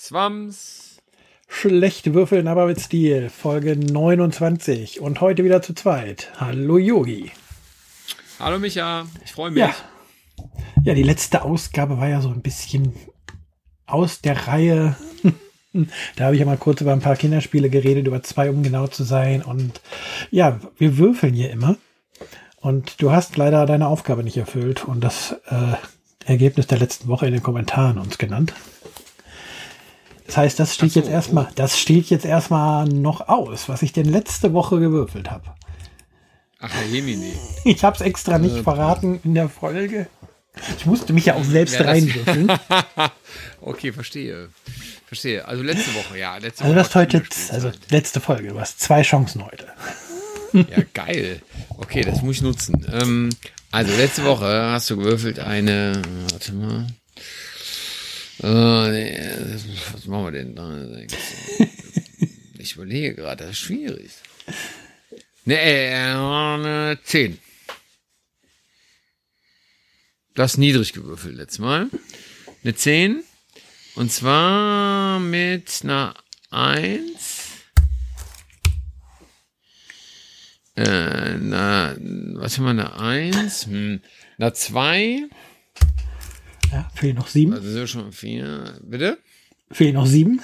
Swams. Schlecht würfeln, aber mit Stil. Folge 29. Und heute wieder zu zweit. Hallo Yogi. Hallo Micha, ich freue mich. Ja. ja, die letzte Ausgabe war ja so ein bisschen aus der Reihe. da habe ich ja mal kurz über ein paar Kinderspiele geredet, über zwei, um genau zu sein. Und ja, wir würfeln hier immer. Und du hast leider deine Aufgabe nicht erfüllt und das äh, Ergebnis der letzten Woche in den Kommentaren uns genannt. Das heißt, das steht so. jetzt erstmal, das steht jetzt erstmal noch aus, was ich denn letzte Woche gewürfelt habe. Ach, Herr Jemini. Ich habe es extra nicht äh, verraten in der Folge. Ich musste mich ja auch selbst ja, reinwürfeln. okay, verstehe. Verstehe. Also letzte Woche, ja. Letzte also das heute, also letzte Folge. Du hast zwei Chancen heute. Ja, geil. Okay, das muss ich nutzen. Ähm, also letzte Woche hast du gewürfelt eine, warte mal, äh, was machen wir denn? Ich überlege gerade, das ist schwierig. Ne, äh, eine 10. Das niedrig gewürfelt letztes Mal. Eine 10. Und zwar mit einer 1. Äh, na, was haben wir, eine 1? Hm, eine 2. Ja, fehlen noch sieben. Also sind schon vier. Bitte? Fehlen noch sieben.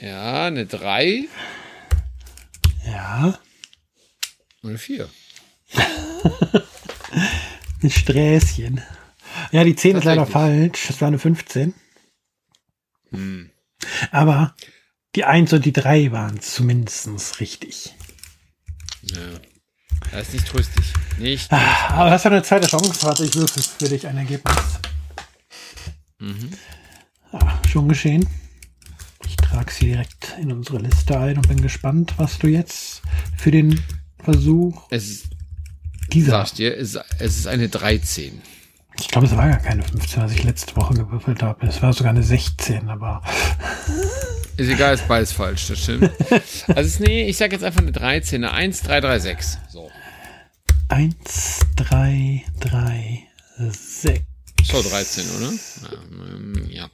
Ja, eine drei. Ja. Eine vier. ein Sträßchen. Ja, die 10 ist leider falsch. Das war eine 15. Hm. Aber die 1 und die 3 waren zumindest richtig. Ja. Das ist nicht tröstlich. Nicht. Ah, aber hast du eine zweite Chance. Warte, ich würfel für dich ein Ergebnis. Mhm. Ja, schon geschehen. Ich trage sie direkt in unsere Liste ein und bin gespannt, was du jetzt für den Versuch. Es dieser. Sagst dir, es, es ist eine 13. Ich glaube, es war gar keine 15, was ich letzte Woche gewürfelt habe. Es war sogar eine 16, aber. Ist egal, ist beides falsch, das stimmt. also, nee, ich sage jetzt einfach eine 13, eine 1, 3, 3, 6. So. 1, 3, 3, 6. So 13, oder? Ja.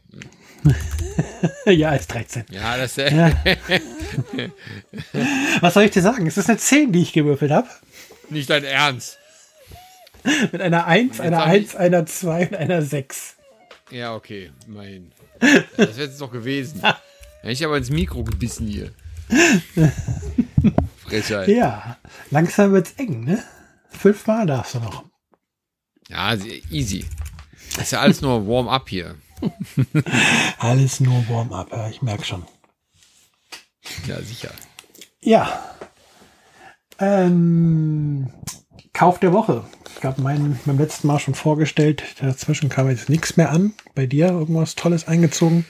ja, ist 13. Ja, das ist. Ja. Was soll ich dir sagen? Es ist eine 10, die ich gewürfelt habe. Nicht dein Ernst. Mit einer 1, einer 1, ich... einer 2 und einer 6. Ja, okay, immerhin. Das wäre es doch gewesen. Hätte ich aber ins Mikro gebissen hier. Frechheit. Ja, langsam wird's eng, ne? Fünfmal darfst du noch. Ja, easy. Ist ja alles nur Warm-up hier. alles nur Warm-up, ja, ich merke schon. Ja, sicher. Ja. Ähm, Kauf der Woche. Ich habe meinen beim letzten Mal schon vorgestellt. Dazwischen kam jetzt nichts mehr an. Bei dir irgendwas Tolles eingezogen?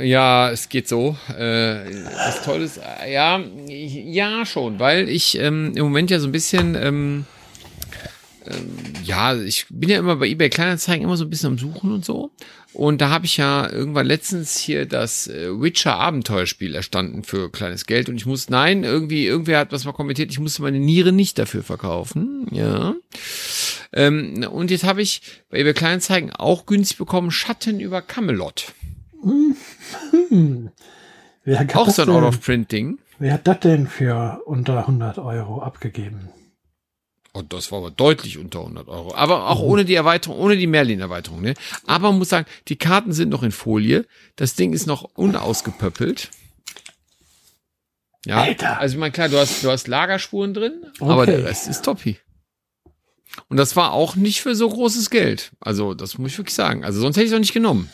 Ja, es geht so. Äh, was Tolles, ja, ja schon, weil ich ähm, im Moment ja so ein bisschen ähm, ähm, ja, ich bin ja immer bei eBay Kleinanzeigen immer so ein bisschen am Suchen und so. Und da habe ich ja irgendwann letztens hier das äh, Witcher Abenteuerspiel erstanden für kleines Geld und ich muss, nein, irgendwie, irgendwer hat was mal kommentiert, ich musste meine Niere nicht dafür verkaufen, ja. Ähm, und jetzt habe ich bei eBay Kleinanzeigen auch günstig bekommen Schatten über Camelot. Hm. auch so ein Out-of-Print-Ding. Wer hat das denn für unter 100 Euro abgegeben? Und das war aber deutlich unter 100 Euro. Aber auch ohne die Erweiterung, ohne die Merlin-Erweiterung. Ne? Aber man muss sagen, die Karten sind noch in Folie. Das Ding ist noch unausgepöppelt. Ja, Alter. also ich meine, klar, du hast, du hast Lagerspuren drin, okay. aber der Rest ist toppi. Und das war auch nicht für so großes Geld. Also, das muss ich wirklich sagen. Also, sonst hätte ich es auch nicht genommen.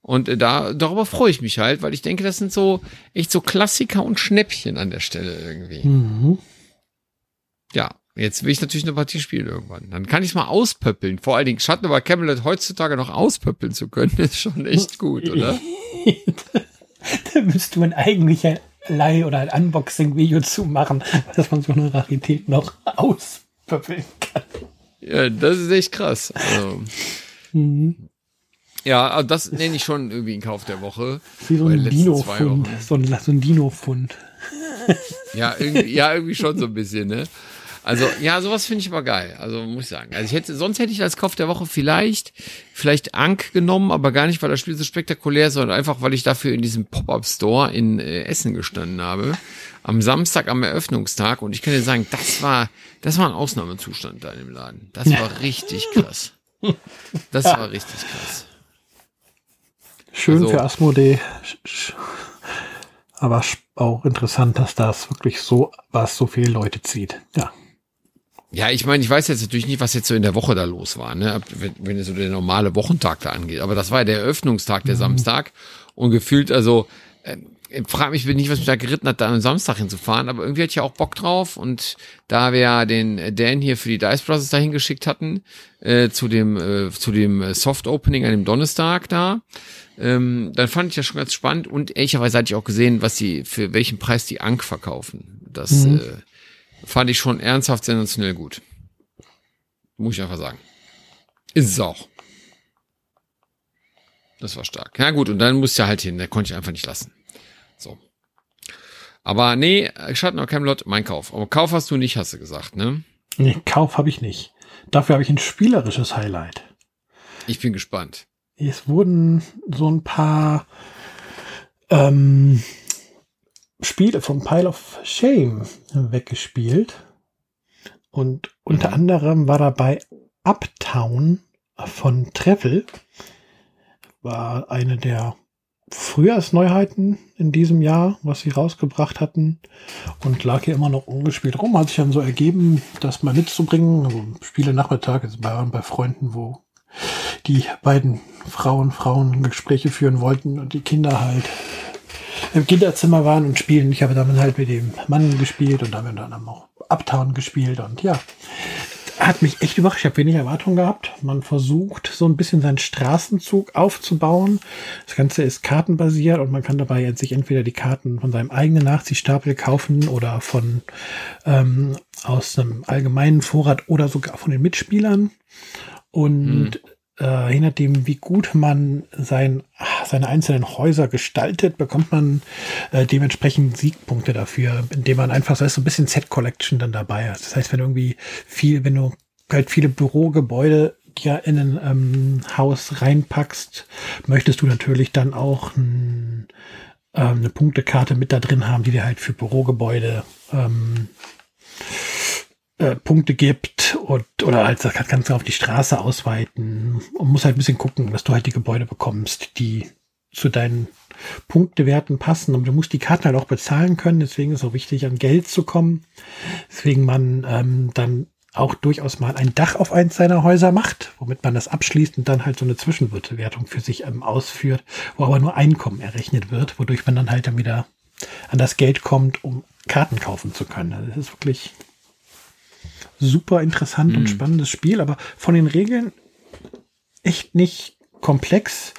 Und äh, da, darüber freue ich mich halt, weil ich denke, das sind so echt so Klassiker und Schnäppchen an der Stelle irgendwie. Mhm. Ja, Jetzt will ich natürlich eine Partie spielen irgendwann. Dann kann ich es mal auspöppeln. Vor allen Dingen Schatten über Camelot heutzutage noch auspöppeln zu können, ist schon echt gut, oder? da man eigentlich ein Leih- oder ein Unboxing-Video zu machen, dass man so eine Rarität noch auspöppeln kann. Ja, das ist echt krass. Also, mhm. Ja, also das nenne ich schon irgendwie einen Kauf der Woche. Wie so ein Dino-Fund. So ein, so ein Dino-Fund. Ja, irgendwie, ja, irgendwie schon so ein bisschen, ne? Also, ja, sowas finde ich aber geil. Also, muss ich sagen. Also, ich hätte, sonst hätte ich als Kauf der Woche vielleicht, vielleicht Ank genommen, aber gar nicht, weil das Spiel so spektakulär ist, sondern einfach, weil ich dafür in diesem Pop-Up-Store in äh, Essen gestanden habe. Am Samstag am Eröffnungstag. Und ich kann dir sagen, das war, das war ein Ausnahmezustand da in dem Laden. Das war richtig krass. Das war richtig krass. Schön Also- für Asmodee. Aber auch interessant, dass das wirklich so, was so viele Leute zieht. Ja. Ja, ich meine, ich weiß jetzt natürlich nicht, was jetzt so in der Woche da los war, ne? Wenn, wenn es so der normale Wochentag da angeht. Aber das war ja der Eröffnungstag, der Samstag. Und gefühlt, also, äh, frag mich nicht, was mich da geritten hat, da am Samstag hinzufahren, aber irgendwie hatte ich ja auch Bock drauf. Und da wir ja den Dan hier für die Dice Brothers dahin geschickt hatten, äh, zu dem, äh, zu dem Soft Opening an dem Donnerstag da, ähm, dann fand ich das schon ganz spannend und ehrlicherweise hatte ich auch gesehen, was sie, für welchen Preis die Ank verkaufen. Das, Mhm. äh, fand ich schon ernsthaft sensationell gut. Muss ich einfach sagen. Ist es auch. Das war stark. Ja gut, und dann musste er halt hin, da konnte ich einfach nicht lassen. So. Aber nee, Schatten of Camelot, mein Kauf. Aber Kauf hast du nicht, hast du gesagt, ne? Nee, Kauf habe ich nicht. Dafür habe ich ein spielerisches Highlight. Ich bin gespannt. Es wurden so ein paar ähm, Spiele vom Pile of Shame weggespielt. Und unter Mhm. anderem war dabei Uptown von Treffel. War eine der Frühjahrsneuheiten in diesem Jahr, was sie rausgebracht hatten. Und lag hier immer noch ungespielt rum. Hat sich dann so ergeben, das mal mitzubringen. Also Spiele Nachmittag, also bei, bei Freunden, wo die beiden Frauen Frauen Gespräche führen wollten und die Kinder halt im Kinderzimmer waren und spielen. Ich habe damit halt mit dem Mann gespielt und haben dann auch Uptown gespielt und ja, hat mich echt überrascht. Ich habe wenig Erwartungen gehabt. Man versucht so ein bisschen seinen Straßenzug aufzubauen. Das Ganze ist kartenbasiert und man kann dabei jetzt sich entweder die Karten von seinem eigenen Nachziehstapel kaufen oder von ähm, aus einem allgemeinen Vorrat oder sogar von den Mitspielern. Und äh, je nachdem, wie gut man sein, seine einzelnen Häuser gestaltet, bekommt man äh, dementsprechend Siegpunkte dafür, indem man einfach so ein bisschen Set-Collection dann dabei hat. Das heißt, wenn irgendwie viel, wenn du halt viele Bürogebäude ja in ein ähm, Haus reinpackst, möchtest du natürlich dann auch ein, ähm, eine Punktekarte mit da drin haben, die dir halt für Bürogebäude ähm, äh, Punkte gibt und oder halt das du auf die Straße ausweiten und musst halt ein bisschen gucken, dass du halt die Gebäude bekommst, die zu deinen Punktewerten passen. Und du musst die Karten halt auch bezahlen können, deswegen ist es auch wichtig, an Geld zu kommen. Deswegen man ähm, dann auch durchaus mal ein Dach auf eins seiner Häuser macht, womit man das abschließt und dann halt so eine Zwischenwertung für sich ähm, ausführt, wo aber nur Einkommen errechnet wird, wodurch man dann halt dann wieder an das Geld kommt, um Karten kaufen zu können. Also das ist wirklich super interessant Mhm. und spannendes Spiel, aber von den Regeln echt nicht komplex.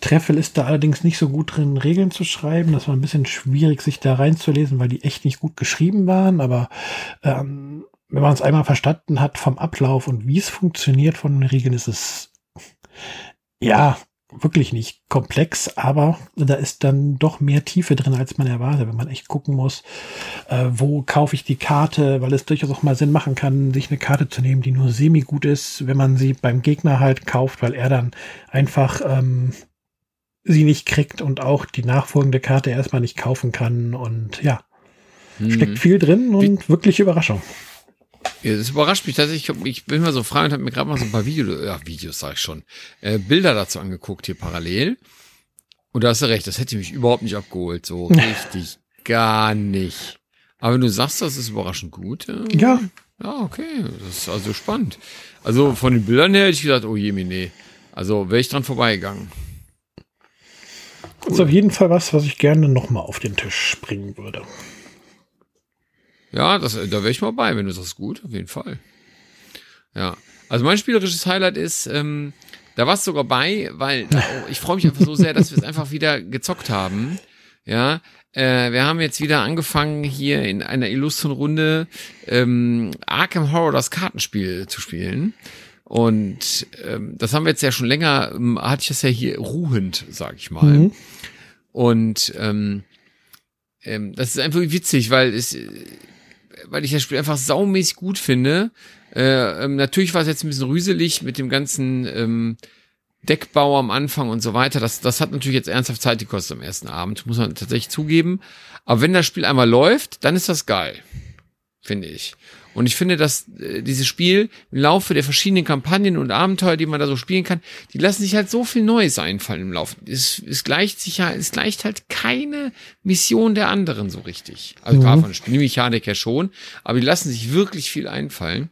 Treffel ist da allerdings nicht so gut drin, Regeln zu schreiben. Das war ein bisschen schwierig, sich da reinzulesen, weil die echt nicht gut geschrieben waren. Aber ähm, wenn man es einmal verstanden hat vom Ablauf und wie es funktioniert von den Regeln, ist es ja wirklich nicht komplex, aber da ist dann doch mehr Tiefe drin, als man erwartet, wenn man echt gucken muss, äh, wo kaufe ich die Karte, weil es durchaus auch mal Sinn machen kann, sich eine Karte zu nehmen, die nur semi gut ist, wenn man sie beim Gegner halt kauft, weil er dann einfach ähm, sie nicht kriegt und auch die nachfolgende Karte erstmal nicht kaufen kann und ja, Mhm. steckt viel drin und wirklich Überraschung. Ja, das überrascht mich tatsächlich. Ich, bin mal so frei und habe mir gerade mal so ein paar Videos, ja, Videos sag ich schon, äh, Bilder dazu angeguckt hier parallel. Und da hast du recht, das hätte mich überhaupt nicht abgeholt. So richtig gar nicht. Aber wenn du sagst, das ist überraschend gut. Äh, Ja, Ja, okay. Das ist also spannend. Also von den Bildern her hätte ich gedacht, oh je, nee. Also wäre ich dran vorbeigegangen. ist auf jeden Fall was, was ich gerne nochmal auf den Tisch bringen würde. Ja, das, da wäre ich mal bei, wenn du sagst, gut, auf jeden Fall. Ja. Also mein spielerisches Highlight ist, ähm, da war es sogar bei, weil oh, ich freue mich einfach so sehr, dass wir es einfach wieder gezockt haben. Ja, äh, wir haben jetzt wieder angefangen, hier in einer illustren Runde ähm, Arkham Horror das Kartenspiel zu spielen. Und ähm, das haben wir jetzt ja schon länger, ähm, hatte ich das ja hier ruhend, sag ich mal. Mhm. Und ähm, ähm, das ist einfach witzig, weil es, weil ich das Spiel einfach saumäßig gut finde. Äh, ähm, natürlich war es jetzt ein bisschen rüselig mit dem ganzen ähm, Deckbau am Anfang und so weiter. Das, das hat natürlich jetzt ernsthaft Zeit gekostet am ersten Abend, muss man tatsächlich zugeben. Aber wenn das Spiel einmal läuft, dann ist das geil, finde ich. Und ich finde, dass äh, dieses Spiel im Laufe der verschiedenen Kampagnen und Abenteuer, die man da so spielen kann, die lassen sich halt so viel Neues einfallen im Laufe. Es, es gleicht sich ja, es gleicht halt keine Mission der anderen so richtig. Also mhm. klar, von Spielmechanik her schon, aber die lassen sich wirklich viel einfallen.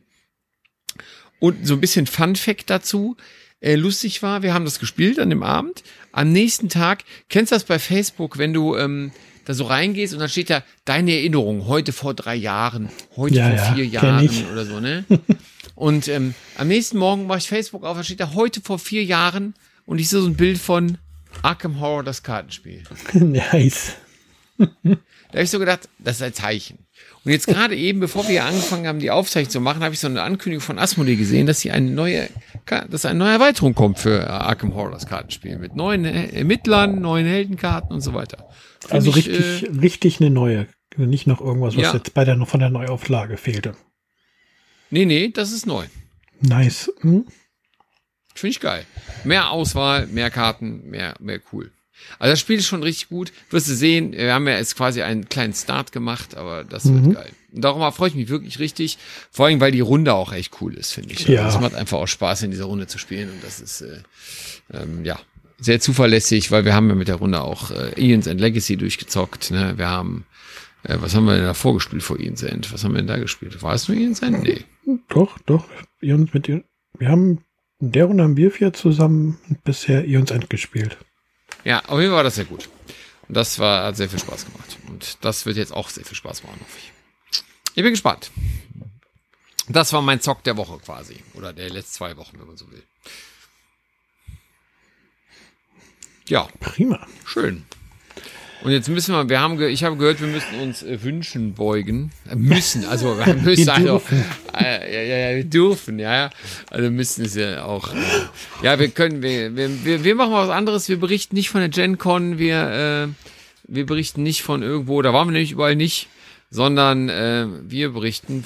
Und so ein bisschen Fun Fact dazu, äh, lustig war, wir haben das gespielt an dem Abend. Am nächsten Tag, kennst du das bei Facebook, wenn du ähm, da so reingehst und dann steht da deine Erinnerung heute vor drei Jahren, heute ja, vor vier ja, Jahren oder so, ne? und ähm, am nächsten Morgen mache ich Facebook auf, da steht da heute vor vier Jahren und ich sehe so ein Bild von Arkham Horror, das Kartenspiel. nice. da habe ich so gedacht, das ist ein Zeichen. Und jetzt gerade eben, bevor wir angefangen haben, die Aufzeichnung zu machen, habe ich so eine Ankündigung von Asmodee gesehen, dass hier eine neue, dass eine neue Erweiterung kommt für Arkham Horror, das Kartenspiel. Mit neuen Ermittlern, neuen Heldenkarten und so weiter. Also ich, richtig, äh, richtig eine neue. Nicht noch irgendwas, was ja. jetzt bei der, von der Neuauflage fehlte. Nee, nee, das ist neu. Nice. Hm? Finde ich geil. Mehr Auswahl, mehr Karten, mehr, mehr cool. Also das Spiel ist schon richtig gut. Wirst du sehen, wir haben ja jetzt quasi einen kleinen Start gemacht, aber das mhm. wird geil. Und darum freue ich mich wirklich richtig. Vor allem, weil die Runde auch echt cool ist, finde ich. Ja. Also es macht einfach auch Spaß, in dieser Runde zu spielen. Und das ist, äh, ähm, ja, sehr zuverlässig, weil wir haben ja mit der Runde auch äh, Ian's End Legacy durchgezockt. Ne? Wir haben, äh, was haben wir denn da vorgespielt vor Ian's End? Was haben wir denn da gespielt? War es nur Ian's End? Nee. Doch, doch. Ian's mit Ian. Wir haben, in der Runde haben wir vier zusammen bisher Ian's End gespielt. Ja, auf jeden Fall war das sehr gut. Und das war, hat sehr viel Spaß gemacht. Und das wird jetzt auch sehr viel Spaß machen, hoffe ich. Ich bin gespannt. Das war mein Zock der Woche quasi. Oder der letzten zwei Wochen, wenn man so will. Ja. Prima. Schön. Und jetzt müssen wir, wir haben, ich habe gehört, wir müssen uns äh, Wünschen beugen. Äh, müssen, also wir müssen wir also, äh, ja, ja, ja, wir dürfen, ja, ja. Also müssen es ja auch. Ja, wir können, wir, wir, wir machen was anderes. Wir berichten nicht von der GenCon, wir, äh, wir berichten nicht von irgendwo, da waren wir nämlich überall nicht, sondern wir berichten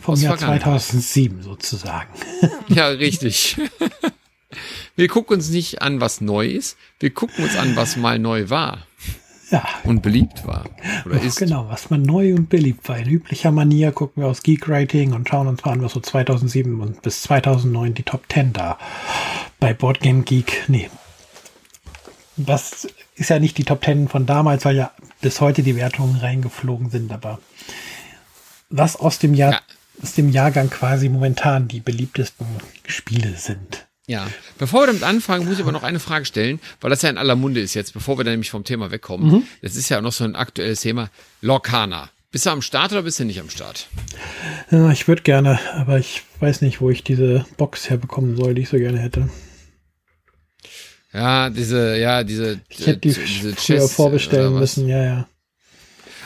vom Jahr 2007 sozusagen. Ja, richtig. Wir gucken uns nicht an, was neu ist. Wir gucken uns an, was mal neu war. Ja. Und beliebt war. Oder ist. Genau, was mal neu und beliebt war. In üblicher Manier gucken wir aus Geek Rating und schauen uns mal an, was so 2007 und bis 2009 die Top 10 da bei Boardgame Geek. Nee. Das ist ja nicht die Top 10 von damals, weil ja bis heute die Wertungen reingeflogen sind, aber was aus dem Jahr, ja. aus dem Jahrgang quasi momentan die beliebtesten Spiele sind. Ja, bevor wir damit anfangen, muss ich aber noch eine Frage stellen, weil das ja in aller Munde ist jetzt, bevor wir dann nämlich vom Thema wegkommen. Mhm. Das ist ja noch so ein aktuelles Thema. Lorcana. Bist du am Start oder bist du nicht am Start? Ja, ich würde gerne, aber ich weiß nicht, wo ich diese Box herbekommen soll, die ich so gerne hätte. Ja, diese, ja, diese. Ich hätte die diese früher vorbestellen müssen, ja, ja.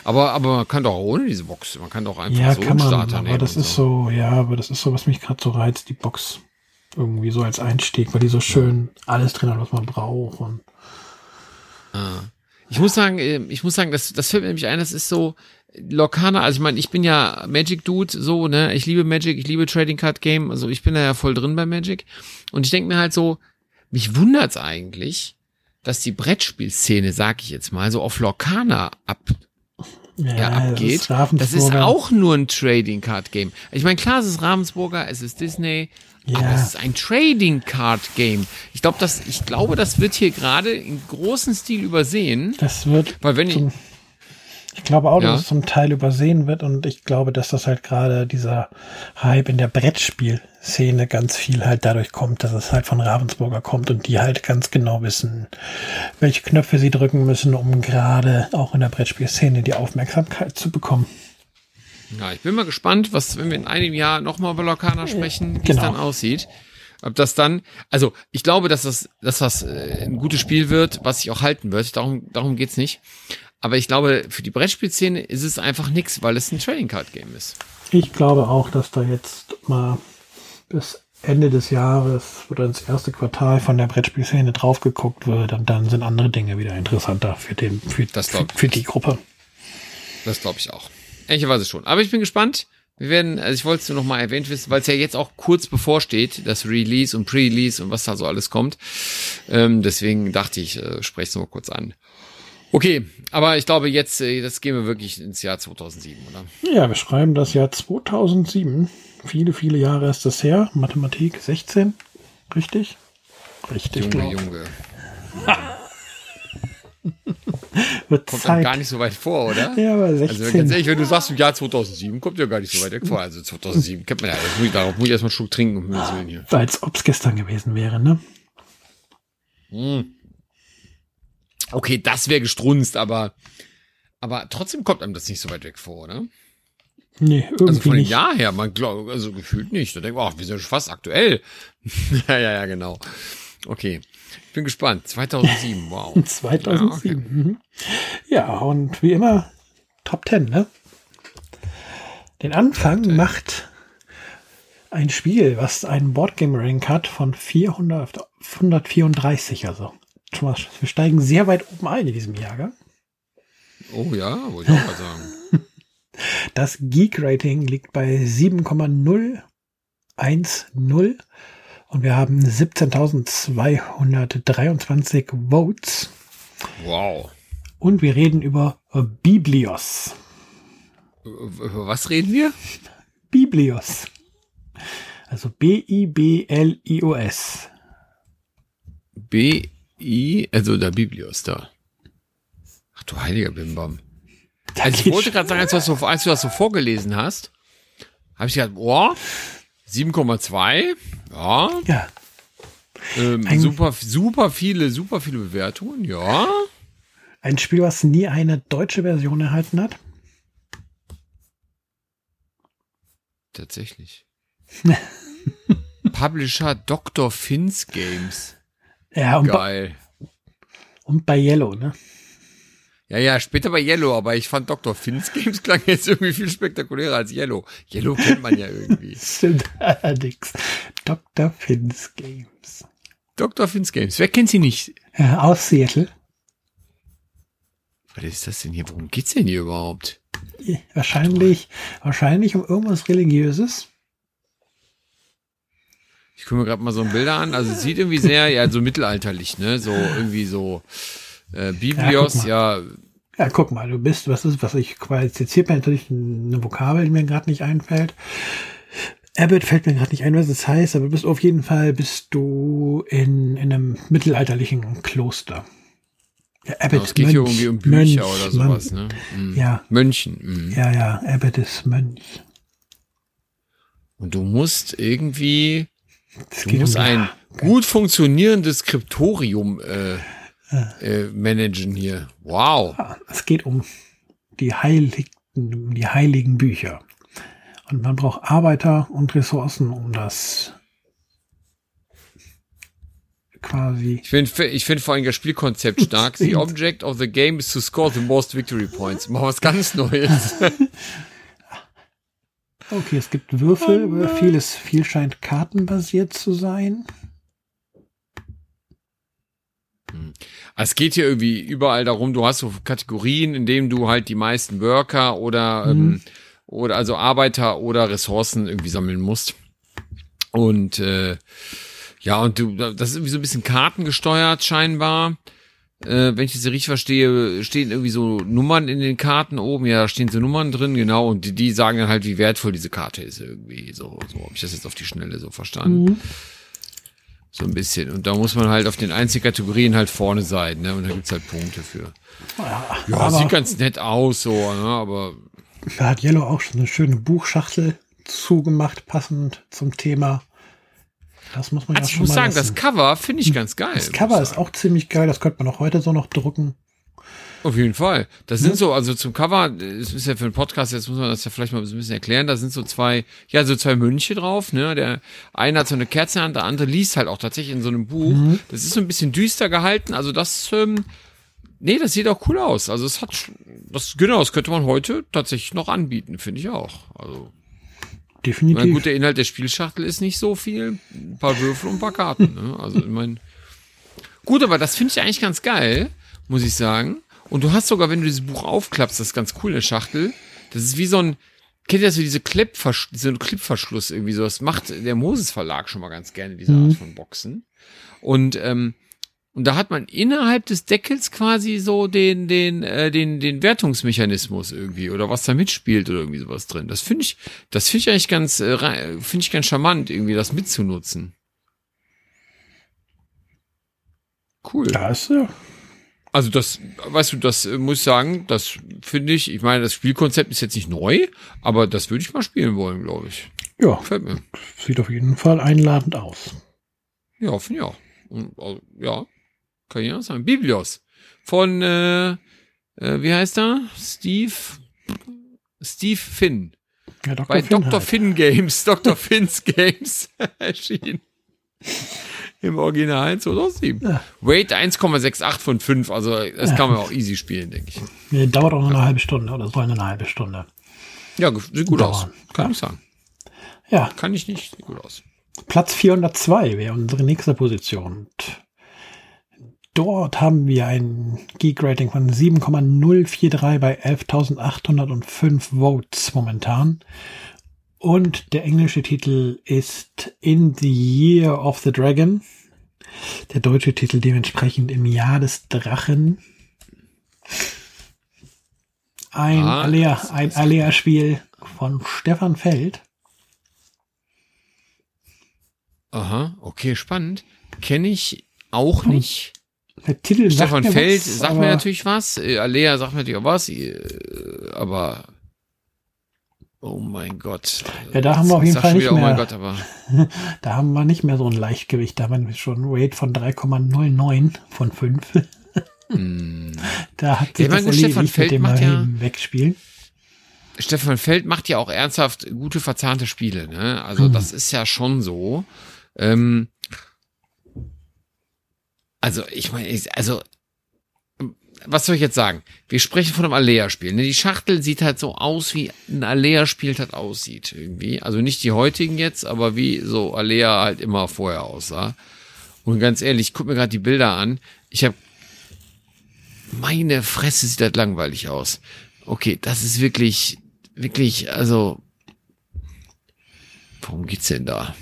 Aber, aber man kann doch auch ohne diese Box, man kann doch einfach ja, so kann einen Starter man, aber nehmen. das ist so. so, ja, aber das ist so, was mich gerade so reizt, die Box irgendwie so als Einstieg, weil die so schön alles drin hat, was man braucht. Und ah. Ich muss sagen, äh, ich muss sagen, das, das fällt mir nämlich ein, das ist so, Lokana, also ich meine, ich bin ja Magic Dude, so, ne, ich liebe Magic, ich liebe Trading Card Game, also ich bin da ja voll drin bei Magic. Und ich denke mir halt so, mich wundert's eigentlich, dass die Brettspielszene, sag ich jetzt mal, so auf Lokana ab, ja, ja, abgeht. Das ist, das ist, auch nur ein Trading Card Game. Ich meine, klar, es ist Ravensburger, es ist Disney, ja. aber es ist ein Trading Card Game. Ich glaube, das, ich glaube, das wird hier gerade in großen Stil übersehen. Das wird, weil wenn zum, ich, ich glaube auch, ja. dass es zum Teil übersehen wird und ich glaube, dass das halt gerade dieser Hype in der Brettspielszene ganz viel halt dadurch kommt, dass es halt von Ravensburger kommt und die halt ganz genau wissen, welche Knöpfe sie drücken müssen, um gerade auch in der Brettspielszene die Aufmerksamkeit zu bekommen. Ja, ich bin mal gespannt, was, wenn wir in einem Jahr nochmal über Lokana sprechen, wie genau. es dann aussieht. Ob das dann, also ich glaube, dass das, dass das äh, ein gutes Spiel wird, was sich auch halten wird. Darum, darum geht's nicht. Aber ich glaube, für die Brettspielszene ist es einfach nichts, weil es ein Trading Card Game ist. Ich glaube auch, dass da jetzt mal bis Ende des Jahres oder ins erste Quartal von der Brettspielszene drauf geguckt wird und dann sind andere Dinge wieder interessanter für den, für, für, für die Gruppe. Das glaube ich auch. Ehrlicherweise schon. Aber ich bin gespannt. Wir werden, also ich wollte es nur noch mal erwähnt wissen, weil es ja jetzt auch kurz bevorsteht, das Release und Pre-Release und was da so alles kommt. Ähm, deswegen dachte ich, äh, spreche es nur kurz an. Okay, aber ich glaube jetzt, äh, das gehen wir wirklich ins Jahr 2007, oder? Ja, wir schreiben das Jahr 2007. Viele, viele Jahre ist das her. Mathematik 16, richtig? Richtig, Junge, Junge. Wird Kommt Zeit. gar nicht so weit vor, oder? Ja, aber Also 16. ganz ehrlich, wenn du sagst im Jahr 2007, kommt ja gar nicht so weit weg vor. Also 2007 kennt man ja. Das muss ich, darauf muss ich erstmal einen Schluck trinken, um Willen hier. Als ob es gestern gewesen wäre, ne? Okay, das wäre gestrunzt, aber, aber trotzdem kommt einem das nicht so weit weg vor, oder? Nee, irgendwie Also von dem nicht. Jahr her, man glaubt, also gefühlt nicht. Da denkt man, ach, wir sind schon fast aktuell. ja, ja, ja, genau. Okay. Ich bin gespannt. 2007, wow. 2007. mhm. Ja, und wie immer Top 10, ne? Den Anfang macht ein Spiel, was einen Boardgame-Rank hat von 400 auf 134. Also schon mal, wir steigen sehr weit oben ein in diesem Jahrgang. Oh ja, wollte ich auch mal sagen. Das Geek-Rating liegt bei 7,010 und wir haben 17.223 Votes Wow. und wir reden über Biblios. Über was reden wir? Biblios. Also B-I-B-L-I-O-S. B, I, also der Biblios da. Ach du heiliger Bimbam. Also ich wollte gerade sagen, als du, das so, als du das so vorgelesen hast, habe ich gedacht, oh, 7,2, ja, Ja, ähm, Ein- super, super viele, super viele Bewertungen, ja. ein Spiel, was nie eine deutsche Version erhalten hat. Tatsächlich. Publisher Dr. Fins Games. Ja, und, bei, Geil. und bei Yellow, ne? Ja, ja, später bei Yellow, aber ich fand Dr. Fins Games klang jetzt irgendwie viel spektakulärer als Yellow. Yellow kennt man ja irgendwie. Stimmt allerdings. Dr. Finn's Games. Dr. Fins Games. Wer kennt sie nicht? Ja, aus Seattle. Was ist das denn hier? Worum geht's denn hier überhaupt? Wahrscheinlich, wahrscheinlich um irgendwas Religiöses. Ich gucke mir gerade mal so ein Bilder an. Also es sieht irgendwie sehr, ja, so mittelalterlich, ne? So irgendwie so äh, Biblios, Ja, ja, guck mal, du bist, was ist, was ich qualifiziert mir natürlich eine Vokabel, die mir gerade nicht einfällt. Abbott fällt mir gerade nicht ein, was es heißt, aber du bist auf jeden Fall bist du in, in einem mittelalterlichen Kloster. Ja, Abbott es geht hier irgendwie um Bücher oder sowas, Mönch. ne? Mhm. Ja, Mönchen. Mhm. ja, ja, Abbott ist Mönch. Und du musst irgendwie, Es du musst um ein gut funktionierendes Skriptorium äh, äh, managen hier. Wow. Es geht um die heiligen, um die heiligen Bücher. Und man braucht Arbeiter und Ressourcen, um das quasi Ich finde ich find vor allem das Spielkonzept stark. The object of the game is to score the most victory points. Mal was ganz Neues. Okay, es gibt Würfel, Oh vieles, viel scheint kartenbasiert zu sein. Es geht hier irgendwie überall darum, du hast so Kategorien, in denen du halt die meisten Worker oder, ähm, oder also Arbeiter oder Ressourcen irgendwie sammeln musst. Und äh, ja, und du, das ist irgendwie so ein bisschen kartengesteuert scheinbar. Äh, wenn ich das richtig verstehe, stehen irgendwie so Nummern in den Karten oben. Ja, da stehen so Nummern drin, genau. Und die, die sagen dann halt, wie wertvoll diese Karte ist irgendwie. So, so habe ich das jetzt auf die Schnelle so verstanden. So ein bisschen. Und da muss man halt auf den einzelnen Kategorien halt vorne sein, ne? Und da gibt's halt Punkte für. Ja, aber sieht ganz nett aus, so, ne? Aber da hat Yellow auch schon eine schöne Buchschachtel zugemacht, passend zum Thema. Das muss man also ja ich schon muss mal sagen, lassen. das Cover finde ich ganz geil. Das Cover ist auch ziemlich geil. Das könnte man auch heute so noch drucken. Auf jeden Fall. Das sind so, also zum Cover, das ist ja für einen Podcast, jetzt muss man das ja vielleicht mal so ein bisschen erklären, da sind so zwei, ja, so zwei Mönche drauf, ne, der eine hat so eine Kerze in der Hand, der andere liest halt auch tatsächlich in so einem Buch. Mhm. Das ist so ein bisschen düster gehalten, also das, ähm, nee, das sieht auch cool aus. Also es hat, das, genau, das könnte man heute tatsächlich noch anbieten, finde ich auch. Also, na Definitiv. gut, der Inhalt der Spielschachtel ist nicht so viel, ein paar Würfel und ein paar Karten, ne, also ich meine, gut, aber das finde ich eigentlich ganz geil, muss ich sagen. Und du hast sogar, wenn du dieses Buch aufklappst, das ist ganz cool, eine Schachtel, Das ist wie so ein, kennt ihr das so diese Clipversch so ein Clipverschluss irgendwie so? Das macht der Moses Verlag schon mal ganz gerne, diese Art von Boxen. Und, ähm, und da hat man innerhalb des Deckels quasi so den, den, äh, den, den Wertungsmechanismus irgendwie oder was da mitspielt oder irgendwie sowas drin. Das finde ich, das finde ich eigentlich ganz, äh, finde ich ganz charmant, irgendwie das mitzunutzen. Cool. Das ja. Also das, weißt du, das äh, muss ich sagen, das finde ich, ich meine, das Spielkonzept ist jetzt nicht neu, aber das würde ich mal spielen wollen, glaube ich. Ja, Gefällt mir. sieht auf jeden Fall einladend aus. Ja, finde ich auch. Und, also, ja, kann ich auch sagen. Biblios. Von, äh, äh, wie heißt er? Steve, Steve Finn. Ja, Dr. Bei Finn Dr. halt. Finn Games, Dr. Finn's Games erschienen. Im Original 2007. Ja. Weight 1,68 von 5, also das kann man auch easy spielen, denke ich. Nee, dauert auch nur eine halbe Stunde oder soll eine halbe Stunde. Ja, sieht gut Dauern. aus. Kann ich sagen. Ja, Kann ich nicht, sieht gut aus. Platz 402 wäre unsere nächste Position. Und dort haben wir ein Geek-Rating von 7,043 bei 11.805 Votes momentan. Und der englische Titel ist In the Year of the Dragon. Der deutsche Titel dementsprechend im Jahr des Drachen. Ein Ah, Alea, ein Alea-Spiel von Stefan Feld. Aha, okay, spannend. Kenne ich auch nicht. Der Titel sagt Stefan mir Feld was, sagt mir natürlich was. Äh, Alea sagt mir natürlich auch was. äh, Aber. Oh mein Gott. Ja, da haben wir auf jeden Fall nicht Oh mein mehr- Gott, aber. Da haben wir nicht mehr so ein Leichtgewicht. Da haben wir schon ein Rate von 3,09 von 5. Hm. Da hat sich Ja, das gut, Stefan mit Feld dem macht ja- wegspielen. Stefan Feld macht ja auch ernsthaft gute verzahnte Spiele, ne? Also Hm. das ist ja schon so. Ähm, also ich meine, also was soll ich jetzt sagen? Wir sprechen von einem Alea-Spiel. Ne? Die Schachtel sieht halt so aus, wie ein Alea-Spiel halt aussieht irgendwie. Also nicht die heutigen jetzt, aber wie so Alea halt immer vorher aussah. Und ganz ehrlich, ich guck mir gerade die Bilder an. Ich habe meine Fresse sieht das langweilig aus. Okay, das ist wirklich, wirklich, also, worum geht's denn da?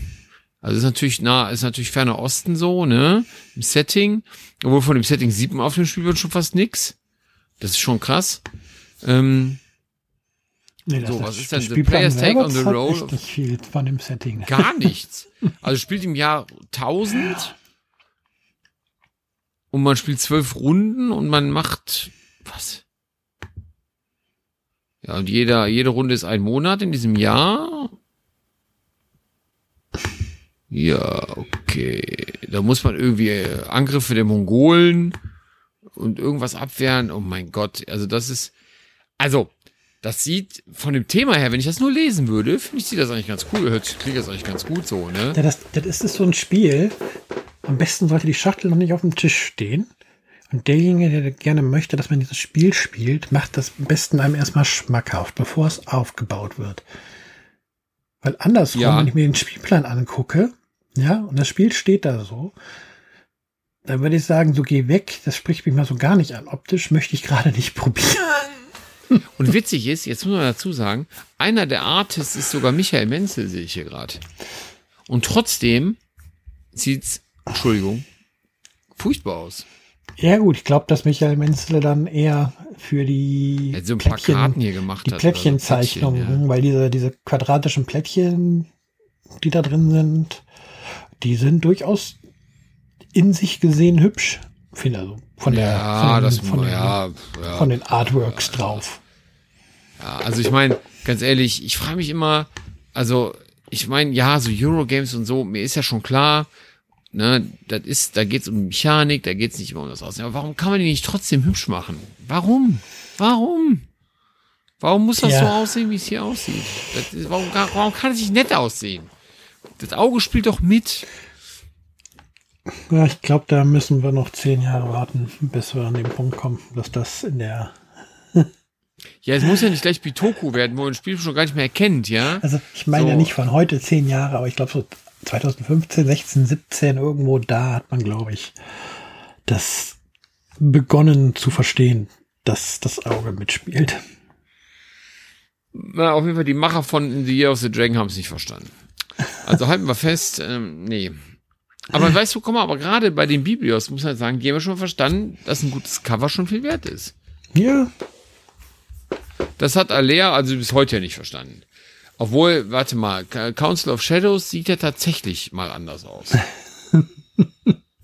Also ist natürlich nah, ist natürlich ferner Osten so, ne? Im Setting. Obwohl von dem Setting sieht man auf dem Spielbrett schon fast nix. Das ist schon krass. Ähm, Nee, So, was ist denn das the player's take on the role of- nicht viel von dem Setting. gar nichts. Also spielt im Jahr 1000 und man spielt zwölf Runden und man macht was? Ja, und jeder, jede Runde ist ein Monat in diesem Jahr. Ja, okay. Da muss man irgendwie äh, Angriffe der Mongolen und irgendwas abwehren. Oh mein Gott. Also das ist, also, das sieht von dem Thema her, wenn ich das nur lesen würde, finde ich, sieht das eigentlich ganz cool. Hört, klingt das eigentlich ganz gut so, ne? Ja, das, das ist so ein Spiel. Am besten sollte die Schachtel noch nicht auf dem Tisch stehen. Und derjenige, der gerne möchte, dass man dieses Spiel spielt, macht das am besten einem erstmal schmackhaft, bevor es aufgebaut wird. Weil andersrum, Ja. wenn ich mir den Spielplan angucke, ja, und das Spiel steht da so, dann würde ich sagen, so geh weg, das spricht mich mal so gar nicht an. Optisch möchte ich gerade nicht probieren. Und witzig ist, jetzt muss man dazu sagen, einer der Artists ist sogar Michael Menzel, sehe ich hier gerade. Und trotzdem sieht's, Entschuldigung, furchtbar aus. Ja gut, ich glaube, dass Michael Menzel dann eher für die hat so Plättchen- Karten hier gemacht die oder so Plättchenzeichnungen, Plättchen, weil diese, diese quadratischen Plättchen, die da drin sind, die sind durchaus in sich gesehen hübsch. Finde also von der Ja, von, das, von, den, ja, ja. von den Artworks drauf. Ja, also ich meine, ganz ehrlich, ich frage mich immer, also ich meine, ja, so Eurogames und so, mir ist ja schon klar, ne, das ist, da geht's um Mechanik, da geht's nicht immer um das Aussehen. Aber warum kann man die nicht trotzdem hübsch machen? Warum? Warum? Warum muss das Ja. so aussehen, wie es hier aussieht? Das ist, warum, warum kann es nicht nett aussehen? Das Auge spielt doch mit. Ja, ich glaube, da müssen wir noch zehn Jahre warten, bis wir an den Punkt kommen, dass das in der. Ja, es muss ja nicht gleich Bitoku werden, wo man ein Spiel schon gar nicht mehr erkennt, ja? Also ich meine ja So. nicht von heute zehn Jahre, aber ich glaube so 2015, 16, 17 irgendwo da hat man, glaube ich, das begonnen zu verstehen, dass das Auge mitspielt. Na, auf jeden Fall, die Macher von The Year of the Dragon haben es nicht verstanden. Also halten wir fest, ähm, nee. Aber weißt du, komm mal, aber gerade bei den Biblios muss man sagen, die haben wir schon verstanden, dass ein gutes Cover schon viel wert ist. Ja. Das hat Alea also bis heute ja nicht verstanden. Obwohl, warte mal, Council of Shadows sieht ja tatsächlich mal anders aus.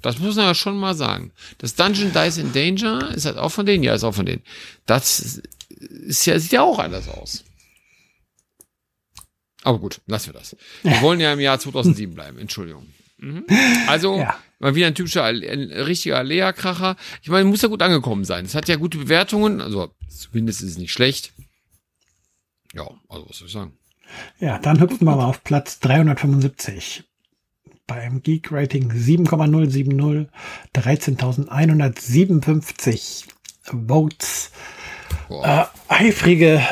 Das muss man ja schon mal sagen. Das Dungeon Dice in Danger ist halt auch von denen, ja, ist auch von denen. Das ist ja, sieht ja auch anders aus. Aber gut, lassen wir das. Wir wollen ja im Jahr 2007 bleiben, Entschuldigung. Mhm. Also, ja. mal wieder ein typischer, ein richtiger Alea-Kracher. Ich meine, muss ja gut angekommen sein. Es hat ja gute Bewertungen, also zumindest ist es nicht schlecht. Ja, also was soll ich sagen? Ja, dann hüpfen wir mal auf Platz 375 beim Geek Rating 7,070, 13.157 Votes. Äh, eifrige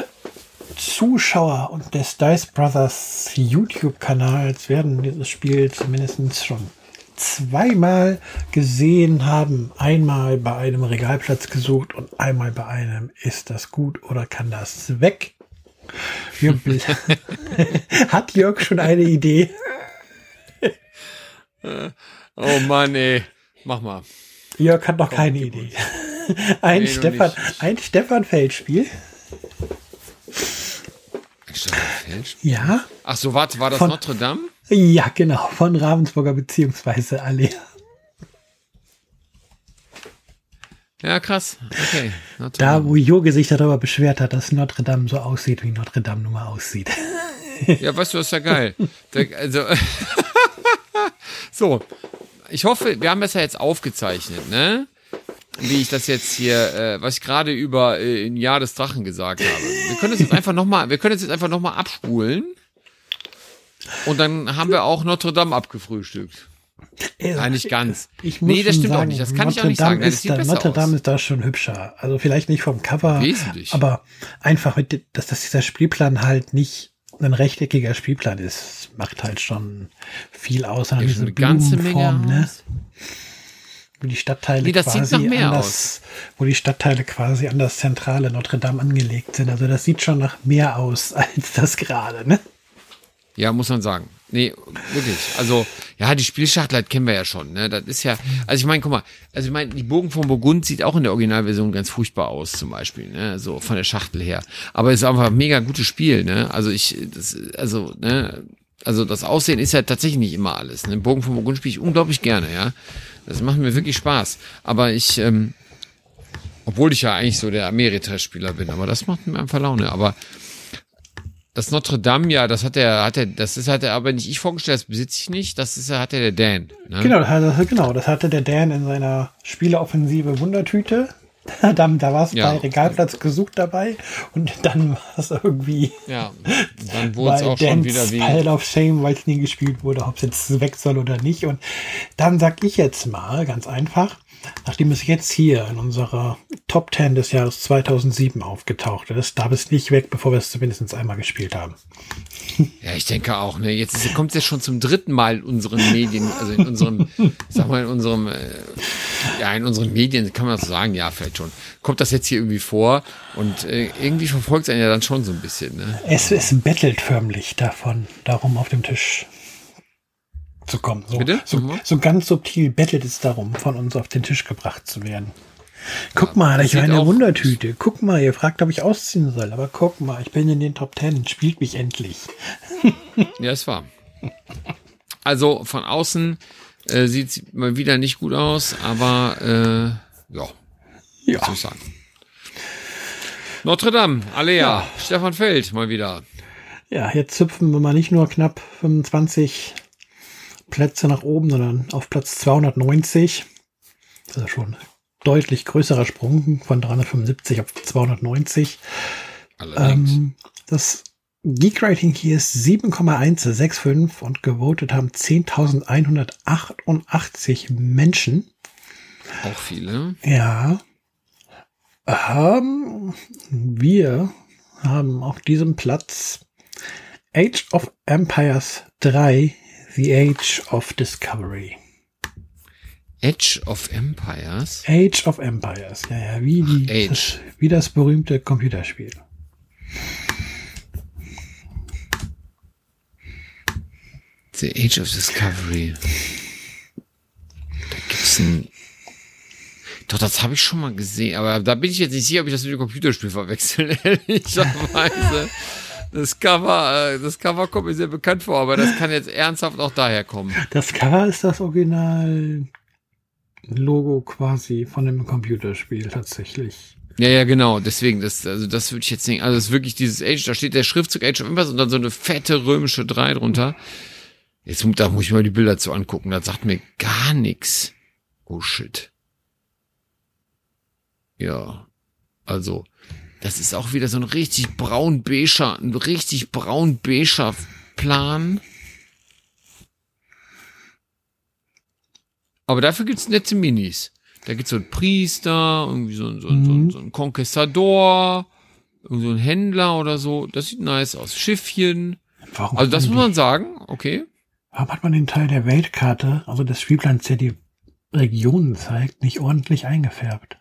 Zuschauer und des Dice Brothers YouTube-Kanals werden dieses Spiel zumindest schon zweimal gesehen haben. Einmal bei einem Regalplatz gesucht und einmal bei einem ist das gut oder kann das weg? Hat Jörg schon eine Idee? oh Mann, ey. Mach mal. Jörg hat noch Komm, keine Idee. Ein, nee, Stefan, ein Stefan Feldspiel. Ja. Ach so, warte, war das von, Notre Dame? Ja, genau. Von Ravensburger beziehungsweise Alea. Ja, krass. Okay. Notre da, wo Joge sich darüber beschwert hat, dass Notre Dame so aussieht, wie Notre Dame nun mal aussieht. Ja, weißt du, das ist ja geil. also, so, ich hoffe, wir haben das ja jetzt aufgezeichnet, ne? Wie ich das jetzt hier, äh, was ich gerade über äh, ein Jahr des Drachen gesagt habe. Wir können das jetzt einfach nochmal, wir können das jetzt einfach nochmal abspulen. Und dann haben wir auch Notre Dame abgefrühstückt. Nein, nicht ganz. Ich muss nee, das stimmt sagen, auch nicht. Das kann Notre ich auch nicht Dame sagen. Ist da, Notre Dame aus. ist da schon hübscher. Also vielleicht nicht vom Cover, Wesentlich. aber einfach, mit, dass, dass dieser Spielplan halt nicht ein rechteckiger Spielplan ist, macht halt schon viel aus. Ja, diese eine ganze Menge ne? Wo die Stadtteile nee, quasi anders, wo die Stadtteile quasi an das zentrale Notre Dame angelegt sind. Also das sieht schon nach mehr aus als das gerade, ne? Ja, muss man sagen. Nee, wirklich. Also, ja, die Spielschachtel kennen wir ja schon, ne? Das ist ja, also ich meine, guck mal, also ich meine, die Bogen von Burgund sieht auch in der Originalversion ganz furchtbar aus, zum Beispiel, ne? So von der Schachtel her. Aber es ist einfach ein mega gutes Spiel, ne? Also ich, das, also, ne? Also das Aussehen ist ja tatsächlich nicht immer alles. Ne? Bogen von Burgund spiele ich unglaublich gerne, ja. Das macht mir wirklich Spaß. Aber ich, ähm, obwohl ich ja eigentlich so der Ameritrash-Spieler bin, aber das macht mir einfach Laune. Aber das Notre Dame, ja, das hat er, hat er, das ist hat er aber nicht ich vorgestellt, das besitze ich nicht, das ist hatte der Dan. Ne? Genau, das, genau, das hatte der Dan in seiner Spieleoffensive Wundertüte. da, da war es ja. bei Regalplatz gesucht dabei und dann war es irgendwie. Ja, dann wurde es auch schon wieder wie. Pile of Shame, weil es nie gespielt wurde, ob es jetzt weg soll oder nicht. Und dann sag ich jetzt mal ganz einfach, Nachdem es jetzt hier in unserer Top 10 des Jahres 2007 aufgetaucht ist, darf es nicht weg, bevor wir es zumindest einmal gespielt haben. Ja, ich denke auch. Ne? Jetzt kommt es ja schon zum dritten Mal in unseren Medien, also in unserem, sag mal, in unserem, äh, ja, in unseren Medien, kann man das so sagen, ja, vielleicht schon. Kommt das jetzt hier irgendwie vor und äh, irgendwie verfolgt es einen ja dann schon so ein bisschen. Ne? Es, es bettelt förmlich davon, darum auf dem Tisch zu kommen. So, Bitte? So, mhm. so ganz subtil bettelt es darum, von uns auf den Tisch gebracht zu werden. Guck ja, mal, ich war eine Wundertüte. Guck mal, ihr fragt, ob ich ausziehen soll, aber guck mal, ich bin in den Top Ten. Spielt mich endlich. ja, es war. Also von außen äh, sieht es mal wieder nicht gut aus, aber äh, ja, ja. Was ich sagen. Notre Dame, Alea, ja. Stefan Feld mal wieder. Ja, jetzt hüpfen wir mal nicht nur knapp 25 Plätze nach oben, sondern auf Platz 290. Das ist schon deutlich größerer Sprung von 375 auf 290. Ähm, das Geek Rating hier ist 7,165 und gewotet haben 10.188 Menschen. Auch viele. Ja. Ähm, wir haben auf diesem Platz Age of Empires 3 The Age of Discovery. Age of Empires? Age of Empires, ja, ja, wie, die, das, wie das berühmte Computerspiel. The Age of Discovery. Da gibt's ein. Doch, das habe ich schon mal gesehen, aber da bin ich jetzt nicht sicher, ob ich das mit dem Computerspiel verwechsel, ehrlicherweise. Das Cover, äh, das Cover kommt mir sehr bekannt vor, aber das kann jetzt ernsthaft auch daher kommen. Das Cover ist das Original Logo quasi von dem Computerspiel tatsächlich. Ja, ja, genau. Deswegen, das, also das würde ich jetzt nicht. Also das ist wirklich dieses Age, da steht der Schriftzug Age of Empires und dann so eine fette römische 3 drunter. Jetzt da muss ich mal die Bilder zu angucken. Das sagt mir gar nichts. Oh shit. Ja. Also, das ist auch wieder so ein richtig braun-beiger, ein richtig braun-beiger Plan. Aber dafür gibt's nette Minis. Da gibt's so einen Priester, irgendwie so, ein so, mhm. so, so ein Conquistador, irgendwie so ein Händler oder so. Das sieht nice aus. Schiffchen. Warum also das muss man sagen, okay. Warum hat man den Teil der Weltkarte, also des Spielplans, der die Regionen zeigt, nicht ordentlich eingefärbt?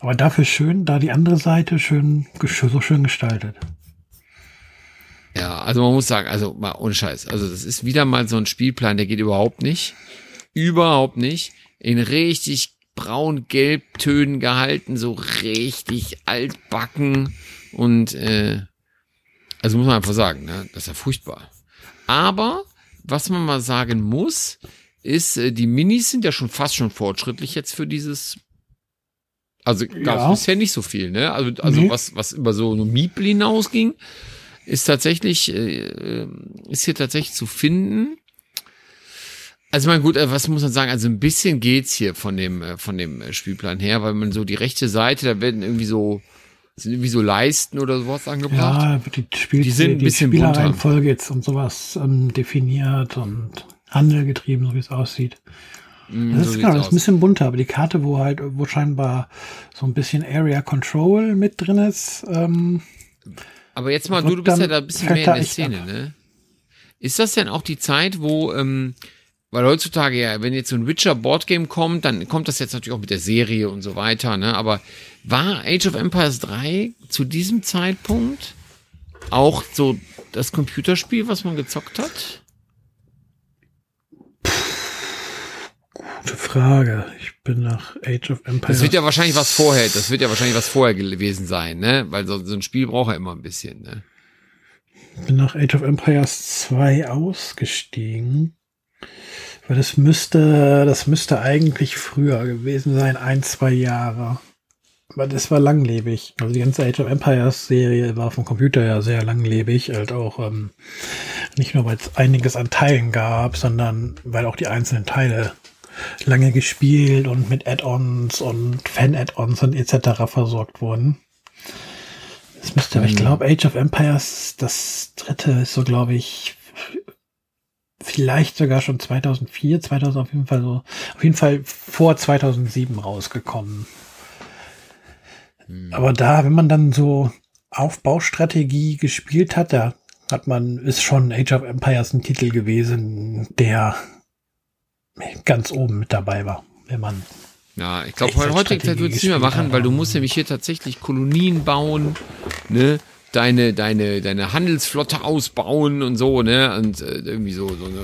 Aber dafür schön, da die andere Seite schön, so schön gestaltet. Ja, also man muss sagen, also mal ohne Scheiß, also das ist wieder mal so ein Spielplan, der geht überhaupt nicht. Überhaupt nicht. In richtig braun-gelb Tönen gehalten, so richtig altbacken und äh, also muss man einfach sagen, ne, das ist ja furchtbar. Aber was man mal sagen muss, ist, äh, die Minis sind ja schon fast schon fortschrittlich jetzt für dieses also gab es ja. bisher nicht so viel, ne? Also, also nee. was, was über so eine Miepel hinausging, ist tatsächlich, äh, ist hier tatsächlich zu finden. Also mein gut, äh, was muss man sagen? Also ein bisschen geht's hier von dem äh, von dem äh, Spielplan her, weil man so die rechte Seite, da werden irgendwie so sind irgendwie so Leisten oder sowas angebracht. Ja, die, Spiel die sind ein die bisschen Spielereihenfolge jetzt und sowas ähm, definiert und Handel getrieben, so wie es aussieht. Mm, das so ist genau, das ist ein bisschen bunter, aber die Karte, wo halt, wo scheinbar so ein bisschen Area Control mit drin ist. Ähm, aber jetzt mal, du, du bist ja da ein bisschen mehr in der Szene, ab. ne? Ist das denn auch die Zeit, wo, ähm, weil heutzutage ja, wenn jetzt so ein Witcher Boardgame kommt, dann kommt das jetzt natürlich auch mit der Serie und so weiter, ne? Aber war Age of Empires 3 zu diesem Zeitpunkt auch so das Computerspiel, was man gezockt hat? Gute Frage. Ich bin nach Age of Empires. Das wird ja wahrscheinlich was vorher, das wird ja wahrscheinlich was vorher gewesen sein, ne? Weil so, so ein Spiel braucht ja immer ein bisschen, ne? Bin nach Age of Empires 2 ausgestiegen. Weil das müsste, das müsste eigentlich früher gewesen sein, ein, zwei Jahre. Aber das war langlebig. Also die ganze Age of Empires Serie war vom Computer ja sehr langlebig, halt auch ähm, nicht nur weil es einiges an Teilen gab, sondern weil auch die einzelnen Teile lange gespielt und mit Add-ons und Fan-Add-ons und etc. versorgt wurden. Es müsste, mhm. ich glaube, Age of Empires, das dritte ist so, glaube ich, vielleicht sogar schon 2004, 2000 auf jeden Fall so, auf jeden Fall vor 2007 rausgekommen. Mhm. Aber da, wenn man dann so Aufbaustrategie gespielt hat, da hat man, ist schon Age of Empires ein Titel gewesen, der ganz oben mit dabei war, wenn man. Ja, ich glaube, heute Zeit wird es nicht mehr machen, weil du musst nämlich hier tatsächlich Kolonien bauen, ne? Deine, deine, deine Handelsflotte ausbauen und so, ne? Und äh, irgendwie so, so, eine,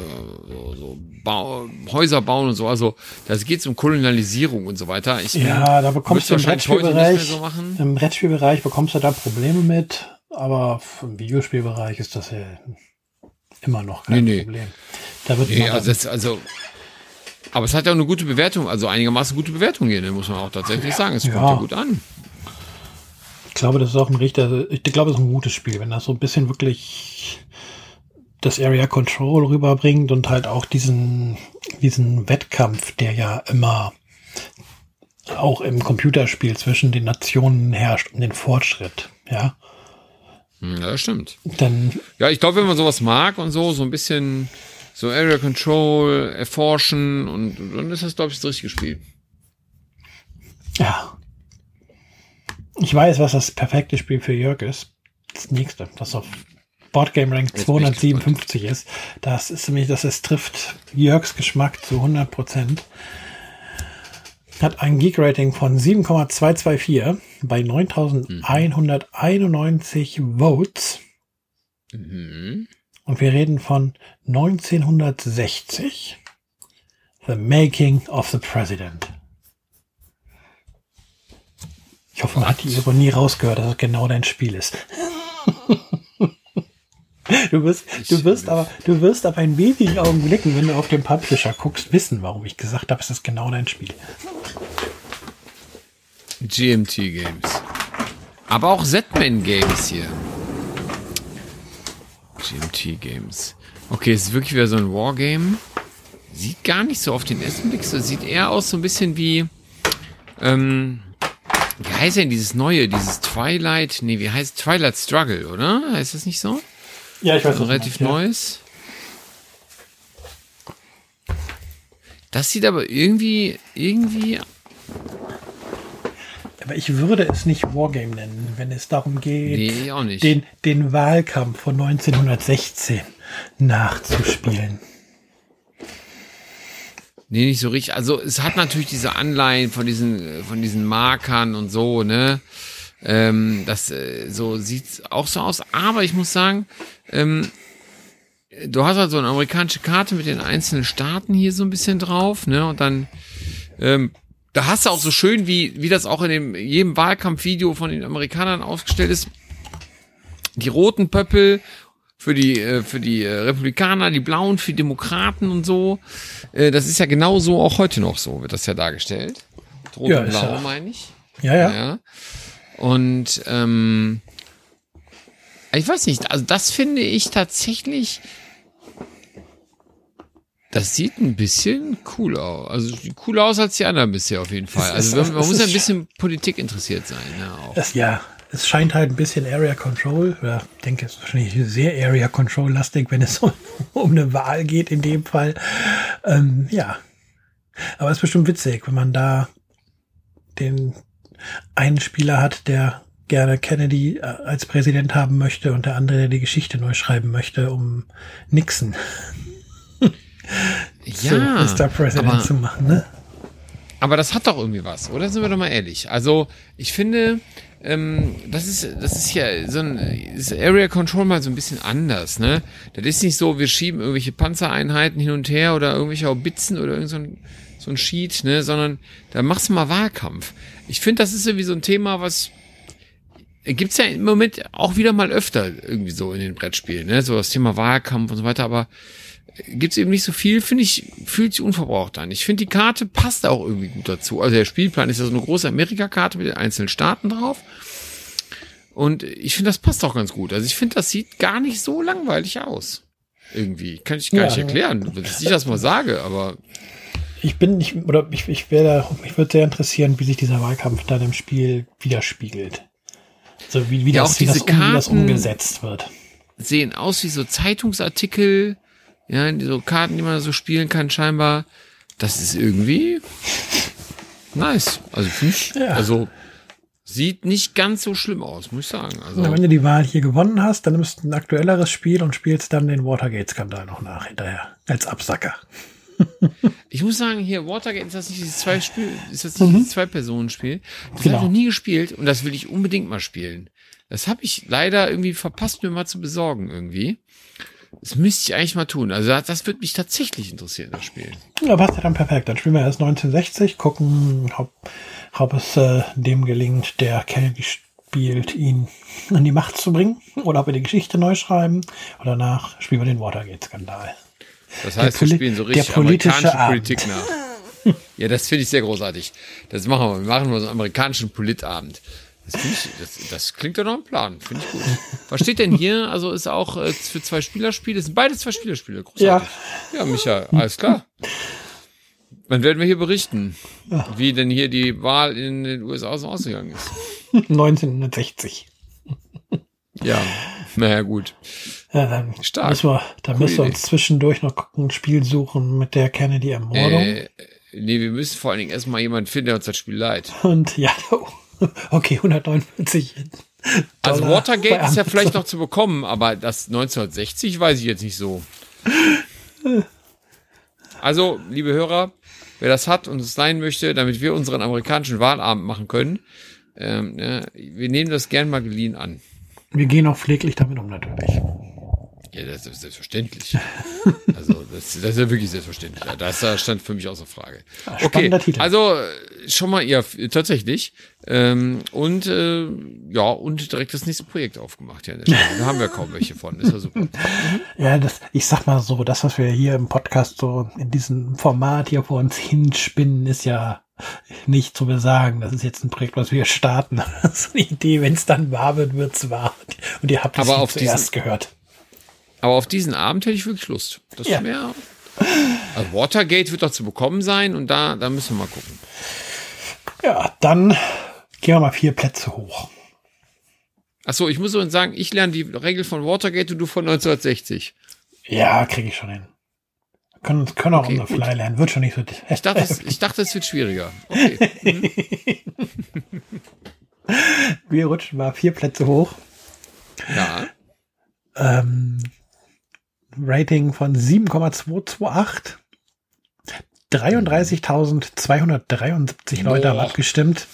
so, so Bau, Häuser bauen und so. Also, das geht um Kolonialisierung und so weiter. Ich, ja, da bekommst du im Brettspielbereich, so im Brettspielbereich bekommst du da Probleme mit, aber im Videospielbereich ist das ja immer noch kein nee, nee. Problem. Da wird nee, also, das, also aber es hat ja auch eine gute Bewertung, also einigermaßen gute Bewertung hier, ne, muss man auch tatsächlich sagen. Es kommt ja gut an. Ich glaube, das ist auch ein richtig, ich glaube, das ist ein gutes Spiel, wenn das so ein bisschen wirklich das Area Control rüberbringt und halt auch diesen, diesen Wettkampf, der ja immer auch im Computerspiel zwischen den Nationen herrscht, um den Fortschritt, ja. Hm, ja, das stimmt. Dann, ja, ich glaube, wenn man sowas mag und so, so ein bisschen so Area Control erforschen und, dann ist das, glaube ich, das richtige Spiel. Ja. Ich weiß, was das perfekte Spiel für Jörg ist. Das nächste, das auf Boardgame Rank 257 ist. Das ist nämlich, dass es trifft Jörgs Geschmack zu 100 Prozent. Hat ein Geek-Rating von 7,224 bei 9191 mhm. Votes. Mhm. Und wir reden von 1960. The Making of the President. Ich hoffe, man hat die Ironie rausgehört, dass es genau dein Spiel ist. Du wirst, du wirst aber, du wirst aber in wenigen Augenblicken, wenn du auf den Publisher guckst, wissen, warum ich gesagt habe, es ist genau dein Spiel. GMT Games. Aber auch Zetman Games hier. GMT Games. Okay, es ist wirklich wieder so ein Wargame. Sieht gar nicht so auf den ersten Blick so. Sieht eher aus so ein bisschen wie, ähm, wie heißt denn dieses neue, dieses Twilight, nee, wie heißt Twilight Struggle, oder? Heißt das nicht so? Ja, ich weiß. Also relativ ja. neues. Das sieht aber irgendwie, irgendwie, Aber ich würde es nicht Wargame nennen, wenn es darum geht, nee, den, den Wahlkampf von 1916 nachzuspielen. Nee, nicht so richtig. Also es hat natürlich diese Anleihen von diesen, von diesen Markern und so, ne? Ähm, das äh, so sieht's auch so aus. Aber ich muss sagen, ähm, du hast halt so eine amerikanische Karte mit den einzelnen Staaten hier so ein bisschen drauf, ne? Und dann ähm, da hast du auch so schön, wie, wie das auch in dem, jedem Wahlkampfvideo von den Amerikanern aufgestellt ist. Die roten Pöppel für die, äh, für die äh, Republikaner, die blauen für die Demokraten und so. Äh, das ist ja genau so auch heute noch so, wird das ja dargestellt. Rot Ja, und blau, ja- meine ich. Ja, ja. Ja. Und ähm, ich weiß nicht, also das finde ich tatsächlich. Das sieht ein bisschen cool aus. Also cooler aus als die anderen bisher auf jeden Fall. Also man, man muss ja ein bisschen Politik interessiert sein, ja auch. Das, ja, es scheint halt ein bisschen Area Control, oder ich denke, es ist wahrscheinlich sehr Area Control lastig, wenn es um, um eine Wahl geht in dem Fall. Ähm, ja. Aber es ist bestimmt witzig, wenn man da den einen Spieler hat, der gerne Kennedy äh, als Präsident haben möchte und der andere, der die Geschichte neu schreiben möchte, um Nixon Ja, Mr. President aber, zu machen. Ne? aber das hat doch irgendwie was, oder? Sind wir doch mal ehrlich. Also ich finde, ähm, das ist, das ist ja so ein ist Area Control mal so ein bisschen anders, ne? Das ist nicht so, wir schieben irgendwelche Panzereinheiten hin und her oder irgendwelche Haubitzen oder irgend so ein, so ein Sheet, ne? Sondern da machst du mal Wahlkampf. Ich finde, das ist irgendwie so ein Thema, was gibt's ja im Moment auch wieder mal öfter irgendwie so in den Brettspielen, ne? So das Thema Wahlkampf und so weiter, aber gibt's eben nicht so viel, finde ich, fühlt sich unverbraucht an. Ich finde, die Karte passt auch irgendwie gut dazu. Also der Spielplan ist ja so eine große Amerika-Karte mit den einzelnen Staaten drauf. Und ich finde, das passt auch ganz gut. Also ich finde, das sieht gar nicht so langweilig aus. Irgendwie. Kann ich gar Ja. nicht erklären, dass ich das mal sage, aber Ich bin nicht, oder ich, ich wäre, mich würde sehr interessieren, wie sich dieser Wahlkampf dann im Spiel widerspiegelt. So wie, wie, Ja, das, auch wie, das, um, wie das umgesetzt wird. sehen aus wie so Zeitungsartikel. Ja, so Karten, die man so spielen kann, scheinbar. Das ist irgendwie nice. Also, finde ich, Ja. also sieht nicht ganz so schlimm aus, muss ich sagen. Also, Und wenn du die Wahl hier gewonnen hast, dann nimmst du ein aktuelleres Spiel und spielst dann den Watergate-Skandal noch nach hinterher. Als Absacker. ich muss sagen, hier Watergate ist das nicht dieses zwei Spiel, ist das nicht dieses zwei Personen Spiel. Das Genau. habe ich noch nie gespielt und das will ich unbedingt mal spielen. Das habe ich leider irgendwie verpasst, mir mal zu besorgen irgendwie. Das müsste ich eigentlich mal tun. Also das, das würde mich tatsächlich interessieren, das Spiel. Ja, passt ja dann perfekt. Dann spielen wir erst 1960, gucken, ob, ob es äh, dem gelingt, der Kennedy spielt, ihn an die Macht zu bringen. Oder ob wir die Geschichte neu schreiben. Und danach spielen wir den Watergate-Skandal. Das heißt, wir spielen so richtig amerikanische Abend. Politik nach. Ja, das finde ich sehr großartig. Das machen wir. Wir machen mal so einen amerikanischen Politabend. Das, ich, das, das klingt doch noch ein Plan. Finde ich gut. Was steht denn hier? Also ist auch äh, für zwei Spielerspiele. Das sind beide zwei Spielerspiele. Großartig. Ja, ja Micha, alles klar. Dann werden wir hier berichten, wie denn hier die Wahl in den USA so ausgegangen ist. 1960. Ja, naja, gut. Ja, dann Stark. müssen wir, dann Coole müssen wir Idee. uns zwischendurch noch gucken, ein Spiel suchen mit der Kennedy-Ermordung. Äh, nee, wir müssen vor allen Dingen erstmal jemanden finden, der uns das Spiel leiht. Und ja, okay, 149. Also Dollar Watergate bei ist ja vielleicht noch zu bekommen, aber das 1960 weiß ich jetzt nicht so. Also, liebe Hörer, wer das hat und es sein möchte, damit wir unseren amerikanischen Wahlabend machen können, ähm, ja, wir nehmen das gern mal geliehen an. Wir gehen auch pfleglich damit um, natürlich. Ja, das ist selbstverständlich. also, das, das ist ja wirklich selbstverständlich. Das stand für mich außer Frage. Okay, Titel. also schon mal, ja, tatsächlich. Ähm, und äh, ja, und direkt das nächste Projekt aufgemacht. Ja, da haben wir kaum welche von. Ist ja super. Ja, das, ich sag mal so, das, was wir hier im Podcast so in diesem Format hier vor uns hinspinnen, ist ja nicht zu besagen. Das ist jetzt ein Projekt, was wir starten. Das ist eine Idee, wenn es dann wahr wird, wird es wahr. Und ihr habt es zuerst diesen, gehört. Aber auf diesen Abend hätte ich wirklich Lust. Das ja. wäre. Also Watergate wird doch zu bekommen sein und da, da müssen wir mal gucken. Ja, dann gehen wir mal vier Plätze hoch. Achso, ich muss übrigens sagen, ich lerne die Regel von Watergate und du von 1960. Ja, kriege ich schon hin. Können, können auch okay, unsere Fly lernen. Wird schon nicht so. Ich dachte, es, ich dachte, es wird schwieriger. Okay. Wir rutschen mal vier Plätze hoch. Ja. Ähm, Rating von 7,228. 33.273 Leute haben abgestimmt.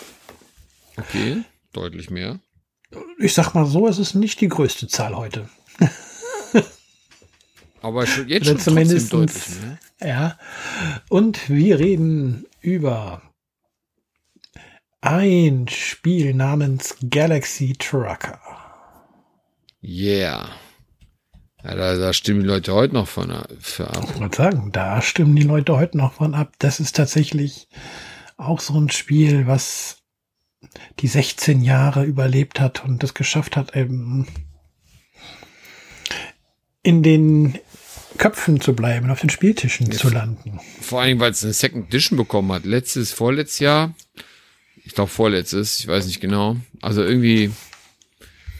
Okay, deutlich mehr. Ich sag mal so, es ist nicht die größte Zahl heute. Aber schon, jetzt schon zumindest deutlich mehr. Ja. Und wir reden über ein Spiel namens Galaxy Trucker. Yeah. Ja, da, da stimmen die Leute heute noch von für ab. Ich wollte sagen, da stimmen die Leute heute noch von ab. Das ist tatsächlich auch so ein Spiel, was die 16 Jahre überlebt hat und es geschafft hat, eben in den Köpfen zu bleiben, auf den Spieltischen ja, zu landen. Vor allem, weil es eine Second Edition bekommen hat. Letztes, vorletztes Jahr. Ich glaube vorletztes, ich weiß nicht genau. Also irgendwie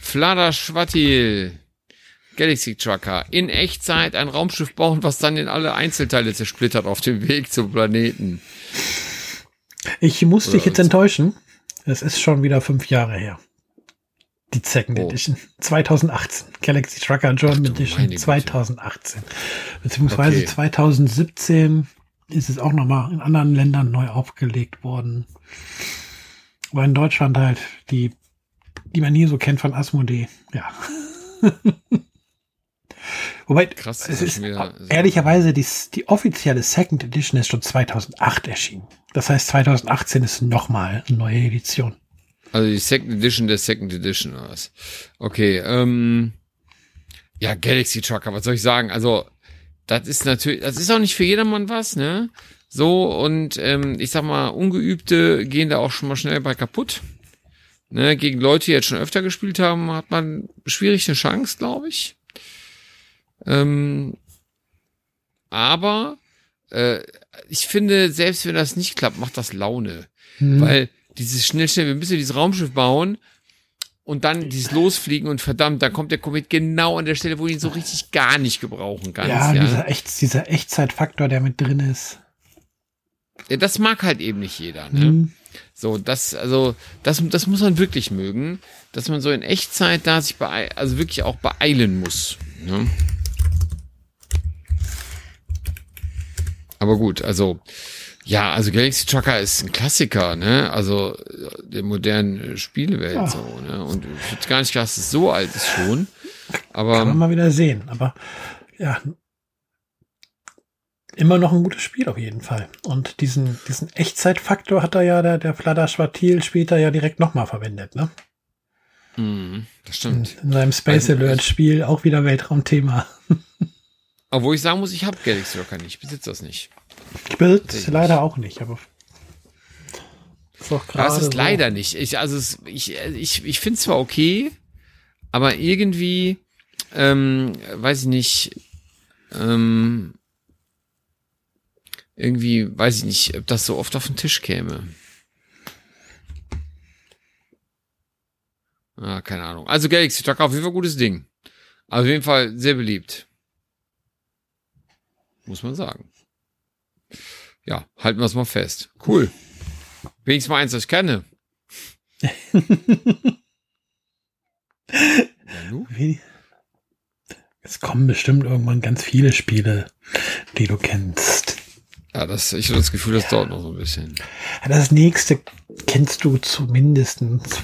Flada Schwattil. Galaxy Trucker in Echtzeit ein Raumschiff bauen, was dann in alle Einzelteile zersplittert auf dem Weg zum Planeten. Ich muss Oder dich jetzt enttäuschen. Es ist schon wieder fünf Jahre her. Die Second oh. Edition. 2018. Galaxy Trucker John Edition 2018. Beziehungsweise okay. 2017 ist es auch nochmal in anderen Ländern neu aufgelegt worden. Aber in Deutschland halt die, die man nie so kennt von Asmodee. Ja. Wobei, Krass, es ist, wieder, ehrlicherweise, die, die offizielle Second Edition ist schon 2008 erschienen. Das heißt, 2018 ist nochmal eine neue Edition. Also die Second Edition der Second Edition oder was? Okay, ähm, ja, Galaxy Trucker, was soll ich sagen? Also, das ist natürlich, das ist auch nicht für jedermann was, ne? So, und ähm, ich sag mal, Ungeübte gehen da auch schon mal schnell bei kaputt. Ne, gegen Leute, die jetzt schon öfter gespielt haben, hat man schwierig eine Chance, glaube ich. Ähm, aber äh, ich finde, selbst wenn das nicht klappt, macht das Laune. Hm. Weil dieses schnell, schnell, wir müssen dieses Raumschiff bauen und dann dieses Losfliegen und verdammt, dann kommt der Komet genau an der Stelle, wo du ihn so richtig gar nicht gebrauchen kannst. Ja, ja. Dieser, Echt, dieser Echtzeitfaktor, der mit drin ist. Ja, das mag halt eben nicht jeder. Ne? Hm. So, das, also, das, das muss man wirklich mögen, dass man so in Echtzeit da sich beeilen, also wirklich auch beeilen muss. Ne? Aber gut, also ja, also Galaxy Trucker ist ein Klassiker, ne? Also der modernen Spielewelt ja. so, ne? Und ich hätte gar nicht gedacht, dass es so alt ist schon. Aber kann man mal wieder sehen. Aber ja, immer noch ein gutes Spiel auf jeden Fall. Und diesen diesen Echtzeitfaktor hat er ja der der Fladder Schwartil später ja direkt nochmal verwendet, ne? Mm, das stimmt. In, in seinem Space also, Alert Spiel auch wieder Weltraumthema. Obwohl ich sagen muss, ich habe Galaxy Rocker nicht, ich besitze das nicht. Ich besitze leider auch nicht, aber ist auch das ist so. leider nicht. Ich, also es, ich, ich, ich finde es zwar okay, aber irgendwie, ähm, weiß ich nicht, ähm, irgendwie, weiß ich nicht, ob das so oft auf den Tisch käme. Ah, keine Ahnung. Also Galaxy Trucker auf jeden Fall gutes Ding. auf jeden Fall sehr beliebt. Muss man sagen. Ja, halten wir es mal fest. Cool. Wenigstens mal eins, das ich kenne. es kommen bestimmt irgendwann ganz viele Spiele, die du kennst. Ja, das, ich habe das Gefühl, das ja. dauert noch so ein bisschen. Das nächste kennst du zumindest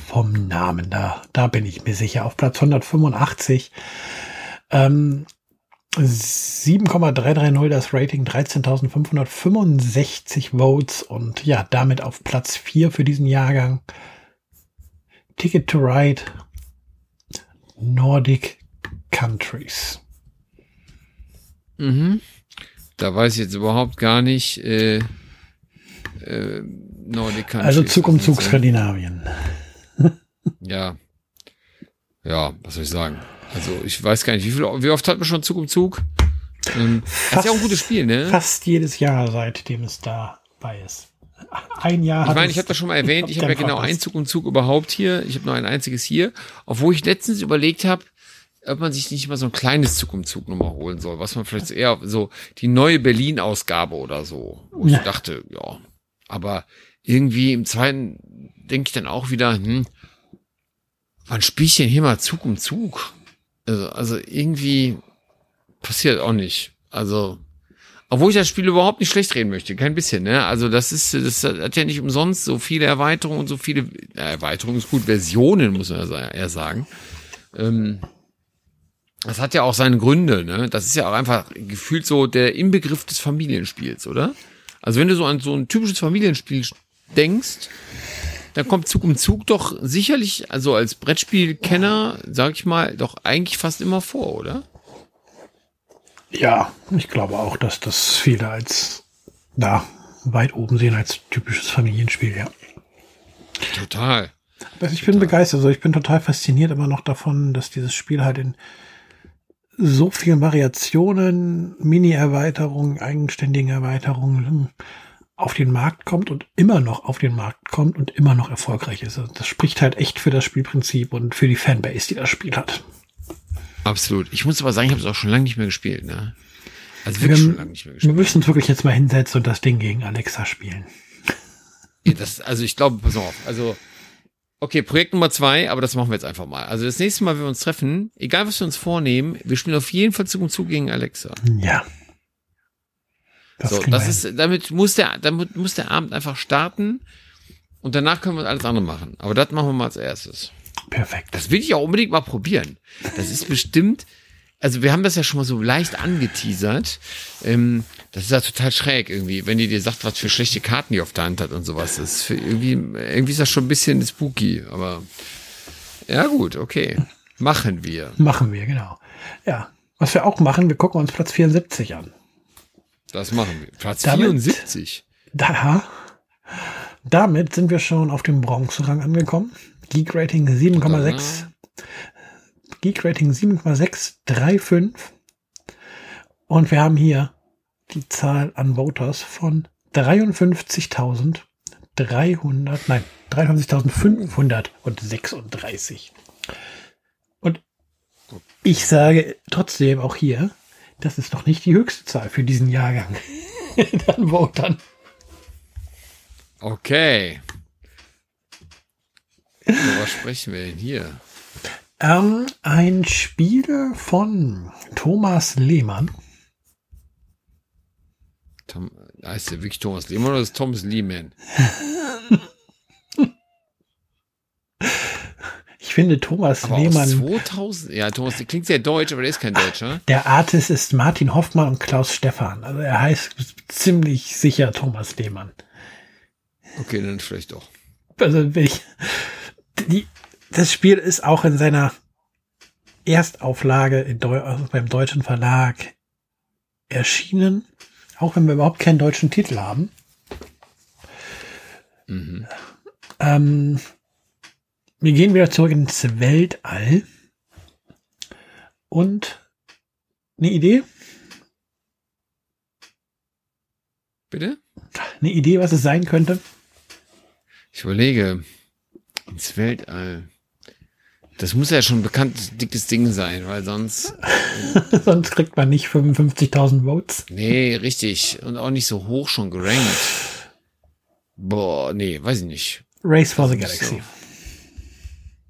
vom Namen. Da, da bin ich mir sicher. Auf Platz 185 ähm, 7,330 das Rating, 13.565 Votes und ja, damit auf Platz 4 für diesen Jahrgang. Ticket to Ride, Nordic Countries. Mhm. Da weiß ich jetzt überhaupt gar nicht. Äh, äh, Nordic Countries. Also Zug um Zug Skandinavien. Ja. Ja, was soll ich sagen? Also ich weiß gar nicht, wie, viel, wie oft hat man schon Zug um Zug? Ähm, das ist ja auch ein gutes Spiel, ne? Fast jedes Jahr, seitdem es dabei ist. Ein Jahr. Ich meine, ich habe das schon mal erwähnt, ich habe ja genau einen Zug um Zug überhaupt hier. Ich habe nur ein einziges hier. Obwohl ich letztens überlegt habe, ob man sich nicht mal so ein kleines Zug um Zug nochmal holen soll, was man vielleicht eher so die neue Berlin-Ausgabe oder so, wo ich dachte, ja. Aber irgendwie im zweiten denke ich dann auch wieder, hm, wann spiel ich denn hier mal Zug um Zug? Also, also irgendwie passiert auch nicht. Also, obwohl ich das Spiel überhaupt nicht schlecht reden möchte, kein bisschen, ne? Also das ist, das hat ja nicht umsonst so viele Erweiterungen und so viele, äh, Erweiterungen ist gut, Versionen muss man ja eher sagen. Ähm, das hat ja auch seine Gründe, ne? Das ist ja auch einfach gefühlt so der Inbegriff des Familienspiels, oder? Also wenn du so an so ein typisches Familienspiel denkst, dann kommt Zug um Zug doch sicherlich, also als Brettspielkenner, sag ich mal, doch eigentlich fast immer vor, oder? Ja, ich glaube auch, dass das viele als da weit oben sehen als typisches Familienspiel, ja. Total. Also ich bin total. begeistert, also ich bin total fasziniert immer noch davon, dass dieses Spiel halt in so vielen Variationen, Mini-Erweiterungen, eigenständigen Erweiterungen auf den Markt kommt und immer noch auf den Markt kommt und immer noch erfolgreich ist. Also das spricht halt echt für das Spielprinzip und für die Fanbase, die das Spiel hat. Absolut. Ich muss aber sagen, ich habe es auch schon lange nicht mehr gespielt. Ne? Also wirklich wir, schon lange nicht mehr gespielt. Wir müssen uns wirklich jetzt mal hinsetzen und das Ding gegen Alexa spielen. Ja, das, also ich glaube, pass auf. Also Okay, Projekt Nummer zwei, aber das machen wir jetzt einfach mal. Also das nächste Mal, wenn wir uns treffen, egal was wir uns vornehmen, wir spielen auf jeden Fall Zug um Zug gegen Alexa. Ja. Das so, das ist, damit muss der, damit muss der Abend einfach starten und danach können wir alles andere machen. Aber das machen wir mal als erstes. Perfekt. Das will ich auch unbedingt mal probieren. Das ist bestimmt, also wir haben das ja schon mal so leicht angeteasert. Ähm, das ist ja total schräg irgendwie, wenn die dir sagt, was für schlechte Karten die auf der Hand hat und sowas. Das ist für irgendwie, irgendwie ist das schon ein bisschen spooky, aber ja gut, okay. Machen wir. Machen wir, genau. Ja. Was wir auch machen, wir gucken uns Platz 74 an. Das machen wir. Platz damit, 74. Da, damit sind wir schon auf dem Bronze-Rang angekommen. Geek Rating 7,6. Geek Rating 7,635. Und wir haben hier die Zahl an Voters von 53.300, nein, 53.536. Und ich sage trotzdem auch hier, das ist doch nicht die höchste Zahl für diesen Jahrgang. Dann Votern. Okay. was sprechen wir denn hier? Ähm, ein Spiel von Thomas Lehmann. Tom, heißt der wirklich Thomas Lehmann oder ist Thomas Lehmann? Ich finde Thomas aber Lehmann. 2000, ja, Thomas, klingt sehr deutsch, aber der ist kein Deutscher. Der Artist ist Martin Hoffmann und Klaus Stephan. Also er heißt ziemlich sicher Thomas Lehmann. Okay, dann vielleicht doch. Also ich, die, das Spiel ist auch in seiner Erstauflage in Deu also beim deutschen Verlag erschienen, auch wenn wir überhaupt keinen deutschen Titel haben. Mhm. Ähm, wir gehen wieder zurück ins Weltall. Und eine Idee? Bitte? Eine Idee, was es sein könnte? Ich überlege. Ins Weltall. Das muss ja schon ein bekanntes, dickes Ding sein, weil sonst. sonst kriegt man nicht 55.000 Votes. Nee, richtig. Und auch nicht so hoch schon gerankt. Boah, nee, weiß ich nicht. Race for the Galaxy. So.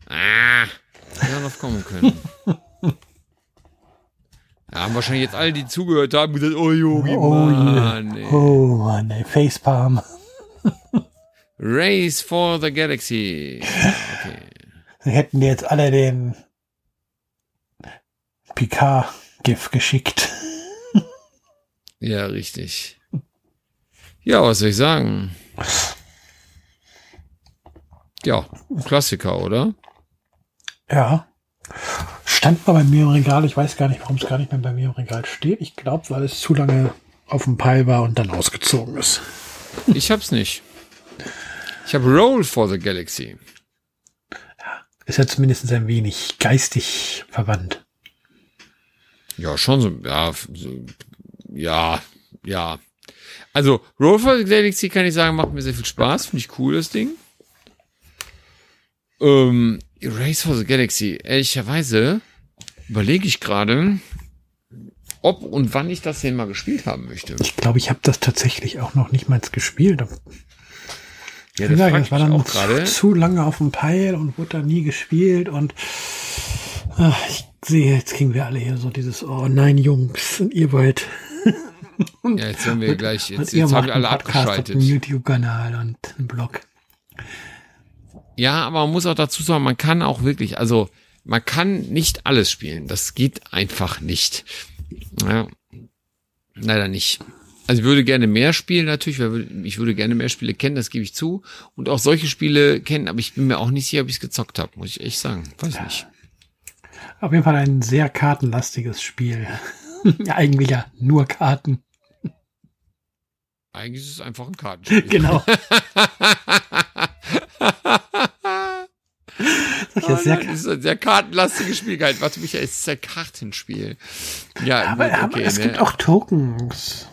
Ah, noch kommen können. Ja, haben wahrscheinlich jetzt alle, die zugehört haben, gesagt, oh Yogi, oh, Mann, ey. Oh Mann, ey, Facepalm. Race for the Galaxy. Okay. Sie hätten jetzt alle den Picard GIF geschickt. Ja, richtig. Ja, was soll ich sagen? Ja, Klassiker, oder? Ja. Stand mal bei mir im Regal. Ich weiß gar nicht, warum es gar nicht mehr bei mir im Regal steht. Ich glaube, weil es zu lange auf dem Pile war und dann ausgezogen ist. Ich hab's nicht. Ich habe Roll for the Galaxy. Ist ja zumindest ein wenig geistig verwandt. Ja, schon so, ja, so, ja, ja. Also, Roll for the Galaxy kann ich sagen, macht mir sehr viel Spaß. Finde ich cool, das Ding. Ähm, Race for the Galaxy, ehrlicherweise überlege ich gerade, ob und wann ich das denn mal gespielt haben möchte. Ich glaube, ich habe das tatsächlich auch noch nicht mal gespielt. Ja, das frag das war dann auch gerade. zu lange auf dem Pile und wurde dann nie gespielt und ach, ich sehe, jetzt kriegen wir alle hier so dieses, oh nein, Jungs, und ihr wollt. Ja, jetzt haben wir gleich, und jetzt, ihr jetzt haben wir einen alle Podcast und abgeschaltet. einen YouTube-Kanal und einen Blog. Ja, aber man muss auch dazu sagen, man kann auch wirklich, also man kann nicht alles spielen. Das geht einfach nicht. Ja, leider nicht. Also ich würde gerne mehr spielen natürlich, weil ich würde gerne mehr Spiele kennen, das gebe ich zu. Und auch solche Spiele kennen, aber ich bin mir auch nicht sicher, ob ich es gezockt habe, muss ich echt sagen. Weiß nicht. Auf jeden Fall ein sehr kartenlastiges Spiel. ja, eigentlich ja nur Karten. Eigentlich ist es einfach ein Kartenspiel. Genau. Sag ja, Oh sehr, das ist ein sehr kartenlastiges Spiel. Geil. Warte, Michael, es ist ein Kartenspiel. Ja, aber, aber okay, es ne? gibt auch Tokens.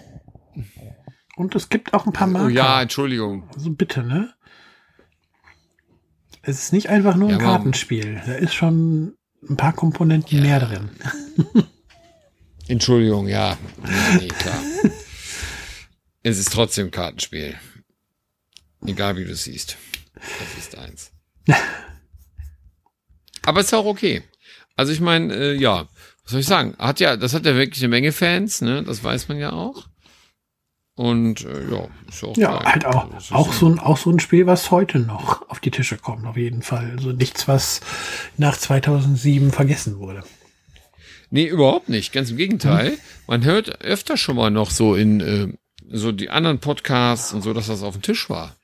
Und es gibt auch ein paar Marker. Oh ja, Entschuldigung. Also bitte, ne? Es ist nicht einfach nur Ja, ein aber- Kartenspiel. Da ist schon ein paar Komponenten Ja. mehr drin. Entschuldigung, ja. Nee, nee, klar. es ist trotzdem ein Kartenspiel. Egal wie du es siehst. Das ist eins. Aber ist auch okay. Also ich meine, äh, ja, was soll ich sagen? Hat ja, das hat ja wirklich eine Menge Fans, ne? Das weiß man ja auch. Und äh, ja, ist auch Ja, geil. halt auch, Also, auch, so ein, auch so ein Spiel, was heute noch auf die Tische kommt, auf jeden Fall. Also nichts, was nach 2007 vergessen wurde. Nee, überhaupt nicht. Ganz im Gegenteil. Hm. Man hört öfter schon mal noch so in äh, so die anderen Podcasts und so, dass das auf dem Tisch war.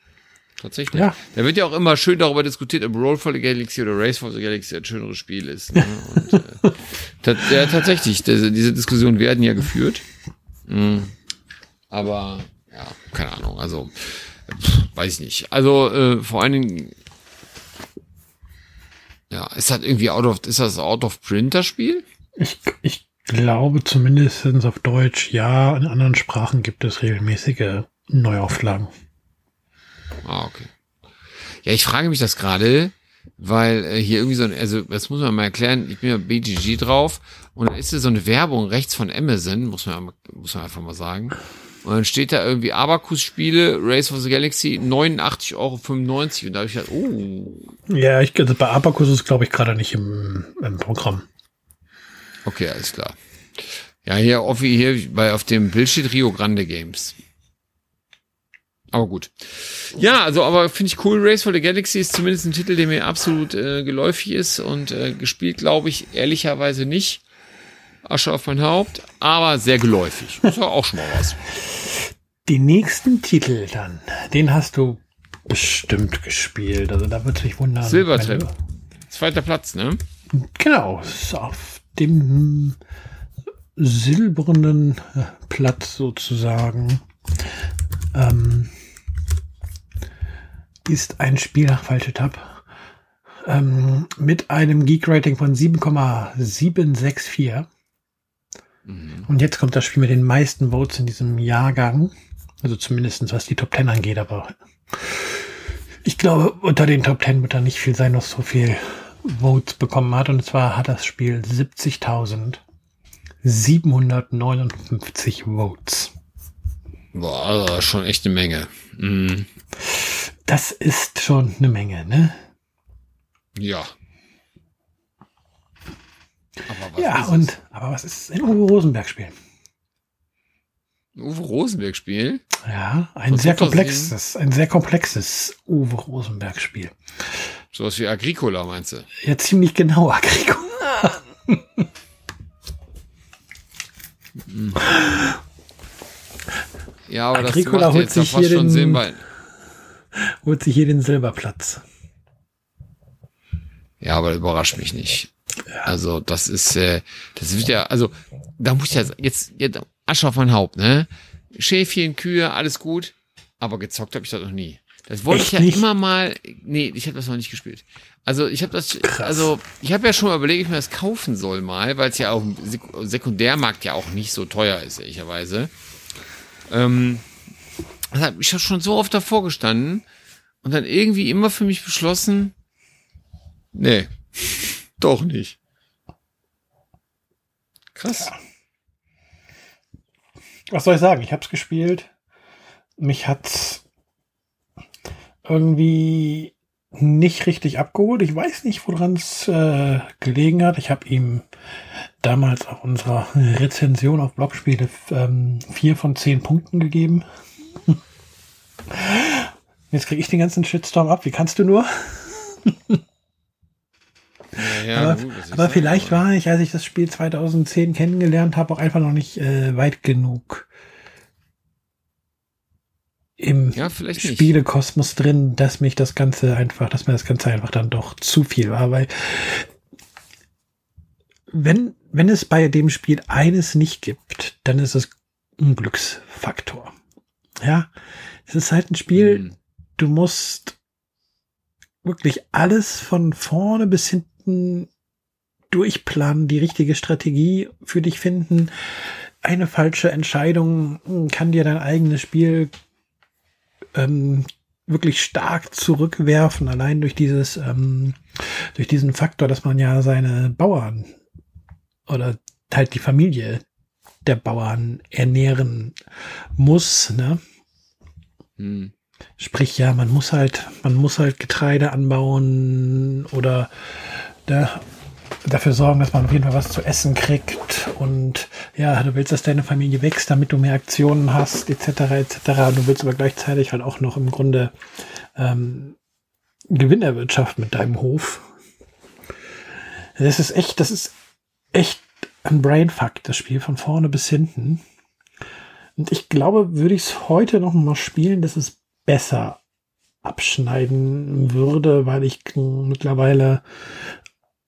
Tatsächlich. Ja. Da wird ja auch immer schön darüber diskutiert, ob Roll for the Galaxy oder Race for the Galaxy ein schöneres Spiel ist. Ne? Und, äh, ja, tatsächlich, diese, diese Diskussionen werden ja geführt. Mm. Aber, ja, keine Ahnung. Also, pff, weiß ich nicht. Also, äh, vor allen Dingen, ja, ist das irgendwie out of, ist das out of printer Spiel? Ich, ich glaube zumindest auf Deutsch, ja. In anderen Sprachen gibt es regelmäßige Neuauflagen. Ah, okay. Ja, ich frage mich das gerade, weil äh, hier irgendwie so ein, also das muss man mal erklären, ich bin ja BGG drauf und dann ist hier so eine Werbung rechts von Amazon, muss man, muss man einfach mal sagen. Und dann steht da irgendwie Abacus-Spiele, Race for the Galaxy, 89,95 Euro. Und da habe ich gedacht, oh, Ja, ich, also bei Abacus ist, glaube ich, gerade nicht im, im Programm. okay, alles klar. Ja, hier, Offi, hier bei, auf dem Bild steht Rio Grande Games. Aber gut. Ja, also, aber finde ich cool. Race for the Galaxy ist zumindest ein Titel, der mir absolut äh, geläufig ist und äh, gespielt, glaube ich, ehrlicherweise nicht. Asche auf mein Haupt, aber sehr geläufig. Ist ja auch schon mal was. Den nächsten Titel dann, den hast du bestimmt gespielt. Also da wird sich wundern. Silvertrap. Zweiter Platz, ne? Genau, ist auf dem silbernen Platz sozusagen. Ähm, ist ein Spiel, ach, falsche Tab, ähm, mit einem Geek-Rating von 7,764. Und jetzt kommt das Spiel mit den meisten Votes in diesem Jahrgang. Also zumindestens was die Top 10 angeht, aber ich glaube, unter den Top 10 wird da nicht viel sein, was so viel Votes bekommen hat. Und zwar hat das Spiel 70.759 Votes. Boah, schon echt eine Menge. Mhm. Das ist schon eine Menge, ne? Ja. Aber was ja, ist und, aber was ist ein Uwe Rosenberg-Spiel? es? Uwe Rosenberg-Spiel? Ja, ein Von sehr 2007? komplexes, ein sehr komplexes Uwe Rosenberg-Spiel. Sowas wie Agricola, meinst du? Ja, ziemlich genau, Agrico. Ja, aber Agricola das macht holt sich fast hier schon den- weil Holt sich hier den Silberplatz. Ja, aber überrascht mich nicht. Also das ist, äh, das wird ja, also da muss ich ja jetzt, jetzt Asche auf mein Haupt, ne? Schäfchen, Kühe, alles gut, aber gezockt habe ich das noch nie. Das wollte Echt ich ja nicht? immer mal. Nee, ich habe das noch nicht gespielt. Also ich habe das, also ich habe ja schon mal überlegt, ob ich mir das kaufen soll mal, weil es ja auf dem Sek- Sekundärmarkt ja auch nicht so teuer ist, ehrlicherweise. Ähm, ich habe schon so oft davor gestanden und dann irgendwie immer für mich beschlossen, nee, doch nicht. Krass. Was soll ich sagen? Ich habe es gespielt. Mich hat's irgendwie nicht richtig abgeholt. Ich weiß nicht, woran es äh, gelegen hat. Ich habe ihm damals auf unserer Rezension auf Blogspiele ähm, vier von zehn Punkten gegeben. Jetzt kriege ich den ganzen Shitstorm ab. Wie kannst du nur? Ja, ja, aber gut, aber vielleicht war ich, als ich das Spiel 2010 kennengelernt habe, auch einfach noch nicht äh, weit genug im Ja. Spielekosmos drin, dass mich das Ganze einfach, dass mir das Ganze einfach dann doch zu viel war, weil wenn, wenn es bei dem Spiel eines nicht gibt, dann ist es ein Glücksfaktor. Ja, es ist halt ein Spiel, Hm. du musst wirklich alles von vorne bis hinten durchplanen, die richtige Strategie für dich finden. Eine falsche Entscheidung kann dir dein eigenes Spiel ähm, wirklich stark zurückwerfen, allein durch dieses, ähm, durch diesen Faktor, dass man ja seine Bauern oder halt die Familie der Bauern ernähren muss, ne? Hm. Sprich, ja, man muss halt, man muss halt Getreide anbauen oder da, dafür sorgen, dass man auf jeden Fall was zu essen kriegt und ja, du willst, dass deine Familie wächst, damit du mehr Aktionen hast, etc., etc. Du willst aber gleichzeitig halt auch noch im Grunde ähm, Gewinn erwirtschaften mit deinem Hof. Das ist echt, das ist echt ein Brainfuck, das Spiel von vorne bis hinten. Und ich glaube, würde ich es heute noch mal spielen, dass es besser abschneiden würde, weil ich mittlerweile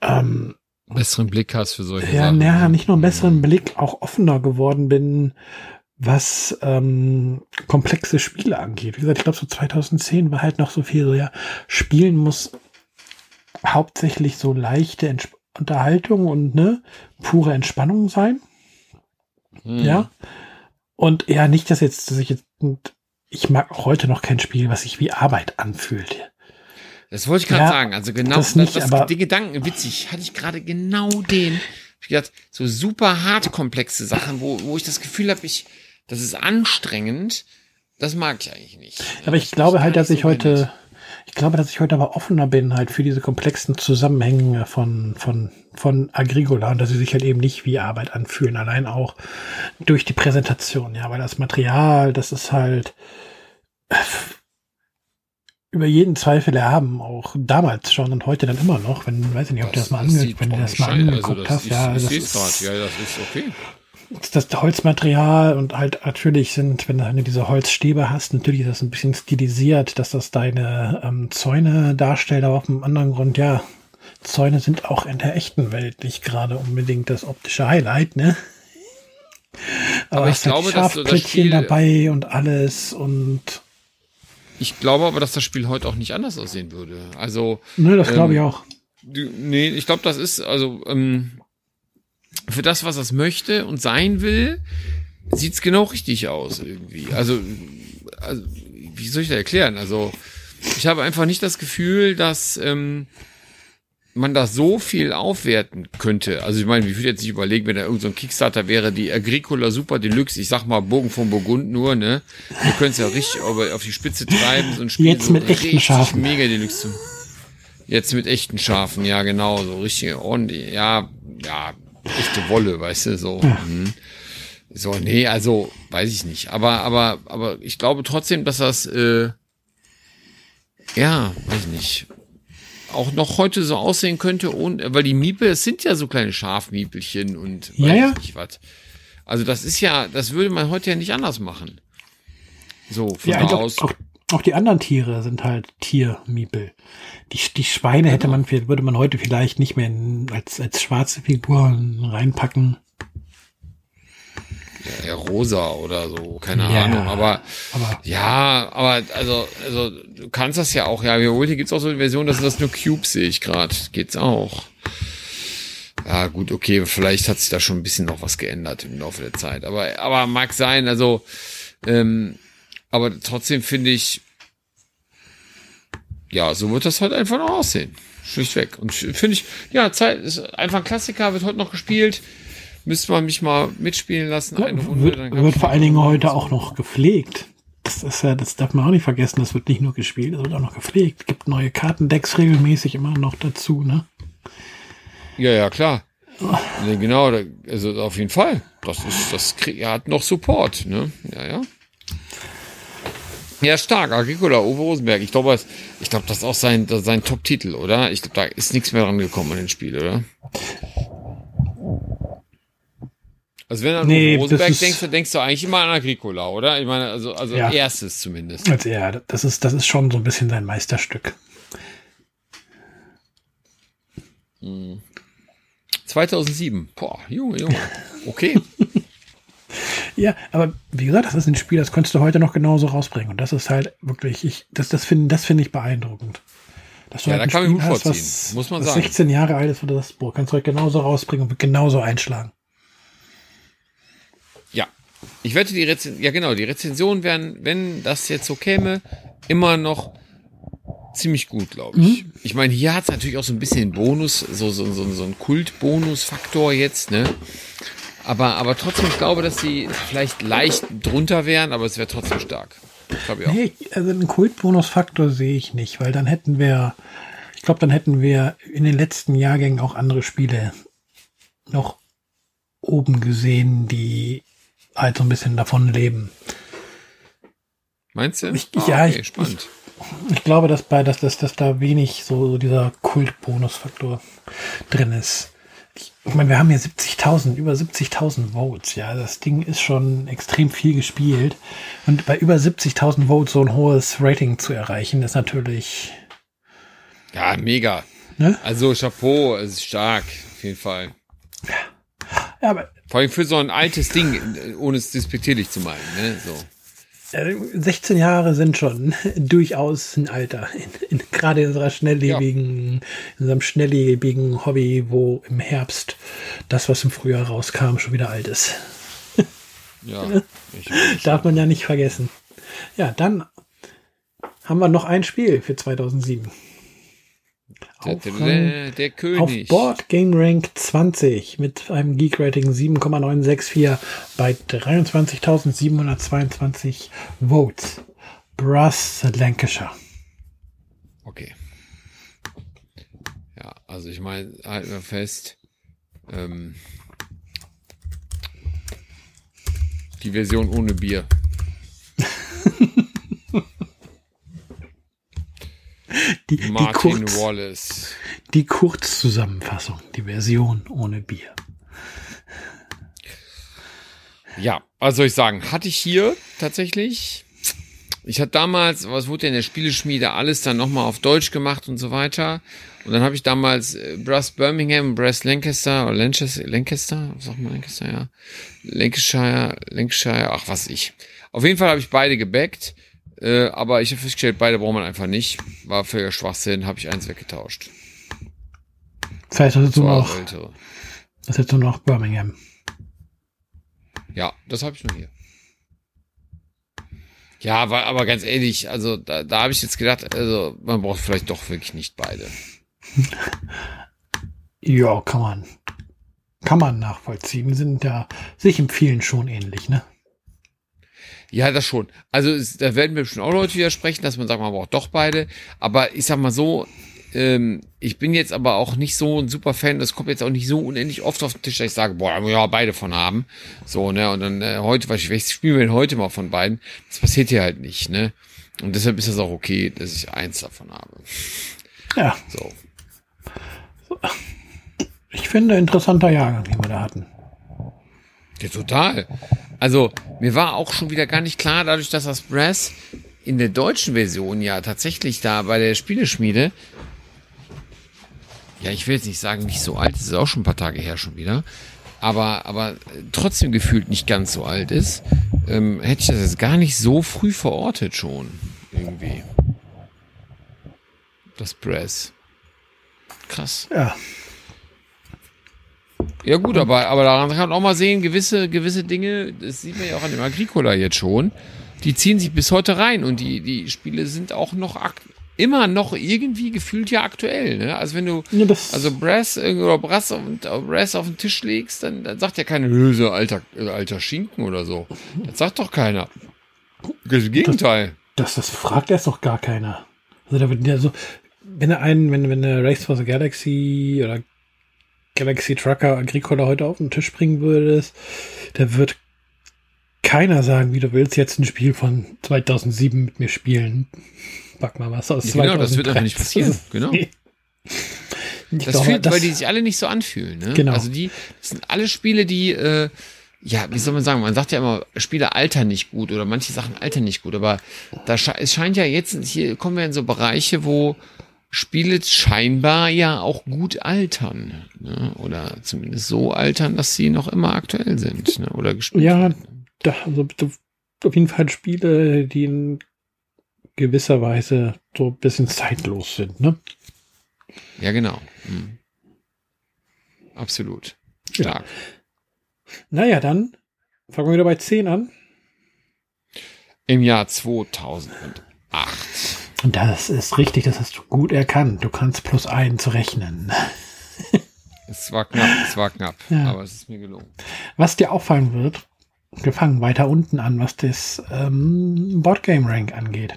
ähm, Besseren Blick hast für solche ja, Sachen. ja, ne? nicht nur einen besseren Blick, auch offener geworden bin, was ähm, komplexe Spiele angeht. Wie gesagt, ich glaube, so 2010 war halt noch so viel so, ja, Spielen muss hauptsächlich so leichte Unterhaltung und ne, pure Entspannung sein. Hm. Ja. Und ja, nicht, dass jetzt, dass ich jetzt, ich mag auch heute noch kein Spiel, was sich wie Arbeit anfühlt. Das wollte ich gerade Ja, sagen. Also genau, das das, nicht, das, aber- die Gedanken, witzig, hatte ich gerade genau den. Ich gedacht, so super hart komplexe Sachen, wo, wo ich das Gefühl habe, ich, das ist anstrengend. Das mag ich eigentlich nicht. Aber ich bin glaube gar halt, dass ich heute. Ich glaube, dass ich heute aber offener bin halt für diese komplexen Zusammenhänge von, von, von Agricola und dass sie sich halt eben nicht wie Arbeit anfühlen, allein auch durch die Präsentation, ja, weil das Material, das ist halt äh, über jeden Zweifel erhaben, auch damals schon und heute dann immer noch, wenn, weiß ich nicht, ob du das mal, ange sieht wenn du das mal scheiße- angeguckt das hast, ich das ist. Ja, das ist okay. Das Holzmaterial und halt natürlich sind, wenn du diese Holzstäbe hast, natürlich ist das ein bisschen stilisiert, dass das deine ähm, Zäune darstellt, aber auf dem anderen Grund, ja, Zäune sind auch in der echten Welt nicht gerade unbedingt das optische Highlight, ne? Aber, Aber ich glaube, dass so das Spiel- dabei und alles und Ich glaube aber, dass das Spiel heute auch nicht anders aussehen würde. Also, ne, das glaube ich Ähm, auch. Du, nee, ich glaube, das ist, also, ähm, für das, was es möchte und sein will, sieht's genau richtig aus irgendwie. Also, also, wie soll ich das erklären? Also, ich habe einfach nicht das Gefühl, dass ähm, man das so viel aufwerten könnte. Also ich meine, ich würde jetzt nicht überlegen, wenn da irgendein so ein Kickstarter wäre, die Agricola Super Deluxe, ich sag mal Bogen von Burgund nur, ne? Wir können es ja richtig auf die Spitze treiben, so ein Spiel Jetzt so mit echten Schafen. mega Deluxe zu. Jetzt mit echten Schafen, ja genau, so richtig ordentlich, ja, ja, echte Wolle, weißt du, so. Mhm. So, nee, also, weiß ich nicht. Aber, aber, aber ich glaube trotzdem, dass das, äh, ja, weiß ich nicht, auch noch heute so aussehen könnte, ohne, weil die Miepel, es sind ja so kleine Schafmiepelchen und Ja, weiß ja. ich nicht was. Also das ist ja, das würde man heute ja nicht anders machen. So, von ja, da aus. auch, auch die anderen Tiere sind halt Tiermiepel. Die, die Schweine hätte man, würde man heute vielleicht nicht mehr als, als schwarze Figuren reinpacken. Ja, rosa oder so, keine Ja, Ahnung, aber, aber- ja, aber also, also du kannst das ja auch, ja, hier gibt's auch so eine Version, dass das nur Cubes sehe ich gerade, geht's auch. Ja, gut, okay, vielleicht hat sich da schon ein bisschen noch was geändert im Laufe der Zeit, aber, aber mag sein, also, ähm, aber trotzdem finde ich, ja, so wird das halt einfach noch aussehen. Schlichtweg. Und finde ich, ja, Zeit ist einfach ein Klassiker, wird heute noch gespielt. Müsste man mich mal mitspielen lassen, eine Runde. wird, wird vor allen Dingen heute auch noch gepflegt. Das ist ja, das darf man auch nicht vergessen. Das wird nicht nur gespielt, das wird auch noch gepflegt. Gibt neue Kartendecks regelmäßig immer noch dazu, ne? Ja, ja, klar. Nee, genau, also auf jeden Fall. Das ist, das krieg, er hat noch Support, ne? Ja, ja. Ja, stark. Agricola, Uwe Rosenberg. Ich glaube, das- ich glaube, das ist auch sein, sein Top-Titel, oder? Ich glaube, da ist nichts mehr dran gekommen an den Spiel, oder? Also wenn du an Nee, Uwe Rosenberg denkst, dann denkst du eigentlich immer an Agricola, oder? Ich meine, also, also Ja. erstes zumindest. Also ja, das ist, das ist schon so ein bisschen sein Meisterstück. 2007. Boah, Junge, Junge. Okay. Ja, aber wie gesagt, das ist ein Spiel, das könntest du heute noch genauso rausbringen. Und das ist halt wirklich, ich, das, das finde das finde ich beeindruckend. Dass du Ja, halt da kann man Spiel gut hast, vorziehen, was, muss man was sagen. 16 Jahre alt ist, wo du das, boah, kannst du heute genauso rausbringen und genauso einschlagen. Ja. Ich wette, die Rezension, ja genau, die Rezensionen wären, wenn das jetzt so käme, immer noch ziemlich gut, glaube ich. Ich meine, hier hat es natürlich auch so ein bisschen Bonus, so, so, so, so ein Kult-Bonus-Faktor jetzt, ne? Aber, aber trotzdem, ich glaube, dass die vielleicht leicht drunter wären, aber es wäre trotzdem stark. Glaube ich auch. Nee, also einen Kultbonusfaktor sehe ich nicht, weil dann hätten wir, ich glaube, dann hätten wir in den letzten Jahrgängen auch andere Spiele noch oben gesehen, die halt so ein bisschen davon leben. Meinst du? Ich- ja, ich- spannend. Ich glaube, dass bei, dass, dass, dass da wenig so, so dieser Kultbonusfaktor drin ist. Ich, meine, wir haben hier 70.000, über 70.000 Votes, ja. Das Ding ist schon extrem viel gespielt. Und bei über 70.000 Votes so ein hohes Rating zu erreichen, ist natürlich, Ja, mega. ne? Also Chapeau, es ist stark, auf jeden Fall. Ja, aber Vor allem für so ein altes Ding, ohne es despektierlich zu meinen, ne? So. Äh, 16 Jahre sind schon durchaus ein Alter. In, in, gerade in unserer schnelllebigen, in unserem schnelllebigen Hobby, wo im Herbst das, was im Frühjahr rauskam, schon wieder alt ist. Ja. Ich, Darf man ja nicht vergessen. Ja, dann haben wir noch ein Spiel für 2007. Auf, Rang- der, der auf König. Board Game Rank 20 mit einem Geek Rating 7,964 bei 23.722 Votes. Brass Lancashire. Okay. Ja, also ich meine, halten wir fest, ähm, die Version ohne Bier. Die, die, Martin Kurz, Wallace. die Kurzzusammenfassung, die Version ohne Bier. Ja, was soll ich sagen? Hatte ich hier tatsächlich. Ich hatte damals, was wurde denn in der Spieleschmiede, alles dann nochmal auf Deutsch gemacht und so weiter. Und dann habe ich damals äh, Brass Birmingham, Brass Lancaster oder Lancaster, Lancaster, was sagt man Lancaster, ja. Lancashire, Lancashire, ach was ich. Auf jeden Fall habe ich beide gebackt. Äh, aber ich habe festgestellt, beide braucht man einfach nicht. War für Schwachsinn, habe ich eins weggetauscht. Das nur war noch, ältere. das jetzt nur noch Birmingham. Ja, das habe ich nur hier. Ja, aber, aber ganz ehrlich, also da, da habe ich jetzt gedacht, also man braucht vielleicht doch wirklich nicht beide. Ja, kann man. Kann man nachvollziehen. Sind ja sich im vielen schon ähnlich, ne? Ja, das schon. Also es, da werden wir bestimmt auch Leute widersprechen, dass man sagt, man braucht doch beide. Aber ich sag mal so, ähm, ich bin jetzt aber auch nicht so ein super Fan, das kommt jetzt auch nicht so unendlich oft auf den Tisch, dass ich sage, boah, da muss ich beide von haben. So, ne, und dann äh, heute, was ich, welches spielen wir denn heute mal von beiden? Das passiert hier halt nicht, ne? Und deshalb ist das auch okay, dass ich eins davon habe. Ja, So. ich finde interessanter Jahrgang, den wir da hatten. Ja, total. Also, mir war auch schon wieder gar nicht klar, dadurch, dass das Brass in der deutschen Version ja tatsächlich da bei der Spieleschmiede, ja, ich will jetzt nicht sagen, nicht so alt, ist auch schon ein paar Tage her schon wieder, aber, aber trotzdem gefühlt nicht ganz so alt ist, ähm, hätte ich das jetzt gar nicht so früh verortet schon. Irgendwie. Das Brass. Krass. Ja. Ja gut, aber, aber daran kann man auch mal sehen, gewisse, gewisse Dinge, das sieht man ja auch an dem Agricola jetzt schon, die ziehen sich bis heute rein und die, die Spiele sind auch noch immer noch irgendwie gefühlt ja aktuell. Ne? Also wenn du Ja, das- also Brass oder Brass auf, Brass auf den Tisch legst, dann, dann sagt ja keine Löse, alter, äh, alter Schinken oder so. Das sagt doch keiner. Das Gegenteil. Das, das fragt erst doch gar keiner. Also da wird ja so, wenn er einen, wenn, wenn der Race for the Galaxy oder Galaxy Trucker Agricola heute auf den Tisch bringen würdest, da wird keiner sagen, wie du willst jetzt ein Spiel von 2007 mit mir spielen. Pack mal was aus Ja, genau, das wird 2003. einfach nicht passieren. Genau. Ich Das glaube, fühlt, das- weil die sich alle nicht so anfühlen. Ne? Genau. Also die, das sind alle Spiele, die, äh, ja, wie soll man sagen, man sagt ja immer, Spiele altern nicht gut oder manche Sachen altern nicht gut, aber da sche es scheint ja jetzt, hier kommen wir in so Bereiche, wo Spiele scheinbar ja auch gut altern. Ne? Oder zumindest so altern, dass sie noch immer aktuell sind. Ne? Oder gespielt Ja, werden. da, also auf jeden Fall Spiele, die in gewisser Weise so ein bisschen zeitlos sind, ne? ja genau. Hm. Absolut. Stark. Naja, dann fangen wir wieder bei 10 an. Im Jahr 2008. Das ist richtig, das hast du gut erkannt. Du kannst plus eins rechnen. Es war knapp, es war knapp, Ja. aber es ist mir gelungen. Was dir auffallen wird, wir fangen weiter unten an, was das ähm, Boardgame Rank angeht.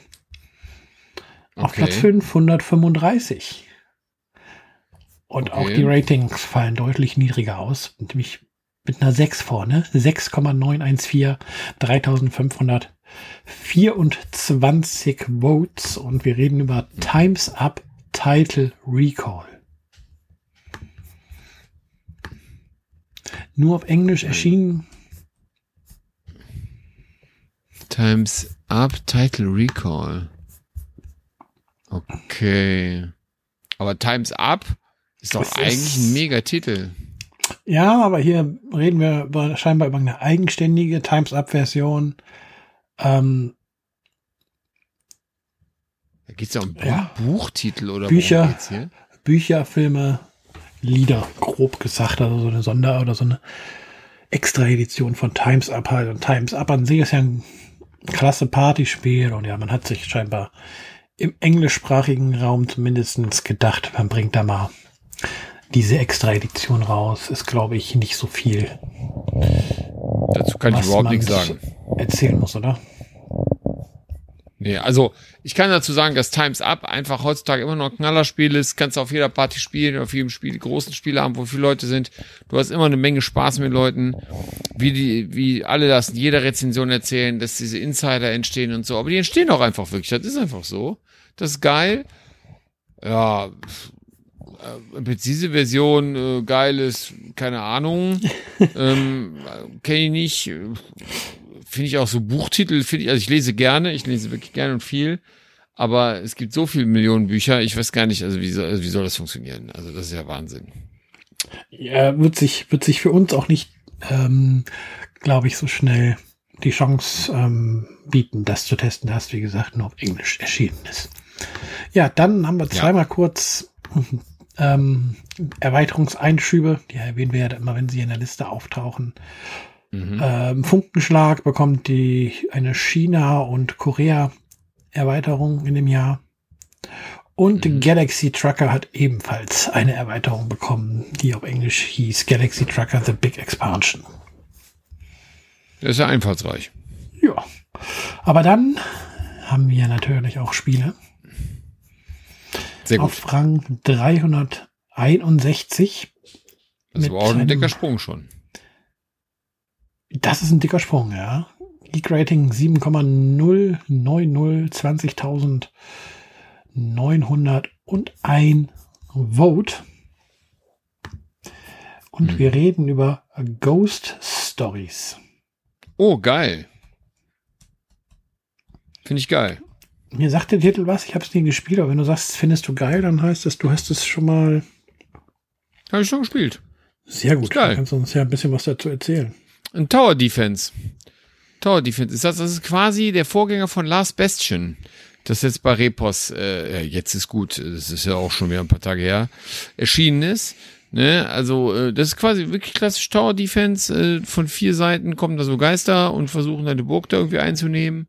Auf Okay. Platz 535. Und auch Okay. die Ratings fallen deutlich niedriger aus, nämlich mit einer 6 vorne. 6,914, 3524 Votes und wir reden über Times Up Title Recall. Nur auf Englisch erschienen. Times Up Title Recall. Okay. Aber Times Up ist doch Das eigentlich ist- ein Megatitel. Ja, aber hier reden wir über, scheinbar über eine eigenständige Times Up Version. Ähm, Da geht's ja um Ja. Buchtitel oder Bücher. Bücher, Filme, Lieder, grob gesagt, also so eine Sonder- oder so eine Extra-Edition von Times Up halt. Und Times Up an sich ist ja ein klasse Partyspiel und ja, man hat sich scheinbar im englischsprachigen Raum zumindest gedacht, man bringt da mal diese Extra-Edition raus. Ist, glaube ich, nicht so viel, Dazu kann ich überhaupt nichts sagen. erzählen muss, oder? Nee, also ich kann dazu sagen, dass Times Up einfach heutzutage immer noch ein Knallerspiel ist. Kannst du auf jeder Party spielen, auf jedem Spiel, die großen Spiele haben, wo viele Leute sind. Du hast immer eine Menge Spaß mit Leuten, wie die, wie alle das in jeder Rezension erzählen, dass diese Insider entstehen und so. Aber die entstehen auch einfach wirklich. Das ist einfach so. Das ist geil. Ja, pff, äh, präzise Version, äh, geil ist, keine Ahnung. ähm, Kenne ich nicht. Finde ich auch so Buchtitel, finde ich, also ich lese gerne, ich lese wirklich gerne und viel, aber es gibt so viele Millionen Bücher, ich weiß gar nicht, also wie soll, also wie soll das funktionieren? Also das ist ja Wahnsinn. Ja, wird sich, wird sich für uns auch nicht, ähm, glaube ich, so schnell die Chance ähm, bieten, das zu testen, da es, wie gesagt, nur auf Englisch erschienen ist. Ja, dann haben wir zweimal kurz ähm, Erweiterungseinschübe, die erwähnen wir ja immer, wenn sie in der Liste auftauchen. Mhm. Ähm, Funkenschlag bekommt die eine China- und Korea-Erweiterung in dem Jahr. Und Mhm. Galaxy Trucker hat ebenfalls eine Erweiterung bekommen, die auf Englisch hieß Galaxy Trucker The Big Expansion. Das ist ja einfallsreich. Ja. Aber dann haben wir natürlich auch Spiele Sehr gut. auf Rang 361. Das war auch ein dicker Sprung schon. Das ist ein dicker Sprung, ja. Geek Rating 7,090, 20.901 Vote. Und Mhm. wir reden über Ghost Stories. Oh, geil. Finde ich geil. Mir sagt der Titel was, ich habe es nie gespielt, aber wenn du sagst, findest du geil, dann heißt das, du hast es schon mal. Habe ich schon gespielt. Sehr gut. geil. Dann kannst du uns ja ein bisschen was dazu erzählen. Ein Tower Defense. Tower Defense ist das, das ist quasi der Vorgänger von Last Bastion. Das jetzt bei Repos, äh, jetzt ist gut, das ist ja auch schon wieder ein paar Tage her, erschienen ist. Ne, also äh, das ist quasi wirklich klassisch Tower Defense. Äh, von vier Seiten kommen da so Geister und versuchen deine Burg da irgendwie einzunehmen.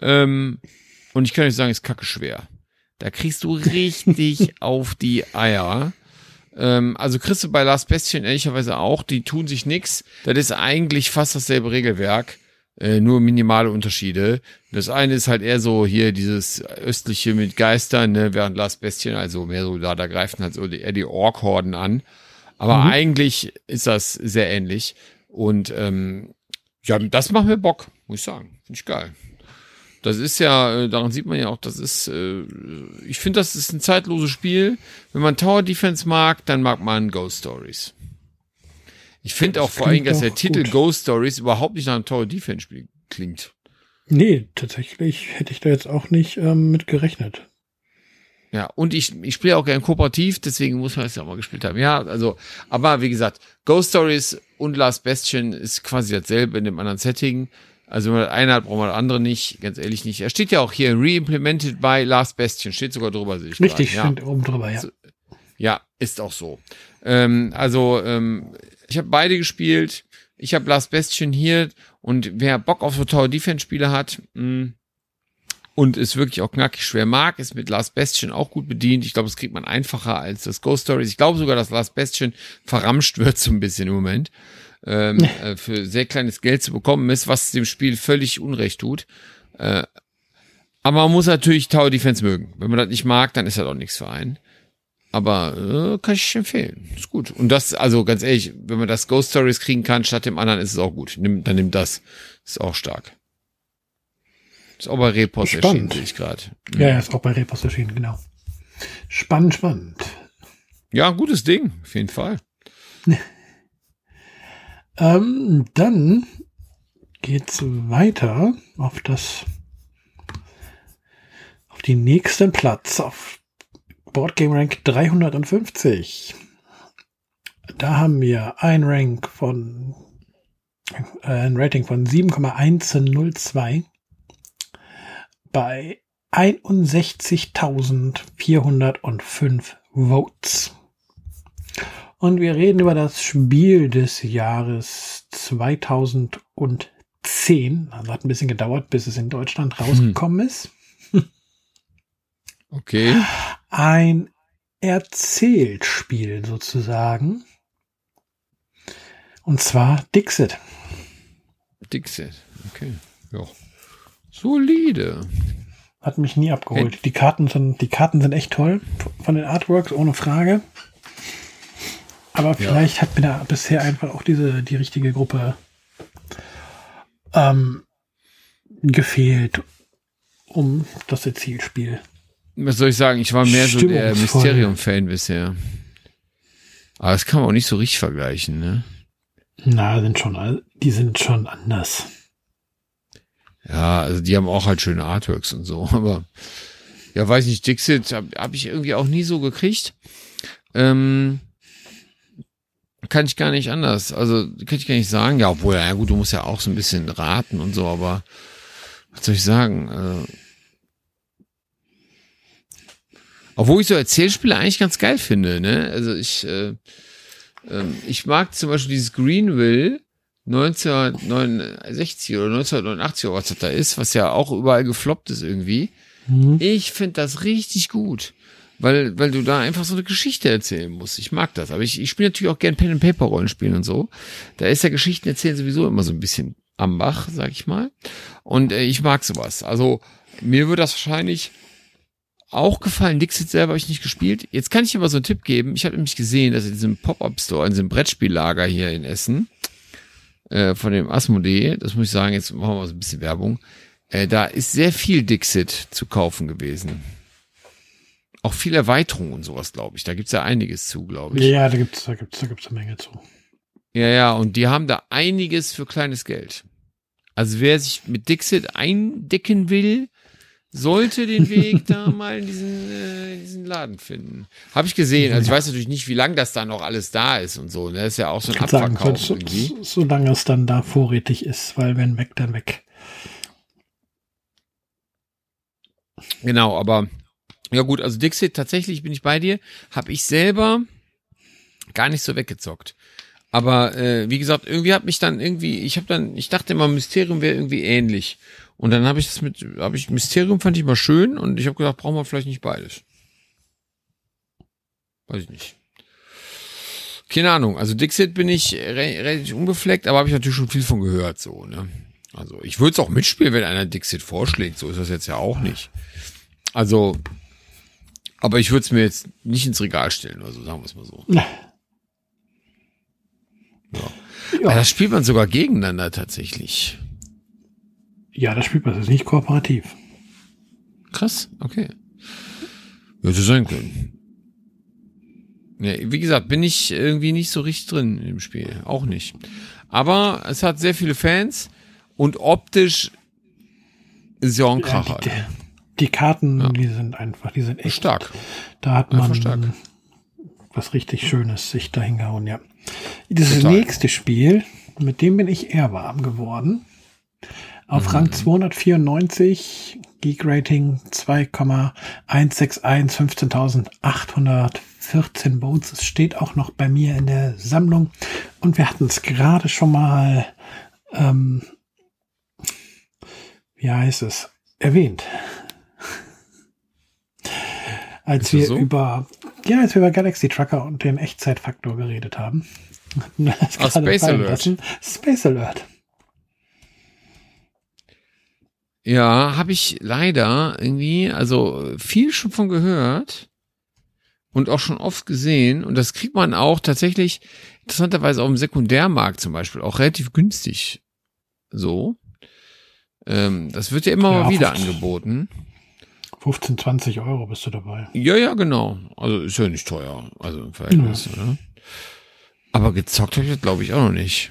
Ähm, und ich kann euch sagen, ist kacke schwer. Da kriegst du richtig auf die Eier. Ähm, also kriegst du bei Last Bastion ehrlicherweise auch, die tun sich nix. Das ist eigentlich fast dasselbe Regelwerk, äh, nur minimale Unterschiede. Das eine ist halt eher so hier dieses östliche mit Geistern, ne, während Last Bastion, also mehr so da, da greifen halt so die, eher die Ork-Horden an. Aber Mhm. eigentlich ist das sehr ähnlich. Und ähm, ja, das macht mir Bock, muss ich sagen. Finde ich geil. Das ist ja, äh, daran sieht man ja auch, das ist, äh, ich finde, das ist ein zeitloses Spiel. Wenn man Tower Defense mag, dann mag man Ghost Stories. Ich finde auch vor allem, dass der Titel gut. Ghost Stories überhaupt nicht nach einem Tower Defense Spiel klingt. Nee, tatsächlich hätte ich da jetzt auch nicht ähm, mit gerechnet. Ja, und ich, ich spiele auch gern kooperativ, deswegen muss man es ja auch mal gespielt haben. Ja, also, aber wie gesagt, Ghost Stories und Last Bastion ist quasi dasselbe in dem anderen Setting. Also wenn man das eine hat, braucht man das andere nicht, ganz ehrlich nicht. Er steht ja auch hier re-implemented by Last Bastion, steht sogar drüber, sehe ich Richtig, gerade. steht oben drüber, ja. Ja, ist auch so. Ähm, also, ähm, ich habe beide gespielt. Ich habe Last Bastion hier und wer Bock auf so Tower Defense Spiele hat mh, und es wirklich auch knackig schwer mag, ist mit Last Bastion auch gut bedient. Ich glaube, das kriegt man einfacher als das Ghost Stories. Ich glaube sogar, dass Last Bastion verramscht wird so ein bisschen im Moment. Ähm, äh, für sehr kleines Geld zu bekommen ist, was dem Spiel völlig Unrecht tut. Äh, aber man muss natürlich Tower Defense mögen. Wenn man das nicht mag, dann ist das auch nichts für einen. Aber äh, kann ich empfehlen. Ist gut. Und das, also ganz ehrlich, wenn man das Ghost Stories kriegen kann statt dem anderen, ist es auch gut. Nimm, dann nimm das. Ist auch stark. Ist auch bei Repos Spannend. erschienen, sehe ich gerade. Ja, ja, ist auch bei Repos erschienen, genau. Spannend, spannend. Ja, gutes Ding, auf jeden Fall. Ähm, dann geht's weiter auf das, auf den nächsten Platz, auf Board Game Rank 350. Da haben wir ein Rank von, äh, ein Rating von 7,102 bei 61.405 Votes. Und wir reden über das Spiel des Jahres 2010. Also hat ein bisschen gedauert, bis es in Deutschland rausgekommen ist. Okay. Ein Erzählspiel sozusagen. Und zwar Dixit. Dixit. Okay. Ja. Solide. Hat mich nie abgeholt. Die Karten sind, die Karten sind echt toll von den Artworks, ohne Frage. Aber vielleicht hat mir da bisher einfach auch diese, die richtige Gruppe ähm, gefehlt, um das Erzählspiel. Was soll ich sagen? Ich war mehr so der. Mysterium-Fan bisher. Aber das kann man auch nicht so richtig vergleichen, ne? Na, sind schon, die sind schon anders. Ja, also die haben auch halt schöne Artworks und so, aber ja, weiß nicht, Dixit habe hab ich irgendwie auch nie so gekriegt. Ähm, kann ich gar nicht anders. Also kann ich gar nicht sagen. Ja, obwohl, ja gut, du musst ja auch so ein bisschen raten und so, aber was soll ich sagen? Äh, obwohl ich so Erzählspiele eigentlich ganz geil finde, ne? Also ich, äh, ähm, ich mag zum Beispiel dieses Greenville 1969 oder 1989 oder was das da ist, was ja auch überall gefloppt ist irgendwie. Hm. Ich finde das richtig gut, weil, weil du da einfach so eine Geschichte erzählen musst. Ich mag das, aber ich, ich spiele natürlich auch gern Pen and Paper Rollenspielen und so. Da ist ja Geschichten erzählen sowieso immer so ein bisschen am Bach, sag ich mal. Und äh, ich mag sowas. Also mir würde das wahrscheinlich auch gefallen. Dixit selber habe ich nicht gespielt. Jetzt kann ich dir mal so einen Tipp geben. Ich habe nämlich gesehen, dass in diesem Pop-Up-Store, in diesem Brettspiellager hier in Essen, äh, von dem Asmodee, das muss ich sagen, jetzt machen wir mal so ein bisschen Werbung, äh, da ist sehr viel Dixit zu kaufen gewesen. Auch viel Erweiterung und sowas, glaube ich. Da gibt's ja einiges zu, glaube ich. Ja, da gibt's, da gibt's, da gibt's eine Menge zu. Ja, ja, und die haben da einiges für kleines Geld. Also wer sich mit Dixit eindecken will, sollte den Weg da mal in diesen, äh, in diesen Laden finden. Habe ich gesehen. Also ich weiß natürlich nicht, wie lange das da noch alles da ist und so. Ne? Das ist ja auch so ein Abverkauf sagen, so, Solange es dann da vorrätig ist, weil wenn weg, dann weg. Genau, aber ja gut, also Dixit, tatsächlich bin ich bei dir. Habe ich selber gar nicht so weggezockt. Aber äh, wie gesagt, irgendwie hat mich dann irgendwie, ich habe dann, ich dachte immer, Mysterium wäre irgendwie ähnlich. Und dann habe ich das mit, habe ich Mysterium fand ich mal schön und ich habe gedacht, brauchen wir vielleicht nicht beides. Weiß ich nicht. Keine Ahnung. Also Dixit bin ich re relativ unbefleckt, aber habe ich natürlich schon viel von gehört, so, ne? Also ich würde es auch mitspielen, wenn einer Dixit vorschlägt. So ist das jetzt ja auch nicht. Also, aber ich würde es mir jetzt nicht ins Regal stellen, also sagen wir es mal so. Ja. ja. das spielt man sogar gegeneinander tatsächlich. Ja, das spielt man das ist nicht kooperativ. Krass, okay. Würde sein können. Ja, wie gesagt, bin ich irgendwie nicht so richtig drin im Spiel. Auch nicht. Aber es hat sehr viele Fans und optisch ist ja auch ein Kracher. Ja, die, Karten, ja. die sind einfach, die sind echt stark. Da hat man was richtig Schönes sich da hingehauen, ja. Das Total. nächste Spiel, mit dem bin ich eher warm geworden. Auf mhm. Rang 294, Geek Rating 2,161, 15.814 Votes. Es steht auch noch bei mir in der Sammlung. Und wir hatten es gerade schon mal, ähm, wie heißt es, erwähnt. Als wir so? über, ja, als wir über Galaxy Trucker und den Echtzeitfaktor geredet haben. Ah, Space Alert. Space Alert. Ja, habe ich leider irgendwie, also viel schon von gehört und auch schon oft gesehen. Und das kriegt man auch tatsächlich interessanterweise auf dem Sekundärmarkt zum Beispiel auch relativ günstig. So. Ähm, das wird ja immer ja, mal wieder 15, angeboten. 15, 20 Euro bist du dabei. Ja, ja, genau. Also ist ja nicht teuer. Also im Verhältnis. Ja. Ne? Aber gezockt habe ich das glaube ich auch noch nicht.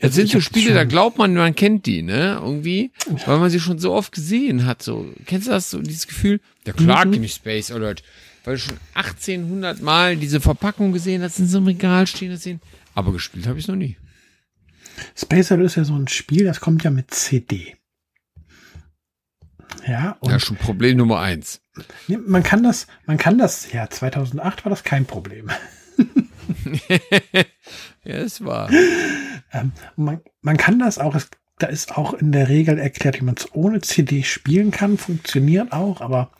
Das sind so Spiele, da glaubt man, man kennt die, ne? Irgendwie, weil man sie schon so oft gesehen hat. So, kennst du das so, dieses Gefühl? Ja klar mhm. kenne ich Space Alert, weil du schon 1800 Mal diese Verpackung gesehen hast, in so einem Regal stehen sehen. Aber gespielt habe ich noch nie. Space Alert ist ja so ein Spiel, das kommt ja mit CD. Ja, und ja, schon Problem Nummer eins. Man kann das, man kann das, ja, 2008 war das kein Problem. ja, es war. Ähm, man, man kann das auch, es, da ist auch in der Regel erklärt, wie man es ohne CD spielen kann, funktioniert auch, aber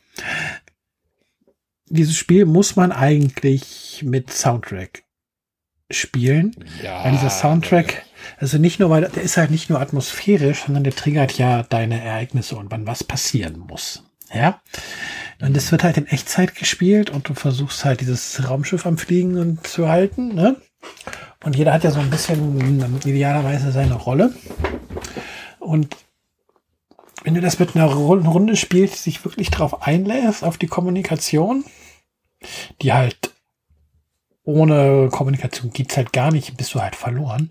dieses Spiel muss man eigentlich mit Soundtrack spielen. Ja, weil dieser Soundtrack, also nicht nur, weil der ist halt nicht nur atmosphärisch, sondern der triggert ja deine Ereignisse und wann was passieren muss. Ja. Und es wird halt in Echtzeit gespielt und du versuchst halt dieses Raumschiff am Fliegen zu halten, ne? Und jeder hat ja so ein bisschen idealerweise seine Rolle. Und wenn du das mit einer Runde spielst, sich wirklich drauf einlässt, auf die Kommunikation, die halt ohne Kommunikation geht's halt gar nicht, bist du halt verloren,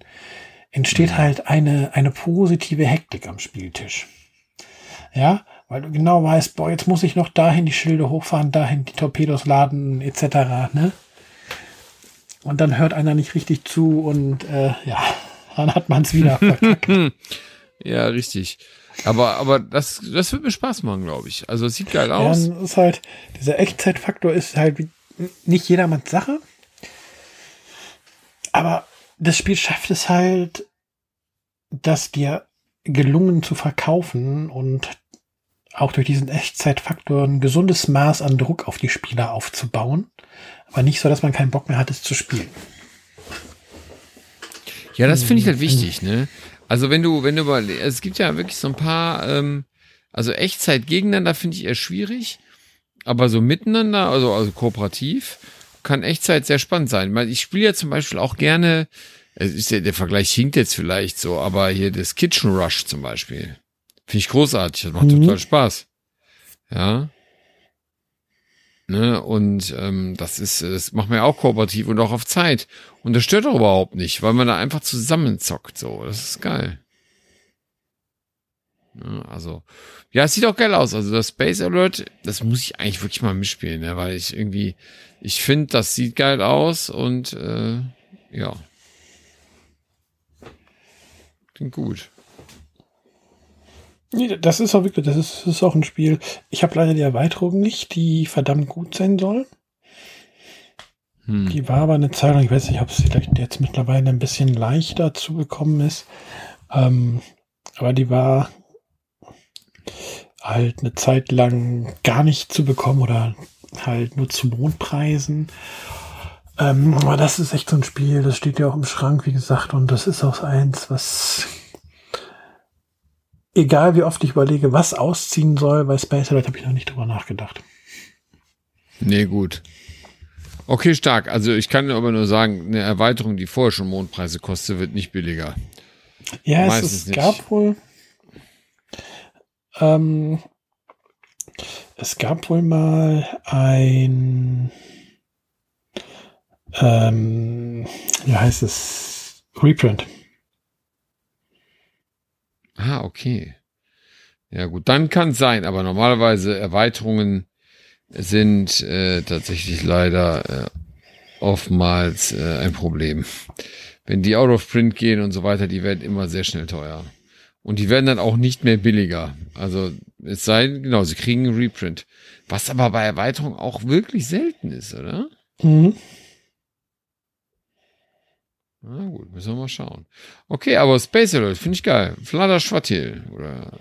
entsteht mhm. halt eine, eine positive Hektik am Spieltisch. Ja, weil du genau weißt, boah, jetzt muss ich noch dahin die Schilde hochfahren, dahin die Torpedos laden, etc. Ne? Und dann hört einer nicht richtig zu und äh, ja, dann hat man es wieder verkackt. ja, richtig. Aber, aber das, das wird mir Spaß machen, glaube ich. Also es sieht geil aus. Ja, ist halt, dieser Echtzeitfaktor ist halt nicht jedermanns Sache. Aber das Spiel schafft es halt, das dir gelungen zu verkaufen und auch durch diesen Echtzeitfaktor ein gesundes Maß an Druck auf die Spieler aufzubauen, aber nicht so, dass man keinen Bock mehr hat, es zu spielen. Ja, das finde ich halt wichtig, ne? Also wenn du, wenn du mal, es gibt ja wirklich so ein paar, ähm, also Echtzeit gegeneinander finde ich eher schwierig, aber so miteinander, also, also kooperativ, kann Echtzeit sehr spannend sein. Ich spiele ja zum Beispiel auch gerne, es ist ja, der Vergleich hinkt jetzt vielleicht so, aber hier das Kitchen Rush zum Beispiel. Finde ich großartig. Das macht mhm. total Spaß. Ja. Ne? Und ähm, das ist, das macht man ja auch kooperativ und auch auf Zeit. Und das stört doch überhaupt nicht, weil man da einfach zusammenzockt. So, das ist geil. Ne? Also, ja, es sieht auch geil aus. Also das Space Alert, das muss ich eigentlich wirklich mal mitspielen, ne? weil ich irgendwie, ich finde, das sieht geil aus und äh, ja. Klingt gut. Nee, das ist auch wirklich, das ist, das ist auch ein Spiel. Ich habe leider die Erweiterung nicht, die verdammt gut sein soll. Hm. Die war aber eine Zeit lang, ich weiß nicht, ob es vielleicht jetzt mittlerweile ein bisschen leichter zugekommen ist. Ähm, aber die war halt eine Zeit lang gar nicht zu bekommen oder halt nur zu Mondpreisen. Ähm, aber das ist echt so ein Spiel, das steht ja auch im Schrank, wie gesagt, und das ist auch eins, was egal wie oft ich überlege, was ausziehen soll, bei Space Alert habe ich noch nicht drüber nachgedacht. Nee, gut. Okay, stark. Also ich kann aber nur sagen, eine Erweiterung, die vorher schon Mondpreise kostet, wird nicht billiger. Ja, Meistens es, es gab wohl. Ähm, es gab wohl mal ein. Ähm, wie heißt es? Reprint. Ah, okay. Ja gut, dann kann es sein, aber normalerweise Erweiterungen sind äh, tatsächlich leider äh, oftmals äh, ein Problem. Wenn die out of print gehen und so weiter, die werden immer sehr schnell teuer. Und die werden dann auch nicht mehr billiger. Also es sei, genau, sie kriegen einen Reprint. Was aber bei Erweiterung auch wirklich selten ist, oder? Mhm. Na gut, müssen wir mal schauen. Okay, aber Space Alert finde ich geil. Flatter Schwartil oder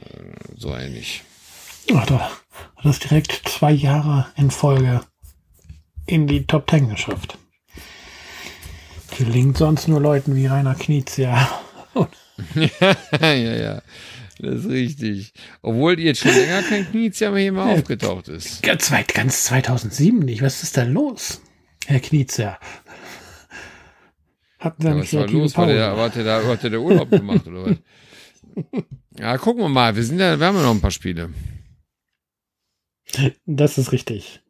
so ähnlich. Ach, da hat es direkt zwei Jahre in Folge in die Top Ten geschafft. Gelingt sonst nur Leuten wie Rainer Knizia. ja, ja, ja. Das ist richtig. Obwohl jetzt schon länger kein Knizia mehr hier mal ja, aufgetaucht ist. Ganz weit, ganz 2007 nicht. Was ist da los, Herr Knizia? Hatten sie ja, was war los? War der, hat, der da, hat der Urlaub gemacht oder was? Ja, gucken wir mal. Wir sind ja, wir haben ja noch ein paar Spiele. Das ist richtig.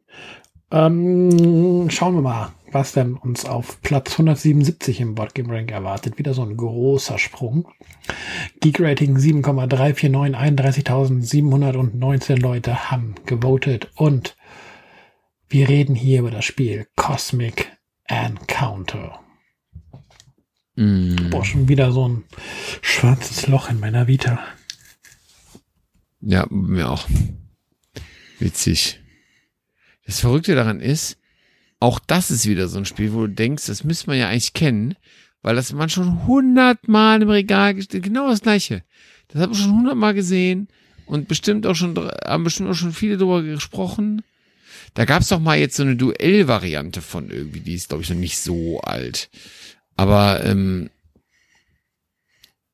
Ähm, schauen wir mal, was denn uns auf Platz 177 im Boardgame Rank erwartet. Wieder so ein großer Sprung. Geek Rating 7,349, 31.719 Leute haben gewotet und wir reden hier über das Spiel Cosmic Encounter. Mm. Boah, schon wieder so ein schwarzes Loch in meiner Vita. Ja, mir auch. Witzig. Das Verrückte daran ist, auch das ist wieder so ein Spiel, wo du denkst, das müsste man ja eigentlich kennen, weil das man schon hundertmal im Regal gestellt, genau das gleiche. Das hat man schon hundertmal gesehen und bestimmt auch schon, haben bestimmt auch schon viele darüber gesprochen. Da gab es doch mal jetzt so eine Duell-Variante von irgendwie, die ist glaube ich noch nicht so alt. Aber ähm,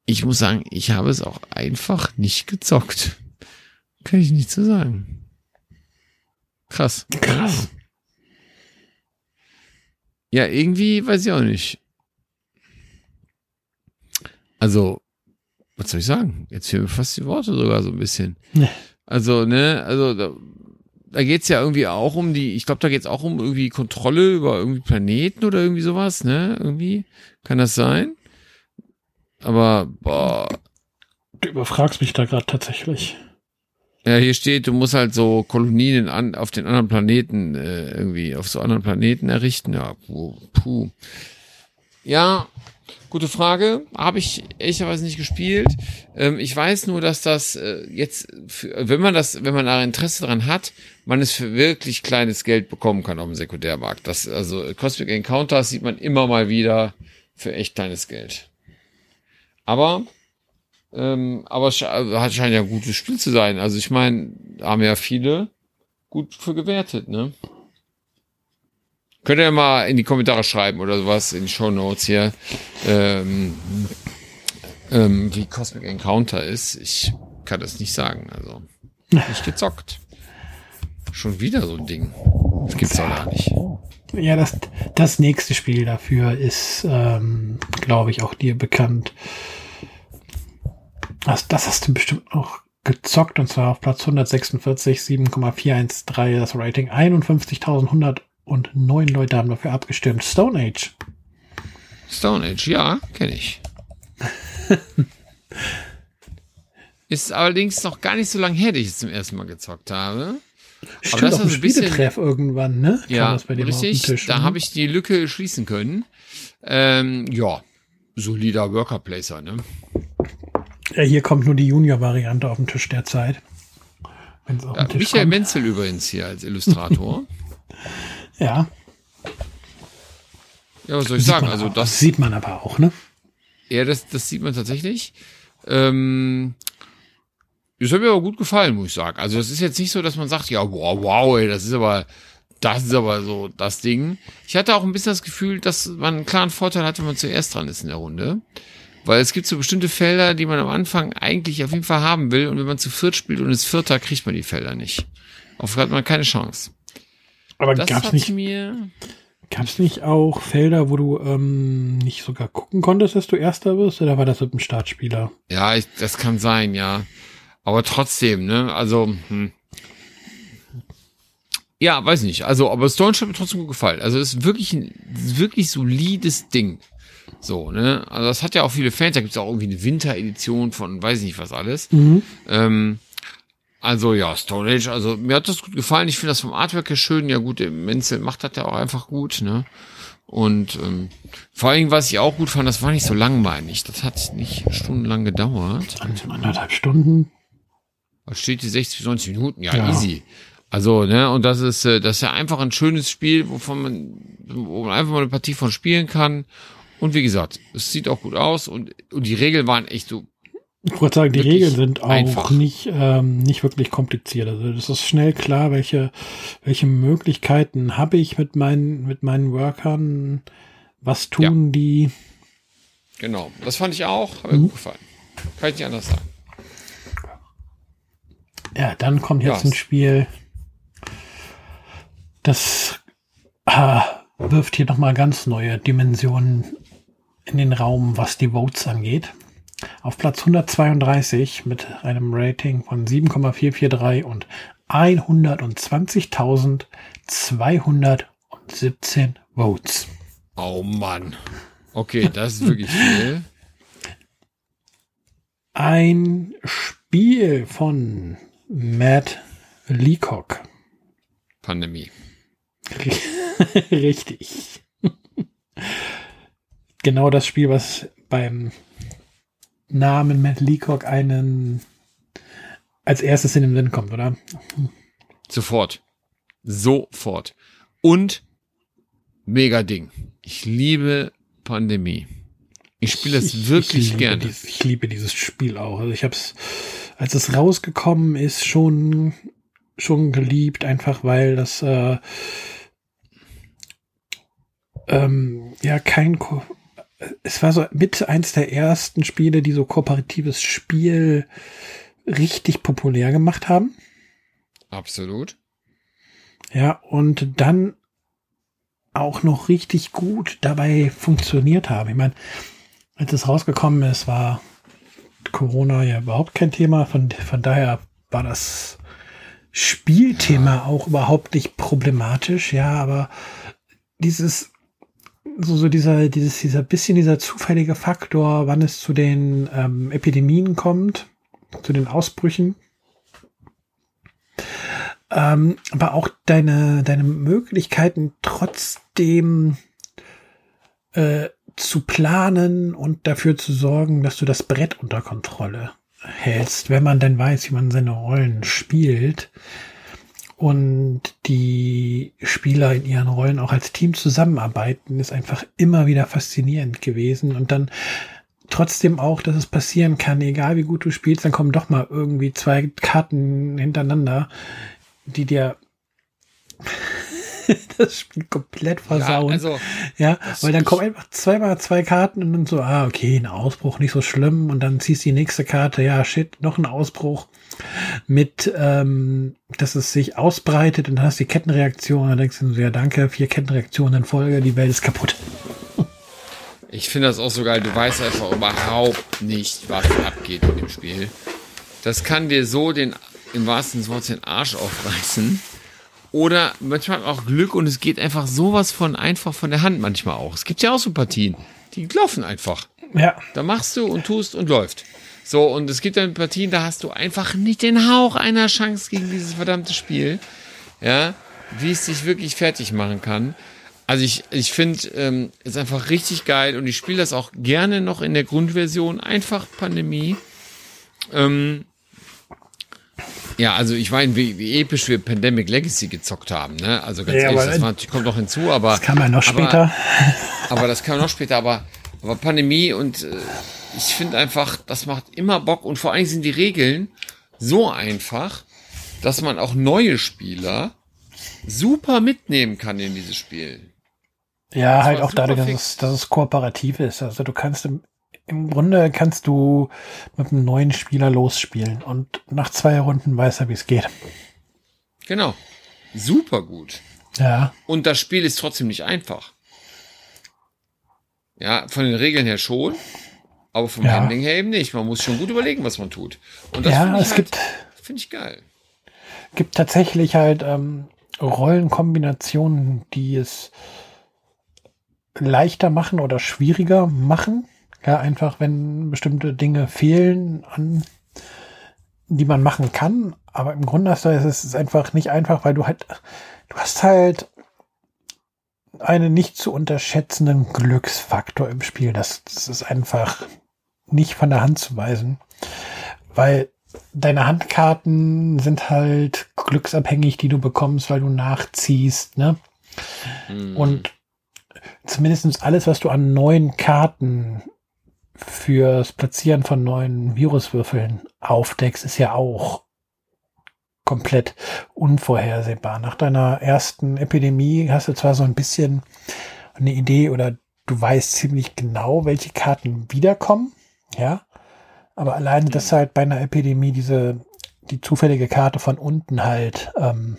ich muss sagen, ich habe es auch einfach nicht gezockt. Kann ich nicht so sagen. Krass. Krass. Ja, irgendwie weiß ich auch nicht. Also, was soll ich sagen? Jetzt fehlen mir fast die Worte sogar so ein bisschen. Also, ne, also da, geht's ja irgendwie auch um die, ich glaube, da geht's auch um irgendwie Kontrolle über irgendwie Planeten oder irgendwie sowas, ne? Irgendwie. Kann das sein? Aber, boah. Du überfragst mich da gerade tatsächlich. Ja, hier steht, du musst halt so Kolonien an, auf den anderen Planeten äh, irgendwie, auf so anderen Planeten errichten. Ja, puh. puh. Ja, gute Frage. Habe ich ehrlicherweise nicht gespielt. Ähm, ich weiß nur, dass das äh, jetzt, für, wenn man das, wenn man da Interesse dran hat, man es für wirklich kleines Geld bekommen kann auf dem Sekundärmarkt. Das, also Cosmic Encounters sieht man immer mal wieder für echt kleines Geld. Aber ähm, aber es also scheint ja ein gutes Spiel zu sein. Also ich meine, haben ja viele gut für gewertet, ne? Könnt ihr mal in die Kommentare schreiben oder sowas in die Show Notes hier, ähm, ähm, wie Cosmic Encounter ist. Ich kann das nicht sagen. Also nicht gezockt. Schon wieder so ein Ding. Das gibt's doch gar nicht. Ja, das, das nächste Spiel dafür ist, ähm, glaube ich, auch dir bekannt. Das, das hast du bestimmt auch gezockt und zwar auf Platz 146, 7,413 das Rating. 51.109 Leute haben dafür abgestimmt. Stone Age. Stone Age, ja, kenne ich. Ist allerdings noch gar nicht so lange her, dass ich es zum ersten Mal gezockt habe. Stimmt, Aber das auf dem Spieletreff irgendwann, ne? Ja, richtig. Da ne? habe ich die Lücke schließen können. Ähm, ja, solider Worker Placer, ne? Ja, hier kommt nur die Junior-Variante auf den Tisch derzeit. Ja, Tisch Michael kommt. Menzel übrigens hier als Illustrator. ja. Ja, was soll ich sieht sagen? Also das, sieht man aber auch, ne? Ja, das, das sieht man tatsächlich. Ähm, das hat mir aber gut gefallen, muss ich sagen. Also das ist jetzt nicht so, dass man sagt, ja, wow, wow, ey, das ist aber, das ist aber so das Ding. Ich hatte auch ein bisschen das Gefühl, dass man einen klaren Vorteil hat, wenn man zuerst dran ist in der Runde. Weil es gibt so bestimmte Felder, die man am Anfang eigentlich auf jeden Fall haben will. Und wenn man zu viert spielt und ist Vierter, kriegt man die Felder nicht. Auf hat man keine Chance. Aber das gab's nicht, mir gab's nicht auch Felder, wo du ähm, nicht sogar gucken konntest, dass du Erster wirst? Oder war das mit dem Startspieler? Ja, ich, das kann sein, ja. Aber trotzdem, ne? Also, hm. Ja, weiß nicht. Also, aber Stone hat mir trotzdem gut gefallen. Also, es ist wirklich ein wirklich solides Ding. So, ne? Also das hat ja auch viele Fans. Da gibt es auch irgendwie eine Winteredition von weiß nicht was alles. Mhm. Ähm, also ja, Stone Age, also mir hat das gut gefallen. Ich finde das vom Artwork her schön. Ja gut, Menzel macht das ja auch einfach gut, ne? Und ähm, vor allem, was ich auch gut fand, das war nicht so langweilig. Das hat nicht stundenlang gedauert. Anderthalb Stunden. Da steht die 60 bis 90 Minuten, ja, ja, easy. Also, ne, und das ist, äh, das ist ja einfach ein schönes Spiel, wovon man, wo man einfach mal eine Partie von spielen kann und wie gesagt, es sieht auch gut aus und, und die Regeln waren echt so. Ich wollte sagen, die Regeln sind auch einfach. nicht, ähm, nicht wirklich kompliziert. Also das ist schnell klar, welche, welche Möglichkeiten habe ich mit meinen, mit meinen Workern, was tun ja. die. Genau, das fand ich auch, hat mir mhm. gut gefallen. Kann ich nicht anders sagen. Ja, dann kommt jetzt ja. ein Spiel, das äh, wirft hier nochmal ganz neue Dimensionen in den Raum, was die Votes angeht. Auf Platz 132 mit einem Rating von 7,443 und 120.217 Votes. Oh Mann. Okay, das ist wirklich viel. Ein Spiel von Matt Leacock. Pandemie. Richtig genau das Spiel, was beim Namen Matt Leacock einen als erstes in den Sinn kommt, oder? Sofort. Sofort. Und mega Ding. Ich liebe Pandemie. Ich spiele es ich, wirklich ich gerne. Dieses, ich liebe dieses Spiel auch. Also ich habe es, als es rausgekommen ist, schon schon geliebt, einfach weil das äh, ähm, ja kein Ko es war so mit eins der ersten Spiele, die so kooperatives Spiel richtig populär gemacht haben. Absolut. Ja, und dann auch noch richtig gut dabei funktioniert haben. Ich meine, als es rausgekommen ist, war Corona ja überhaupt kein Thema. Von, von daher war das Spielthema ja. auch überhaupt nicht problematisch. Ja, aber dieses so, so dieser, dieses, dieser bisschen dieser zufällige Faktor, wann es zu den ähm, Epidemien kommt, zu den Ausbrüchen. Ähm, aber auch deine, deine Möglichkeiten trotzdem äh, zu planen und dafür zu sorgen, dass du das Brett unter Kontrolle hältst, wenn man denn weiß, wie man seine Rollen spielt und die Spieler in ihren Rollen auch als Team zusammenarbeiten, ist einfach immer wieder faszinierend gewesen. Und dann trotzdem auch, dass es passieren kann, egal wie gut du spielst, dann kommen doch mal irgendwie zwei Karten hintereinander, die dir das Spiel komplett versauen. Ja, also, ja weil dann kommen einfach zweimal zwei Karten und dann so, ah, okay, ein Ausbruch, nicht so schlimm. Und dann ziehst du die nächste Karte, ja, shit, noch ein Ausbruch mit, ähm, dass es sich ausbreitet und dann hast du die Kettenreaktion und dann denkst du so, ja, danke, vier Kettenreaktionen in Folge, die Welt ist kaputt. Ich finde das auch so geil, du weißt einfach überhaupt nicht, was abgeht in dem Spiel. das kann dir so den, im wahrsten Wortes, den Arsch aufreißen. Oder manchmal auch Glück und es geht einfach sowas von einfach von der Hand manchmal auch. Es gibt ja auch so Partien, die laufen einfach. Ja. Da machst du und tust und läuft. So, und es gibt dann Partien, da hast du einfach nicht den Hauch einer Chance gegen dieses verdammte Spiel. Ja, wie es dich wirklich fertig machen kann. Also ich, ich finde, ähm, ist einfach richtig geil und ich spiele das auch gerne noch in der Grundversion. Einfach Pandemie. Ähm, ja, also ich meine, wie, wie episch wir Pandemic Legacy gezockt haben, ne? Also ganz Ja, ehrlich, aber das war, kommt noch hinzu, aber. Das kann man noch aber, später. Aber das kam noch später, aber, aber Pandemie und äh, ich finde einfach, das macht immer Bock und vor allem sind die Regeln so einfach, dass man auch neue Spieler super mitnehmen kann in dieses Spiel. Ja, halt war auch dadurch, dass es, dass es kooperativ ist. Also du kannst im, im Grunde kannst du mit einem neuen Spieler losspielen und nach zwei Runden weiß er, wie es geht. Genau. Super gut. Ja, Und das Spiel ist trotzdem nicht einfach. Ja, von den Regeln her schon, aber vom Ja. Handling her eben nicht. Man muss schon gut überlegen, was man tut. Und das ja finde ich, es halt, gibt, finde ich geil. gibt tatsächlich halt ähm, Rollenkombinationen, die es leichter machen oder schwieriger machen. Ja, einfach wenn bestimmte Dinge fehlen, an die man machen kann. Aber im Grunde hast du, es ist einfach nicht einfach, weil du halt, du hast halt einen nicht zu unterschätzenden Glücksfaktor im Spiel. Das, das ist einfach nicht von der Hand zu weisen, weil deine Handkarten sind halt glücksabhängig, die du bekommst, weil du nachziehst, ne? Mhm. Und zumindest alles, was du an neuen Karten fürs Platzieren von neuen Viruswürfeln aufdeckst, ist ja auch komplett unvorhersehbar. Nach deiner ersten Epidemie hast du zwar so ein bisschen eine Idee oder du weißt ziemlich genau, welche Karten wiederkommen, ja, aber alleine, dass halt bei einer Epidemie diese die zufällige Karte von unten halt ähm,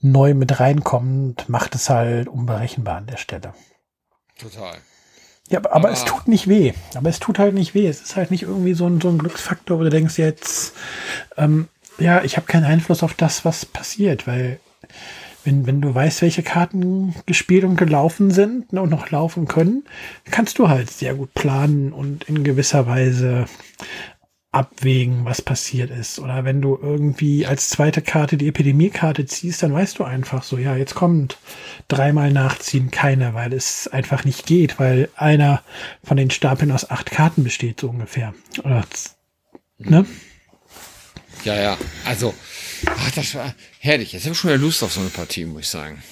neu mit reinkommt, macht es halt unberechenbar an der Stelle. Total. Ja, aber, aber es tut nicht weh. Aber es tut halt nicht weh. Es ist halt nicht irgendwie so ein, so ein Glücksfaktor, wo du denkst jetzt, ähm, ja, ich habe keinen Einfluss auf das, was passiert, weil wenn, wenn du weißt, welche Karten gespielt und gelaufen sind ne, und noch laufen können, kannst du halt sehr gut planen und in gewisser Weise abwägen, was passiert ist. Oder wenn du irgendwie als zweite Karte die Epidemiekarte ziehst, dann weißt du einfach so, ja, jetzt kommt dreimal nachziehen keine, weil es einfach nicht geht, weil einer von den Stapeln aus acht Karten besteht, so ungefähr. Oder, ne? Ja, ja. Also, ach, das war herrlich. Jetzt habe ich schon wieder Lust auf so eine Partie, muss ich sagen.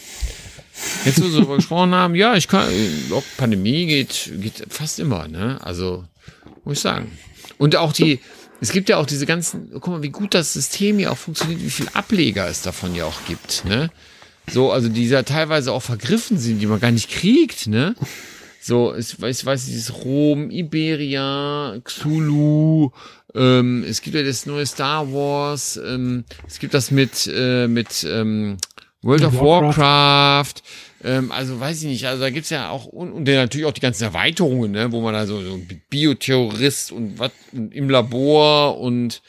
Jetzt, wo wir darüber gesprochen haben, ja, ich kann, äh, Pandemie geht, geht fast immer, ne? Also, muss ich sagen. Und auch die, es gibt ja auch diese ganzen, guck mal, wie gut das System hier auch funktioniert, wie viel Ableger es davon ja auch gibt, ne? So, also die ja teilweise auch vergriffen sind, die man gar nicht kriegt, ne? So, ich weiß, weiß dieses Rom, Iberia, Xulu, ähm, es gibt ja das neue Star Wars, ähm, es gibt das mit, äh, mit ähm, World of Warcraft. Warcraft, ähm, also weiß ich nicht, also da gibt's ja auch, und, und natürlich auch die ganzen Erweiterungen, ne, wo man da so, so Bioterrorist und was im Labor und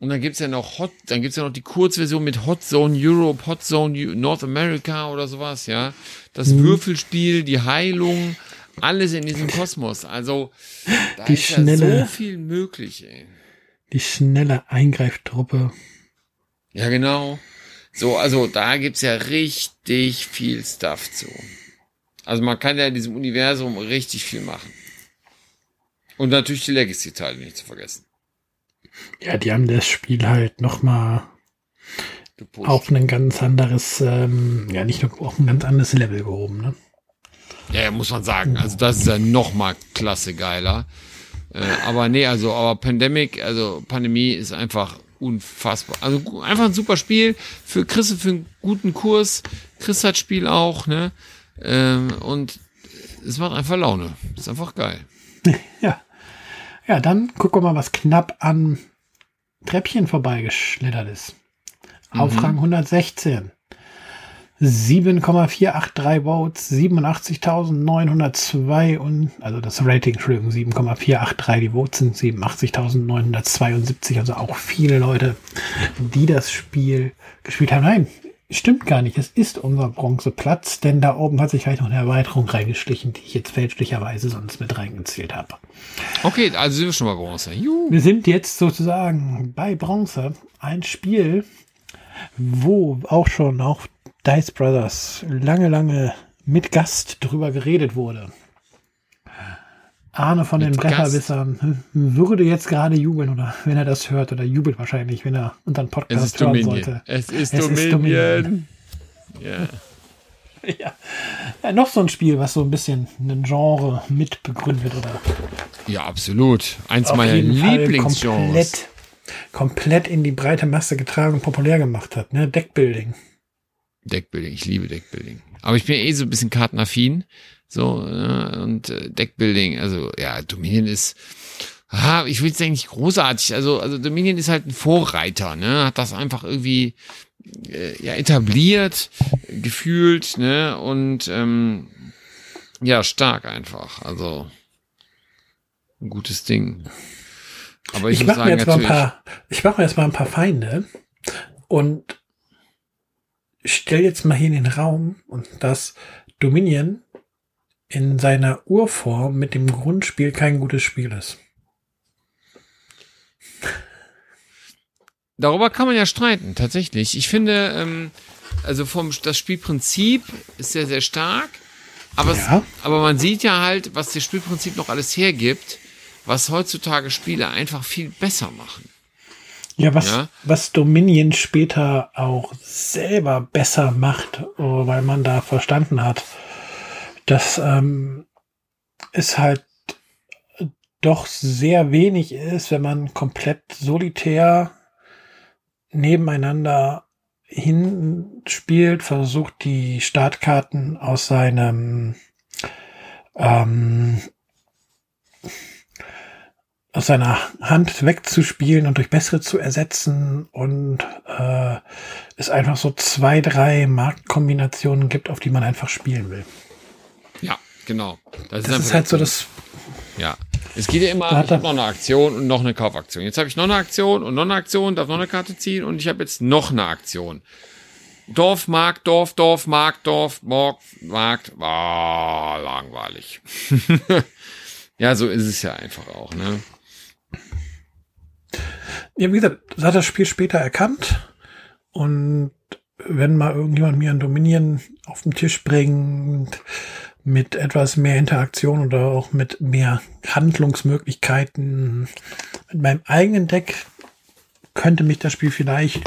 und dann gibt's ja noch Hot, dann gibt's ja noch die Kurzversion mit Hot Zone Europe, Hot Zone U- North America oder sowas, ja. Das Mhm. Würfelspiel, die Heilung, alles in diesem Kosmos. Also da Die ist ja schnelle- so viel möglich, ey. Die schnelle Eingreiftruppe. Ja, genau. So, also da gibt's ja richtig viel Stuff zu. Also man kann ja in diesem Universum richtig viel machen. Und natürlich die Legacy-Teile nicht zu vergessen. Ja, die haben das Spiel halt nochmal auf ein ganz anderes, ähm, ja, nicht nur auf ein ganz anderes Level gehoben, ne? Ja, muss man sagen. Also das ist ja noch mal klasse geiler. Äh, aber nee, also aber Pandemic, also Pandemie ist einfach unfassbar. Also einfach ein super Spiel für Chris für einen guten Kurs. Chris hat Spiel auch, ne? Ähm, und es macht einfach Laune. Ist einfach geil. Ja. Ja, dann gucken wir mal, was knapp an Treppchen vorbeigeschlittert ist. Auf Rang 116. 7,483 Votes, 87.902 und, also das Rating, Entschuldigung, 7,483, die Votes sind 87.972, also auch viele Leute, die das Spiel gespielt haben. Nein, stimmt gar nicht, es ist unser Bronzeplatz, denn da oben hat sich gleich noch eine Erweiterung reingeschlichen, die ich jetzt fälschlicherweise sonst mit reingezählt habe. Okay, also sind wir schon bei Bronze. Juhu. Wir sind jetzt sozusagen bei Bronze, ein Spiel, wo auch schon auch Dice Brothers lange, lange mit Gast drüber geredet wurde. Arne von Mit den Bretterwissern würde jetzt gerade jubeln oder wenn er das hört oder jubelt wahrscheinlich, wenn er unseren Podcast hören Dominion. sollte. Es ist Es ist Dominion. Ja. Ja. ja, noch so ein Spiel, was so ein bisschen ein Genre mit begründet oder ja, absolut. Eins auf meiner Lieblingsgenres. komplett, komplett in die breite Masse getragen und populär gemacht hat. Ne? Deckbuilding. Deckbuilding, ich liebe Deckbuilding. Aber ich bin eh so ein bisschen kartenaffin. So, äh, und äh, Deckbuilding, also ja, Dominion ist, ah, ich will es eigentlich großartig. Also, also Dominion ist halt ein Vorreiter, ne? Hat das einfach irgendwie äh, ja, etabliert, gefühlt, ne? Und ähm, ja, stark einfach. Also ein gutes Ding. Aber ich, Ich, mache mir jetzt mal ein paar, ich mache mir jetzt mal ein paar Feinde und stell jetzt mal hier in den Raum und dass Dominion in seiner Urform mit dem Grundspiel kein gutes Spiel ist. Darüber kann man ja streiten, tatsächlich. Ich finde, ähm, also vom das Spielprinzip ist sehr, sehr stark. Aber, es, Ja. aber man sieht ja halt, was das Spielprinzip noch alles hergibt, was heutzutage Spiele einfach viel besser machen. Ja, was, Ja. was Dominion später auch selber besser macht, oh, weil man da verstanden hat, dass ähm, es halt doch sehr wenig ist, wenn man komplett solitär nebeneinander hinspielt, versucht die Startkarten aus seinem ähm, aus seiner Hand wegzuspielen und durch bessere zu ersetzen und äh, es einfach so zwei, drei Marktkombinationen gibt, auf die man einfach spielen will. Ja, genau. Das einfach ist halt so das, Ja. Es geht ja immer, ich noch eine Aktion und noch eine Kaufaktion. Jetzt habe ich noch eine Aktion und noch eine Aktion, darf noch eine Karte ziehen und ich habe jetzt noch eine Aktion. Dorf, Markt, Dorf, Dorf, Markt, Dorf, Markt, Markt, ah, langweilig. ja, so ist es ja einfach auch, ne? Ja, wie gesagt, das hat das Spiel später erkannt. Und wenn mal irgendjemand mir ein Dominion auf den Tisch bringt, mit etwas mehr Interaktion oder auch mit mehr Handlungsmöglichkeiten, mit meinem eigenen Deck könnte mich das Spiel vielleicht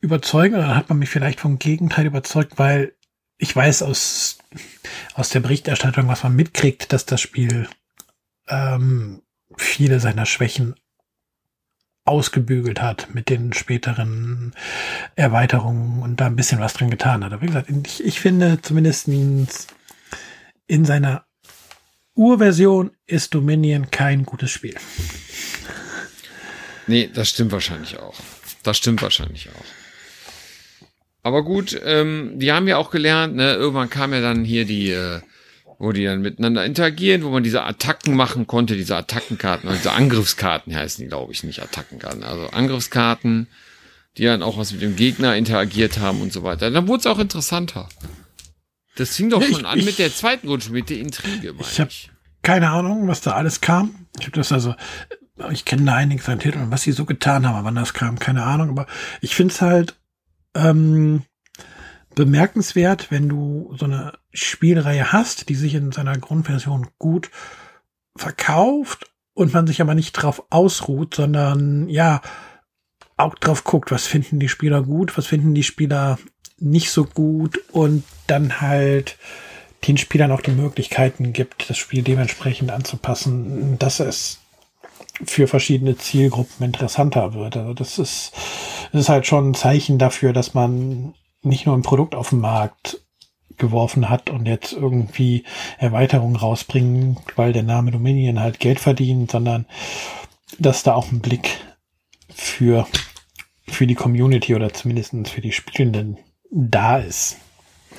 überzeugen oder hat man mich vielleicht vom Gegenteil überzeugt, weil ich weiß aus, aus der Berichterstattung, was man mitkriegt, dass das Spiel ähm, viele seiner Schwächen ausgebügelt hat mit den späteren Erweiterungen und da ein bisschen was dran getan hat. Aber wie gesagt, ich, ich finde zumindest in seiner Urversion ist Dominion kein gutes Spiel. Nee, das stimmt wahrscheinlich auch. Das stimmt wahrscheinlich auch. Aber gut, ähm, die haben ja auch gelernt, ne, irgendwann kam ja dann hier die, äh, wo die dann miteinander interagieren, wo man diese Attacken machen konnte, diese Attackenkarten, also Angriffskarten heißen die, glaube ich, nicht Attackenkarten, also Angriffskarten, die dann auch was mit dem Gegner interagiert haben und so weiter. Dann wurde es auch interessanter. Das fing doch schon ich- an ich- mit der zweiten Grundschule, mit der Intrige, meine Ich hab- Keine Ahnung, was da alles kam. Ich habe das also, ich kenne da einiges an Titeln was sie so getan haben, aber wann das kam, keine Ahnung. Aber ich finde es halt ähm, bemerkenswert, wenn du so eine Spielreihe hast, die sich in seiner Grundversion gut verkauft und man sich aber nicht drauf ausruht, sondern ja auch drauf guckt, was finden die Spieler gut, was finden die Spieler nicht so gut und dann halt den Spielern auch die Möglichkeiten gibt, das Spiel dementsprechend anzupassen, dass es für verschiedene Zielgruppen interessanter wird. Also das ist, das ist halt schon ein Zeichen dafür, dass man nicht nur ein Produkt auf den Markt geworfen hat und jetzt irgendwie Erweiterungen rausbringen, weil der Name Dominion halt Geld verdient, sondern dass da auch ein Blick für, für die Community oder zumindest für die Spielenden da ist.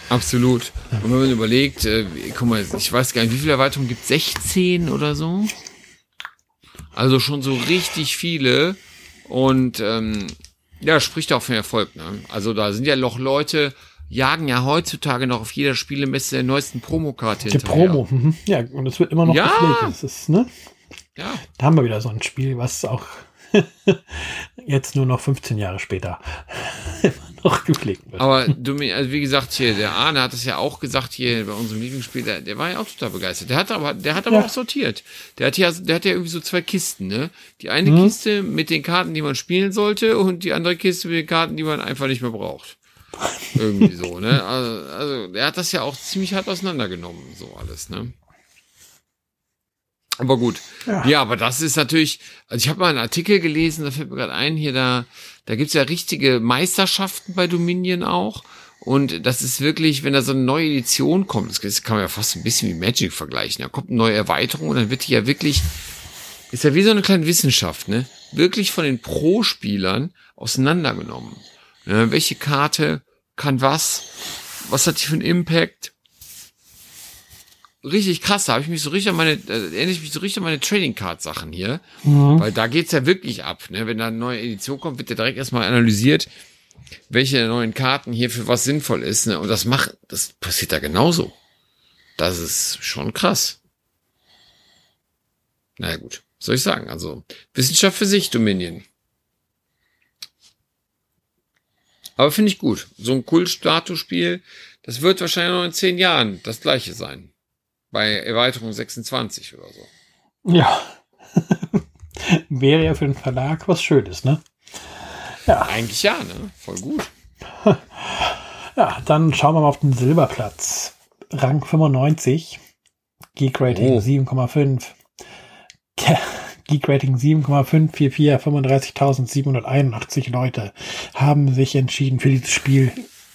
Absolut. Und wenn man überlegt, äh, guck mal, ich weiß gar nicht, wie viele Erweiterungen gibt 16 oder so? Also schon so richtig viele. Und ähm, ja, spricht auch für Erfolg. Ne? Also da sind ja noch Leute, jagen ja heutzutage noch auf jeder Spielemesse der neuesten Promokarte Die Promo, mhm. ja, und es wird immer noch Ja. gepflegt. Das ist, ne? Ja, Da haben wir wieder so ein Spiel, was auch jetzt nur noch 15 Jahre später noch gepflegt wird. aber du, also wie gesagt, hier, der Arne hat das ja auch gesagt hier bei unserem Lieblingsspiel, der, der war ja auch total begeistert. Der hat aber, der hat aber Ja. auch sortiert. Der hat ja, der hat ja irgendwie so zwei Kisten, ne? Die eine Mhm. Kiste mit den Karten, die man spielen sollte, und die andere Kiste mit den Karten, die man einfach nicht mehr braucht. Irgendwie so, ne? Also, also, er hat das ja auch ziemlich hart auseinandergenommen, so alles, ne? Aber gut. Ja. Ja, aber das ist natürlich, also ich habe mal einen Artikel gelesen, da fällt mir gerade ein, hier da, da gibt's ja richtige Meisterschaften bei Dominion auch. Und das ist wirklich, wenn da so eine neue Edition kommt, das- kann man ja fast ein bisschen wie Magic vergleichen. Da kommt eine neue Erweiterung und dann wird die ja wirklich, ist ja wie so eine kleine Wissenschaft, ne? Wirklich von den Pro-Spielern auseinandergenommen. Ne? Welche Karte kann was? Was hat die für einen Impact? Richtig krass, da habe ich mich so richtig an meine, äh, erinnere ich mich so richtig an meine Trading Card Sachen hier. Weil da geht's ja wirklich ab, ne? Wenn da eine neue Edition kommt, wird ja direkt erstmal analysiert, welche der neuen Karten hier für was sinnvoll ist, ne? Und das macht, das passiert da genauso. Das ist schon krass. Naja, gut. Was soll ich sagen? Also, Wissenschaft für sich, Dominion. Aber finde ich gut. So ein Kult-Status-Spiel, das wird wahrscheinlich noch in zehn Jahren das gleiche sein. Bei Erweiterung 26 oder so. Ja. Wäre ja für den Verlag was Schönes, ne? Eigentlich ja, ne? Voll gut. Ja, dann schauen wir mal auf den Silberplatz. Rang 95. Geek Rating Oh. 7,5. Tja, Geek Rating 7,544, 35.781 Leute haben sich entschieden, für dieses Spiel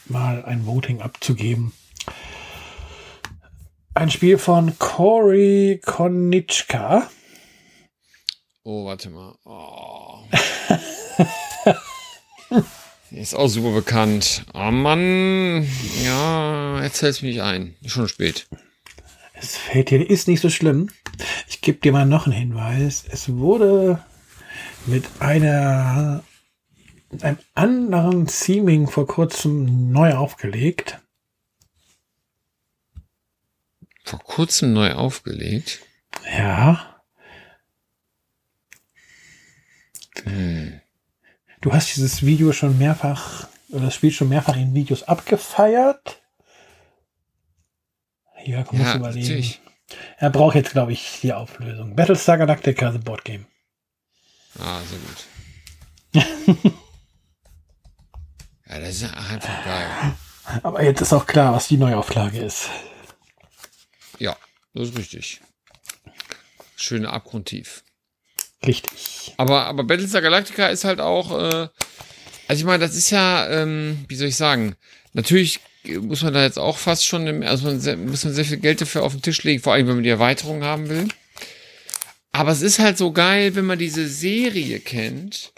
mal ein Voting abzugeben. Ein Spiel von Cory Konitschka. Oh, warte mal. Oh. Ist auch super bekannt. Oh Mann. Ja, erzähl's mir nicht ein. Schon spät. Es fällt dir, ist nicht so schlimm. Ich gebe dir mal noch einen Hinweis. Es wurde mit einer, einem anderen Theming vor kurzem neu aufgelegt. Vor kurzem neu aufgelegt. Ja. Hm. Du hast dieses Video schon mehrfach, oder das Spiel schon mehrfach in Videos abgefeiert. Hier, komm, Ja, überlegen. natürlich. Er braucht jetzt, glaube ich, die Auflösung. Battlestar Galactica, The Board Game. Ah, so gut. Ja, das ist einfach geil. Aber jetzt ist auch klar, was die Neuauflage ist. Ja, das ist richtig. Schöne Abgrundtief. Richtig. Aber, aber Battlestar Galactica ist halt auch, äh, also ich meine, das ist ja, ähm, wie soll ich sagen, natürlich muss man da jetzt auch fast schon, im, also man sehr, muss man sehr viel Geld dafür auf den Tisch legen, vor allem wenn man die Erweiterung haben will. Aber es ist halt so geil, wenn man diese Serie kennt.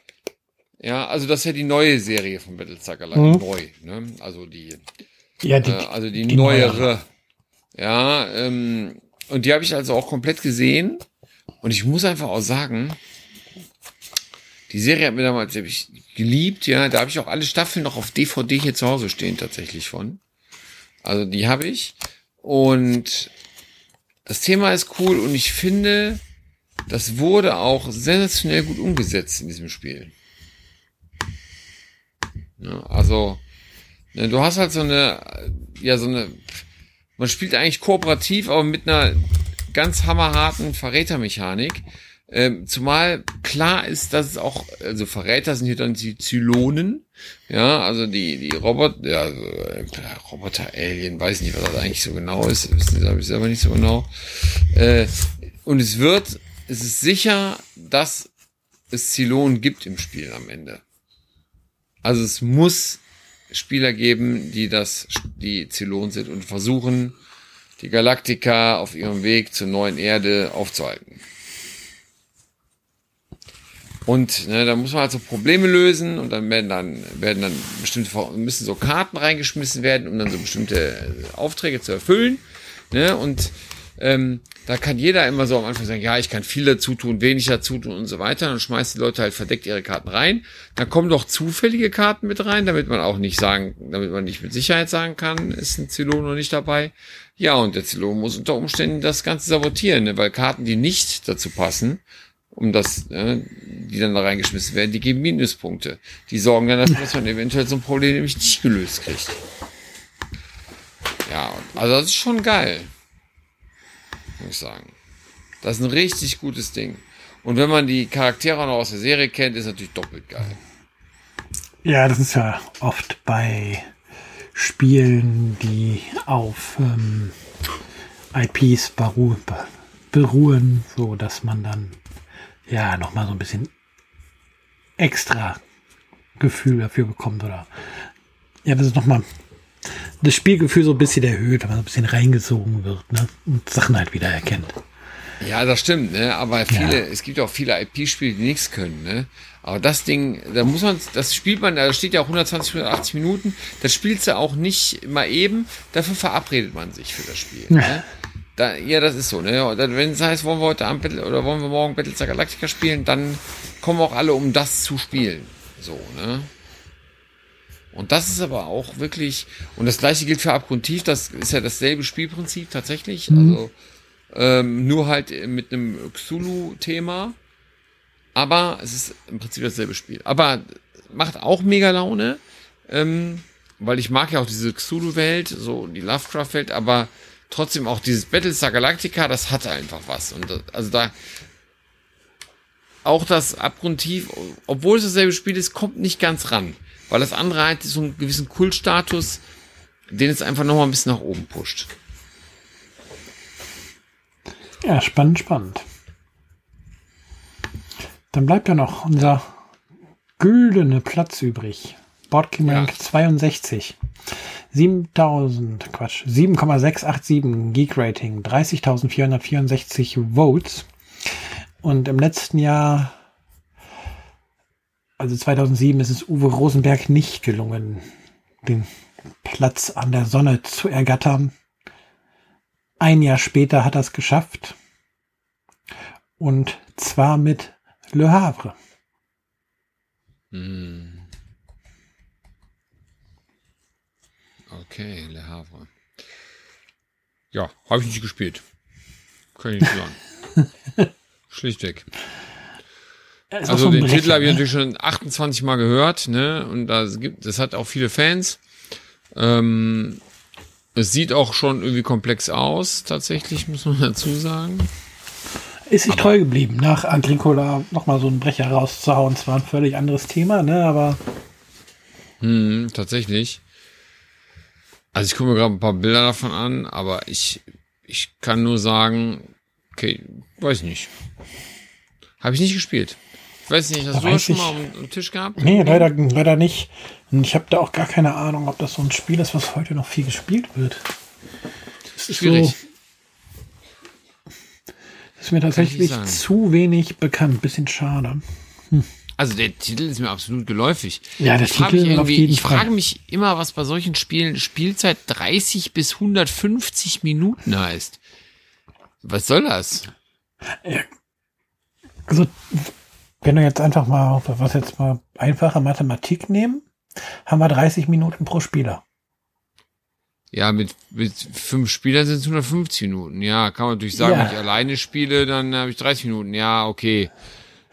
Ja, also das ist ja die neue Serie von Battlestar Galactica, Mhm. neu, ne? Also die, Ja, die, äh, also die, die neuere. Ja, ähm, und die habe ich also auch komplett gesehen. Und ich muss einfach auch sagen, die Serie hat mir damals hab ich geliebt, ja. Da habe ich auch alle Staffeln noch auf DVD hier zu Hause stehen, tatsächlich von. Also die habe ich. Und das Thema ist cool und ich finde, das wurde auch sensationell gut umgesetzt in diesem Spiel. Ja, also, ne, du hast halt so eine, ja, so eine, man spielt eigentlich kooperativ, aber mit einer ganz hammerharten Verrätermechanik. Ähm, zumal klar ist, dass es auch, also Verräter sind hier dann die Zylonen, ja, also die, die Roboter, ja, also, äh, Roboter-Alien, weiß nicht, was das eigentlich so genau ist, wissen Sie, ich selber nicht so genau. Äh, und es wird, es ist sicher, dass es Zylonen gibt im Spiel am Ende. Also es muss Spieler geben, die das, die Zylon sind und versuchen, die Galaktika auf ihrem Weg zur neuen Erde aufzuhalten. Und ne, da muss man halt so Probleme lösen und dann werden dann werden dann bestimmte müssen so Karten reingeschmissen werden, um dann so bestimmte Aufträge zu erfüllen. Ne? Und ähm, da kann jeder immer so am Anfang sagen, ja, ich kann viel dazu tun, wenig dazu tun und so weiter. Dann schmeißt die Leute halt verdeckt ihre Karten rein. Dann kommen doch zufällige Karten mit rein, damit man auch nicht sagen, damit man nicht mit Sicherheit sagen kann, ist ein Zylon noch nicht dabei. Ja, und der Zylon muss unter Umständen das Ganze sabotieren, ne? weil Karten, die nicht dazu passen, um das, äh, die dann da reingeschmissen werden, die geben Minuspunkte. Die sorgen dann dafür, dass man eventuell so ein Problem nämlich nicht gelöst kriegt. Ja, also das ist schon geil muss ich sagen. Das ist ein richtig gutes Ding. Und wenn man die Charaktere noch aus der Serie kennt, ist natürlich doppelt geil. Ja, das ist ja oft bei Spielen, die auf ähm, IPs beru beruhen, so dass man dann ja noch mal so ein bisschen extra Gefühl dafür bekommt oder ja, das ist noch mal das Spielgefühl so ein bisschen erhöht, wenn man so ein bisschen reingesogen wird ne? und Sachen halt wieder erkennt. Ja, das stimmt, ne? Aber viele, ja. es gibt auch viele IP-Spiele, die nichts können, ne? Aber das Ding, da muss man, das spielt man, da steht ja auch 120, 180 Minuten, das spielst du auch nicht mal eben, dafür verabredet man sich für das Spiel. Ja. Ne? Da, ja, das ist so, ne? Wenn es heißt, wollen wir heute Abend Battle, oder wollen wir morgen Battlestar Galactica spielen, dann kommen auch alle, um das zu spielen. So, ne? Und das ist aber auch wirklich, und das gleiche gilt für Abgrundtief, das ist ja dasselbe Spielprinzip tatsächlich, mhm. also ähm, nur halt mit einem Xulu-Thema. Aber es ist im Prinzip dasselbe Spiel. Aber macht auch mega Laune, ähm, weil ich mag ja auch diese Xulu-Welt, so die Lovecraft-Welt, aber trotzdem auch dieses Battlestar Galactica, das hat einfach was. Und das, also da auch das Abgrundtief, obwohl es dasselbe Spiel ist, kommt nicht ganz ran. Weil das andere hat so einen gewissen Kultstatus, den es einfach noch mal ein bisschen nach oben pusht. Ja, spannend, spannend. Dann bleibt ja noch unser güldene Platz übrig. Boardgame Rank ja. 62. 7000, Quatsch, 7,687 Geek Rating, 30.464 Votes. Und im letzten Jahr also 2007 ist es Uwe Rosenberg nicht gelungen, den Platz an der Sonne zu ergattern. Ein Jahr später hat er es geschafft. Und zwar mit Le Havre. Hm. Okay, Le Havre. Ja, habe ich nicht gespielt. Kann ich nicht sagen. Schlichtweg also so den Titel habe ich ne? natürlich schon 28 Mal gehört, ne? Und das gibt, das hat auch viele Fans. Ähm, es sieht auch schon irgendwie komplex aus, tatsächlich, muss man dazu sagen. Ist sich treu geblieben, nach Agricola nochmal so einen Brecher rauszuhauen. Zwar ein völlig anderes Thema, ne, aber. Hm, tatsächlich. Also ich gucke mir gerade ein paar Bilder davon an, aber ich, ich kann nur sagen, okay, weiß nicht. Habe ich nicht gespielt. Ich weiß nicht, hast da du das schon mal am, am, Tisch gehabt? Nee, leider, leider nicht. Und ich habe da auch gar keine Ahnung, ob das so ein Spiel ist, was heute noch viel gespielt wird. Das ist Schwierig. So, das ist mir tatsächlich zu wenig bekannt. Bisschen schade. Hm. Also der Titel ist mir absolut geläufig. Ja, der Titel ich irgendwie, Ich frage mich immer, was bei solchen Spielen Spielzeit 30 bis 150 Minuten heißt. Was soll das? Also wenn wir jetzt einfach mal, was jetzt mal einfache Mathematik nehmen, haben wir 30 Minuten pro Spieler. Ja, mit, mit fünf Spielern sind es 150 Minuten. Ja, kann man natürlich sagen, ja. wenn ich alleine spiele, dann habe ich 30 Minuten. Ja, okay.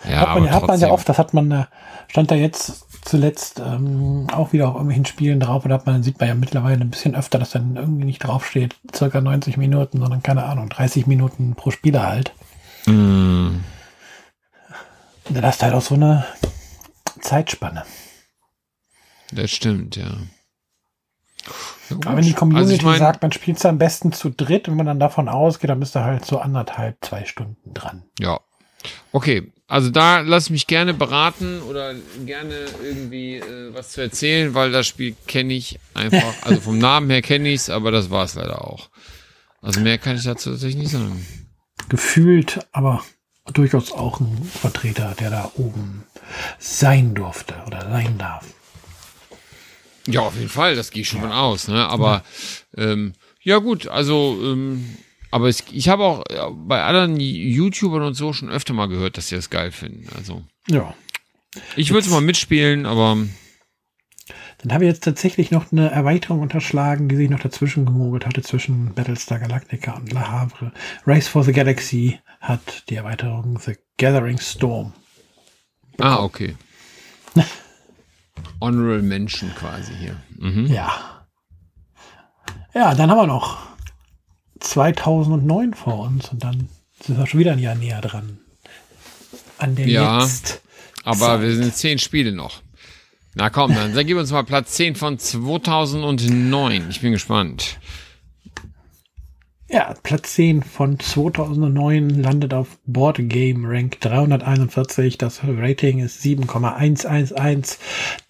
Ja, hat man, ja, hat man ja oft, das hat man, stand da jetzt zuletzt ähm, auch wieder auf irgendwelchen Spielen drauf und hat man, sieht man ja mittlerweile ein bisschen öfter, dass dann irgendwie nicht draufsteht, circa 90 Minuten, sondern keine Ahnung, 30 Minuten pro Spieler halt. Mm. Dann hast du halt auch so eine Zeitspanne. Das stimmt, ja. Aber wenn die Community also ich mein, sagt, man spielt es am besten zu dritt, wenn man dann davon ausgeht, dann bist du halt so anderthalb, zwei Stunden dran. Ja. Okay, also da lass mich gerne beraten oder gerne irgendwie äh, was zu erzählen, weil das Spiel kenne ich einfach. Also vom Namen her kenne ich es, aber das war es leider auch. Also mehr kann ich dazu tatsächlich nicht sagen. Gefühlt, aber durchaus auch ein Vertreter, der da oben sein durfte oder sein darf. Ja, auf jeden Fall, das gehe ich schon von aus, ne? Aber ähm, ja gut, also ähm, aber es, ich habe auch äh, bei anderen YouTubern und so schon öfter mal gehört, dass sie das geil finden. Also Ja. ich würde es mal mitspielen, aber Dann habe ich jetzt tatsächlich noch eine Erweiterung unterschlagen, die sich noch dazwischen gemogelt hatte, zwischen Battlestar Galactica und Le Havre. Race for the Galaxy hat die Erweiterung The Gathering Storm. ah okay. Honorable Mention quasi hier. Mhm. Ja. Ja, dann haben wir noch 2009 vor uns und dann sind wir schon wieder ein Jahr näher dran. An der Ja. jetzt. Aber Zeit. wir sind zehn Spiele noch. Na komm, dann, dann gib uns mal Platz 10 von 2009. Ich bin gespannt. Ja, Platz 10 von 2009 landet auf Board Game Rank 341. Das Rating ist 7,111.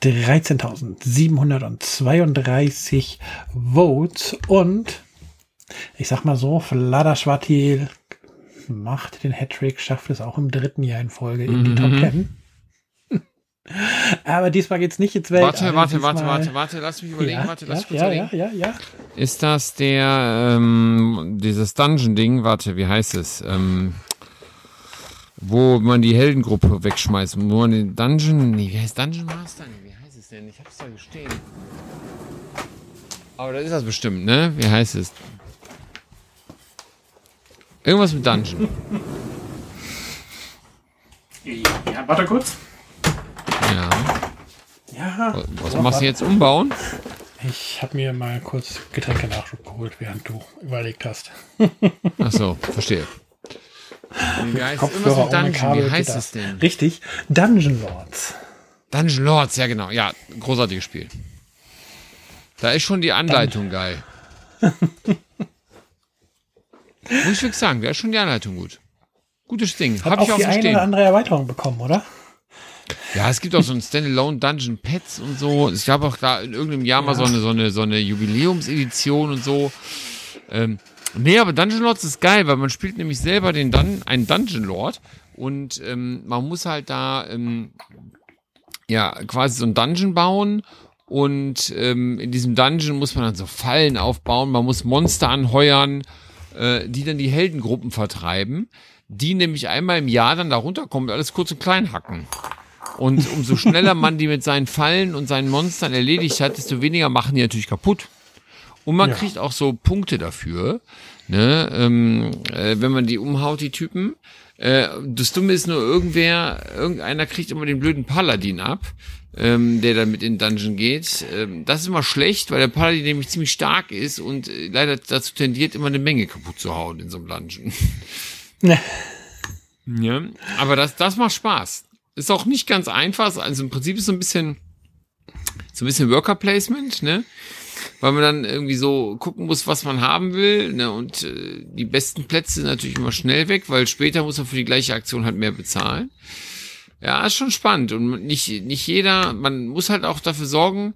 13.732 Votes. Und ich sag mal so, Vlada Schwatil macht den Hattrick, schafft es auch im dritten Jahr in Folge in die Top 10. Aber diesmal geht's nicht ins Welt. Warte, warte, warte, warte, warte, lass mich überlegen, Ja, warte, lass ja, mich ja, überlegen. ja, ja, ja. Ist das der, ähm, dieses Dungeon-Ding, warte, wie heißt es? Ähm, wo man die Heldengruppe wegschmeißt, wo man den Dungeon, nee, wie heißt Dungeon Master? Nee, wie heißt es denn? Ich hab's da gestehen. Aber das ist das bestimmt, ne? Wie heißt es? Irgendwas mit Dungeon. Ja, warte kurz. Ja. Ja. Was machst du jetzt umbauen? Ich habe mir mal kurz Getränke nachgeholt, während du überlegt hast. Ach so, verstehe. Wie heißt Kopfhörer ohne Dungeon? Kabel Wie heißt das. es denn? Richtig, Dungeon Lords. Dungeon Lords, ja genau. Ja, großartiges Spiel. Da ist schon die Anleitung geil. Muss ich wirklich sagen, da ist schon die Anleitung gut. Gutes Ding. Hat Hab ich auch auch die so eine oder andere Erweiterung bekommen, oder? Ja, es gibt auch so ein Standalone Dungeon Pets und so. Es gab auch da in irgendeinem Jahr mal so eine, so eine, so eine Jubiläumsedition und so. Ähm, nee, aber Dungeon Lords ist geil, weil man spielt nämlich selber den Dun einen Dungeon Lord und ähm, man muss halt da ähm, ja quasi so ein Dungeon bauen und ähm, in diesem Dungeon muss man dann so Fallen aufbauen, man muss Monster anheuern, äh, die dann die Heldengruppen vertreiben, die nämlich einmal im Jahr dann da runterkommen und alles kurz und klein hacken. Und umso schneller man die mit seinen Fallen und seinen Monstern erledigt hat, desto weniger machen die natürlich kaputt. Und man Ja. kriegt auch so Punkte dafür, ne, ähm, äh, wenn man die umhaut, die Typen. Äh, das Dumme ist nur, irgendwer, irgendeiner kriegt immer den blöden Paladin ab, ähm, der dann mit in den Dungeon geht. Ähm, das ist immer schlecht, weil der Paladin nämlich ziemlich stark ist und äh, leider dazu tendiert, immer eine Menge kaputt zu hauen in so einem Dungeon. Ne. Ja, aber das, das macht Spaß. Ist auch nicht ganz einfach. Also im Prinzip ist so ein bisschen, so ein bisschen Worker Placement, ne? Weil man dann irgendwie so gucken muss, was man haben will, ne? Und äh, die besten Plätze sind natürlich immer schnell weg, weil später muss man für die gleiche Aktion halt mehr bezahlen. Ja, ist schon spannend und nicht, nicht jeder, man muss halt auch dafür sorgen,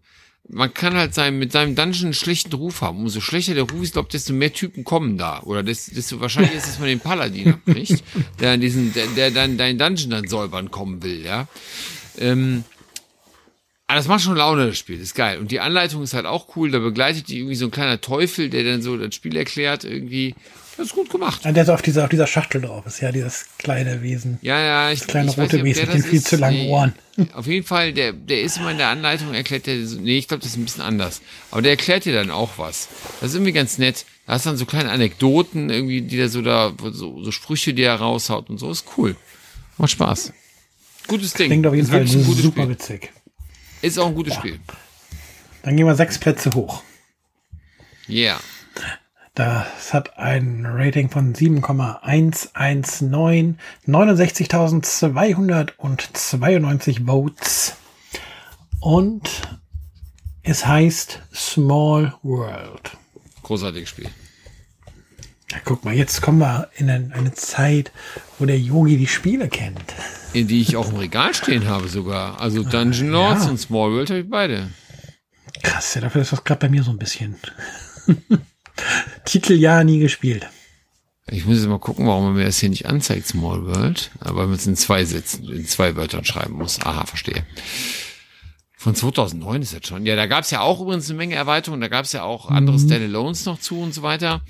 man kann halt sein, mit seinem Dungeon einen schlechten Ruf haben. Umso schlechter der Ruf ist, glaube desto mehr Typen kommen da. Oder desto, desto wahrscheinlicher ist, dass man den Paladin abkriegt, der diesen, der, der dann deinen Dungeon dann säubern kommen will, ja. Ähm, aber das macht schon Laune, das Spiel. Das ist geil. Und die Anleitung ist halt auch cool. Da begleitet die irgendwie so ein kleiner Teufel, der dann so das Spiel erklärt irgendwie. Das ist gut gemacht. Ah, Der ist auf dieser, auf dieser Schachtel drauf ist, ja, dieses kleine Wesen. Ja, ja, ich, kleine ich weiß rote nicht, ob Wesen mit den das viel ist. zu langen Nee, Ohren. Auf jeden Fall, der, der ist immer in der Anleitung, erklärt der, so- nee, ich glaube, das ist ein bisschen anders. Aber der erklärt dir dann auch was. Das ist irgendwie ganz nett. Da hast dann so kleine Anekdoten, irgendwie, die der so da, so, so Sprüche, die er raushaut und so. Ist cool. Macht Spaß. Gutes Ding. Klingt auf jeden Ist Fall wirklich ein gutes super Spiel. witzig. Ist auch ein gutes Spiel. Dann gehen wir sechs Plätze hoch. Yeah. Das hat ein Rating von 7,119, 69.292 Votes. Und es heißt Small World. Großartiges Spiel. Ja, guck mal, jetzt kommen wir in eine, Zeit, wo der Yogi die Spiele kennt. In die ich auch im Regal stehen habe sogar. Also Dungeon Lords ja. und Small World habe ich beide. Krass, ja, dafür ist das gerade bei mir so ein bisschen. Titel ja nie gespielt. Ich muss jetzt mal gucken, warum er mir das hier nicht anzeigt, Small World. Aber weil man es in zwei Sätzen, in zwei Wörtern schreiben muss. Aha, verstehe. Von 2009 ist das schon. Ja, da gab es ja auch übrigens eine Menge Erweiterungen. Da gab es ja auch andere mhm. Standalones noch zu und so weiter.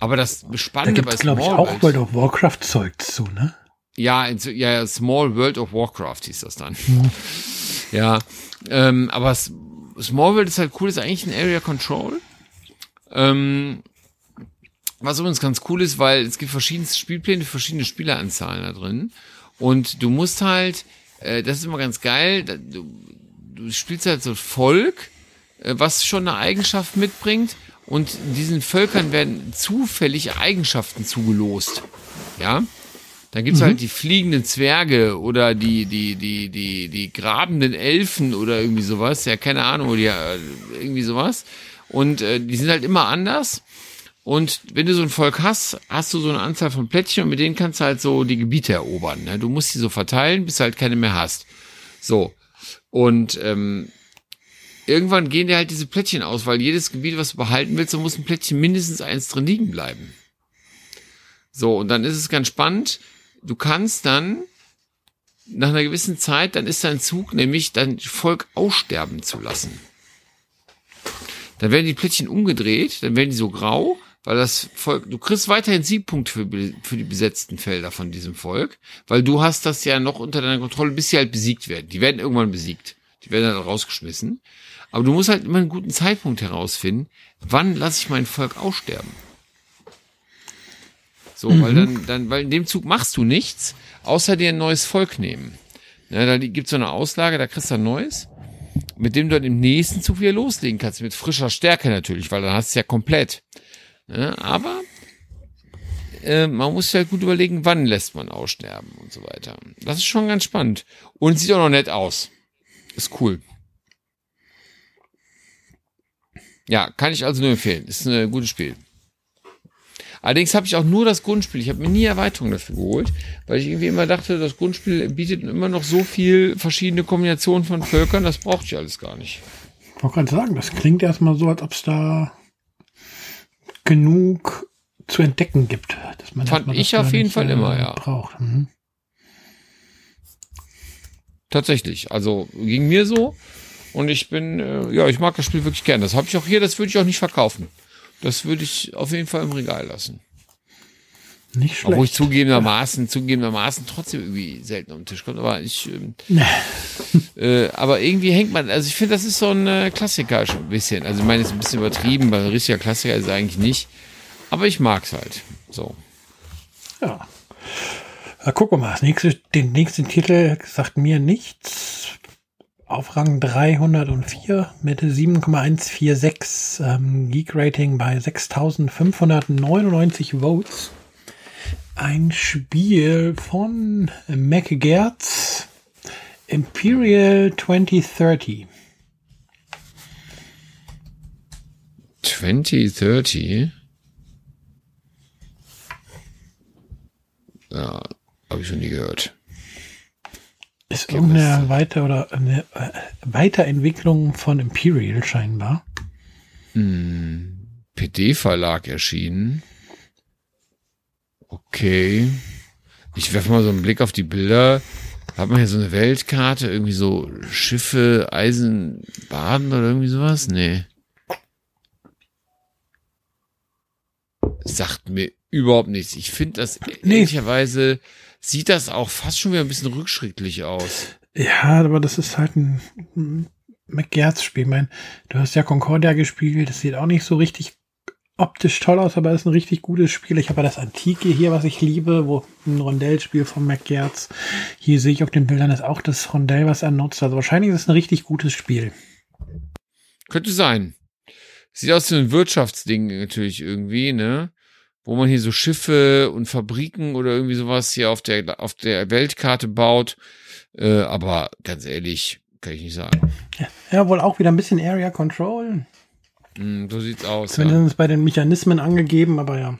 Aber das Spannende da bei Small ich, auch World of Warcraft Zeug zu, ne? Ja, in, ja, Small World of Warcraft hieß das dann. Mhm. Ja, ähm, aber Small World ist halt cool, ist eigentlich ein Area Control. Ähm, was übrigens ganz cool ist, weil es gibt verschiedene Spielpläne, verschiedene Spieleranzahlen da drin. Und du musst halt, äh, das ist immer ganz geil, du, du spielst halt so Volk, äh, was schon eine Eigenschaft mitbringt. Und diesen Völkern werden zufällig Eigenschaften zugelost. Ja. Dann gibt's mhm. halt die fliegenden Zwerge oder die, die, die, die, die grabenden Elfen oder irgendwie sowas. Ja, keine Ahnung, oder äh, irgendwie sowas. Und äh, die sind halt immer anders. Und wenn du so ein Volk hast, hast du so eine Anzahl von Plättchen und mit denen kannst du halt so die Gebiete erobern. Ne? Du musst die so verteilen, bis du halt keine mehr hast. So. Und ähm, irgendwann gehen dir halt diese Plättchen aus, weil jedes Gebiet, was du behalten willst, da muss ein Plättchen mindestens eins drin liegen bleiben. So, und dann ist es ganz spannend. Du kannst dann nach einer gewissen Zeit, dann ist dein Zug nämlich dein Volk aussterben zu lassen. Dann werden die Plättchen umgedreht, dann werden die so grau weil das Volk, du kriegst weiterhin Siegpunkte für, für die besetzten Felder von diesem Volk, weil du hast das ja noch unter deiner Kontrolle, bis sie halt besiegt werden. Die werden irgendwann besiegt. Die werden dann rausgeschmissen. Aber du musst halt immer einen guten Zeitpunkt herausfinden, wann lasse ich mein Volk aussterben. So, mhm. weil dann, dann, weil in dem Zug machst du nichts, außer dir ein neues Volk nehmen. Ja, da gibt's so eine Auslage, da kriegst du ein neues, mit dem du dann im nächsten Zug wieder loslegen kannst, mit frischer Stärke natürlich, weil dann hast du ja komplett. Ne? Aber äh, man muss ja halt gut überlegen, wann lässt man aussterben und so weiter. Das ist schon ganz spannend. Und sieht auch noch nett aus. Ist cool. Ja, kann ich also nur empfehlen. Ist ein gutes Spiel. Allerdings habe ich auch nur das Grundspiel. Ich habe mir nie Erweiterungen dafür geholt, weil ich irgendwie immer dachte, das Grundspiel bietet immer noch so viel verschiedene Kombinationen von Völkern, das braucht ich alles gar nicht. Ich wollte gerade sagen, das klingt erstmal so, als ob es da genug zu entdecken gibt. Dass man Fand ich auf jeden Fall immer, ja. Braucht. Mhm. Tatsächlich. Also ging mir so. Und ich bin, äh, ja, ich mag das Spiel wirklich gern. Das habe ich auch hier, das würde ich auch nicht verkaufen. Das würde ich auf jeden Fall im Regal lassen. Nicht schlecht. Obwohl ich zugegebenermaßen, zugegebenermaßen trotzdem irgendwie selten am Tisch kommt. Aber ich, ähm, äh, aber irgendwie hängt man, also ich finde, das ist so ein äh, Klassiker schon ein bisschen. Also ich meine, es ist ein bisschen übertrieben, weil ein richtiger Klassiker ist eigentlich nicht. Aber ich mag's halt. So. Ja. Na, gucken wir mal. Das nächste, den nächsten Titel sagt mir nichts. Auf Rang 304 mit 7,146 ähm, Geek Rating bei 6599 Votes ein Spiel von MacGertz Imperial 2030. 2030? Ja, habe ich schon nie gehört. Ist irgendeine Weiter- oder eine äh, Weiterentwicklung von Imperial scheinbar. Hm, PD-Verlag erschienen. Okay. Ich werfe mal so einen Blick auf die Bilder. Hat man hier so eine Weltkarte, irgendwie so Schiffe, Eisenbaden oder irgendwie sowas? Nee. Sagt mir überhaupt nichts. Ich finde das nee. ehrlicherweise sieht das auch fast schon wieder ein bisschen rückschrittlich aus. Ja, aber das ist halt ein McGertz-Spiel. Ich meine, du hast ja Concordia gespielt, das sieht auch nicht so richtig optisch toll aus, aber es ist ein richtig gutes Spiel. Ich habe ja das Antike hier, was ich liebe, wo ein Rondellspiel von McGertz. Hier sehe ich auf den Bildern ist auch das Rondell, was er nutzt. Also wahrscheinlich ist es ein richtig gutes Spiel. Könnte sein. Sieht aus wie ein Wirtschaftsding natürlich irgendwie, ne? Wo man hier so Schiffe und Fabriken oder irgendwie sowas hier auf der, auf der Weltkarte baut. Äh, aber ganz ehrlich, kann ich nicht sagen. Ja, wohl auch wieder ein bisschen Area Control. Mm, so sieht's aus. Zumindest ja. bei den Mechanismen angegeben, aber ja.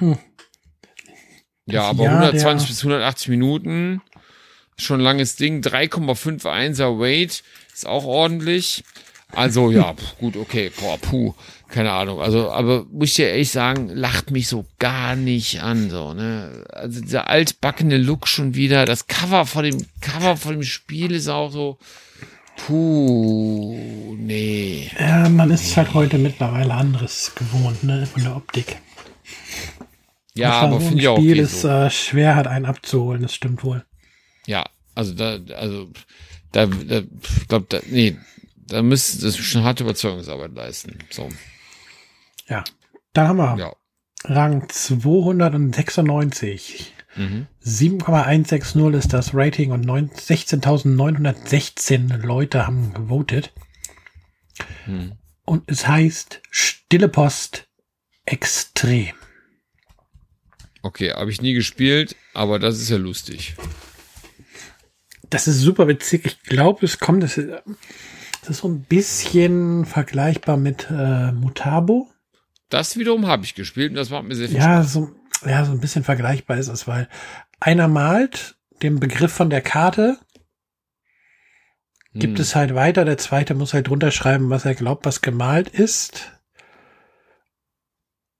Hm. Ja, aber ja, 120 bis 180 Minuten. Schon ein langes Ding. 3,51er Weight. Ist auch ordentlich. Also ja, gut, okay, boah, puh, keine Ahnung. Also, aber muss ich dir ehrlich sagen, lacht mich so gar nicht an, so, ne? Also dieser altbackene Look schon wieder, das Cover vor dem Cover vor dem Spiel ist auch so, puh, nee. Ja, man ist halt heute mittlerweile anderes gewohnt, ne, von der Optik. Ja, Das aber finde ich auch Spiel okay ist so. äh, schwer, hat einen abzuholen, das stimmt wohl. Ja, also da, also da, da ich glaube, da, nee, da müsste das schon harte Überzeugungsarbeit leisten. So, Ja. Dann haben wir ja. Rang 296. Mhm. 7,160 ist das Rating und neun- 16.916 Leute haben gewotet. Hm. Und es heißt Stille Post extrem. Okay, habe ich nie gespielt, aber das ist ja lustig. Das ist super witzig. Ich glaube, es kommt, das ist, das ist so ein bisschen vergleichbar mit äh, Mutabo. Das wiederum habe ich gespielt und das macht mir sehr viel Ja, Spaß. so, ja, so ein bisschen vergleichbar ist es, weil einer malt den Begriff von der Karte, gibt Hm. es halt weiter, der zweite muss halt drunter schreiben, was er glaubt, was gemalt ist.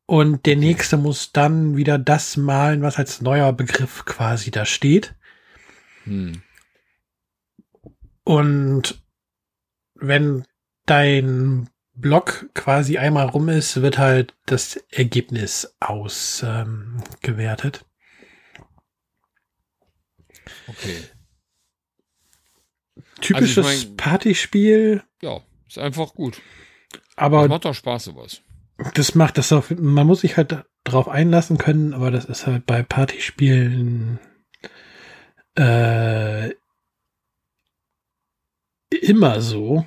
Und der nächste muss dann wieder das malen, was als neuer Begriff quasi da steht. Hm. Und wenn dein Block quasi einmal rum ist, wird halt das Ergebnis ausgewertet. Ähm. Okay. Typisches Also ich mein- Partyspiel, Ja, ist einfach gut. Das aber macht doch Spaß sowas. das macht das auf, man muss sich halt drauf einlassen können, aber das ist halt bei Partyspielen äh, immer so.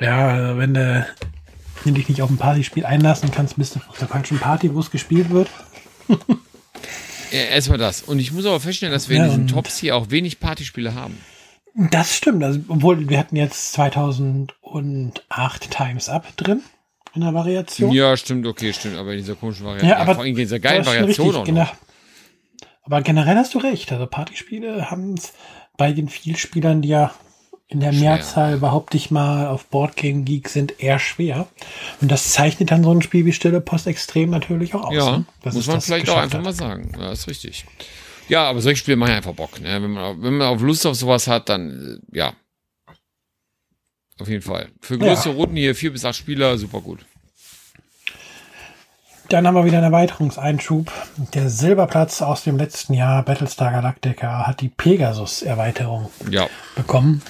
Ja, wenn du, wenn du dich nicht auf ein Partyspiel einlassen kannst, bist du auf der falschen Party, wo es gespielt wird. Ja, Erstmal das. Und ich muss aber feststellen, dass wir Ja, in diesen Tops hier auch wenig Partyspiele haben. Das stimmt, also, obwohl wir hatten jetzt 2008 Times Up drin in der Variation. Ja, stimmt, okay, stimmt. Aber in dieser komischen Variation. Ja, aber vor allem in dieser geilen Variation richtig, auch genau. noch. Aber generell hast du recht. Also Partyspiele haben es bei den Vielspielern, die ja in der Schwer. Mehrzahl behaupte ich mal auf Boardgame Geek sind, eher schwer. Und das zeichnet dann so ein Spiel wie Stille Post extrem natürlich auch aus. Ja, ne? Muss man vielleicht auch einfach hat. mal sagen. Ja, ist richtig. Ja, aber solche Spiele machen ja einfach Bock. Ne? Wenn, man, wenn man auf Lust auf sowas hat, dann äh, ja. Auf jeden Fall. Für größere Runden hier, vier bis acht Spieler, super gut. Dann haben wir wieder einen Erweiterungseinschub. Der Silberplatz aus dem letzten Jahr, Battlestar Galactica, hat die Pegasus-Erweiterung Ja. bekommen.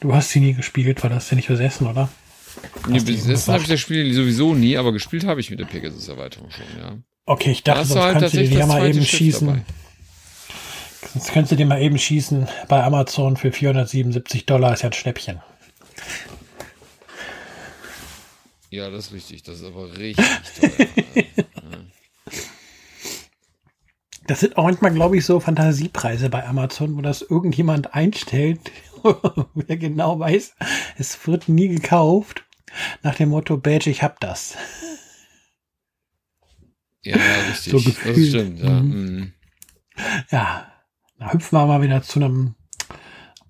Du hast sie nie gespielt, weil das ja nicht besessen, oder? Nee, besessen habe ich das Spiel sowieso nie, aber gespielt habe ich mit der Pegasus-Erweiterung schon, ja. Okay, ich Da dachte, sonst halt kannst du dir ja mal eben Schiff schießen. dabei. Sonst könntest du dir mal eben schießen bei Amazon für 477 Dollar ist ja ein Schnäppchen. Ja, das ist richtig. Das ist aber richtig teuer. Das sind auch manchmal, glaube ich, so Fantasiepreise bei Amazon, wo das irgendjemand einstellt, wo er genau weiß, es wird nie gekauft. Nach dem Motto, Badge, ich hab das. Ja, richtig. So das stimmt, ja. Mhm. Ja, da hüpfen wir mal wieder zu einem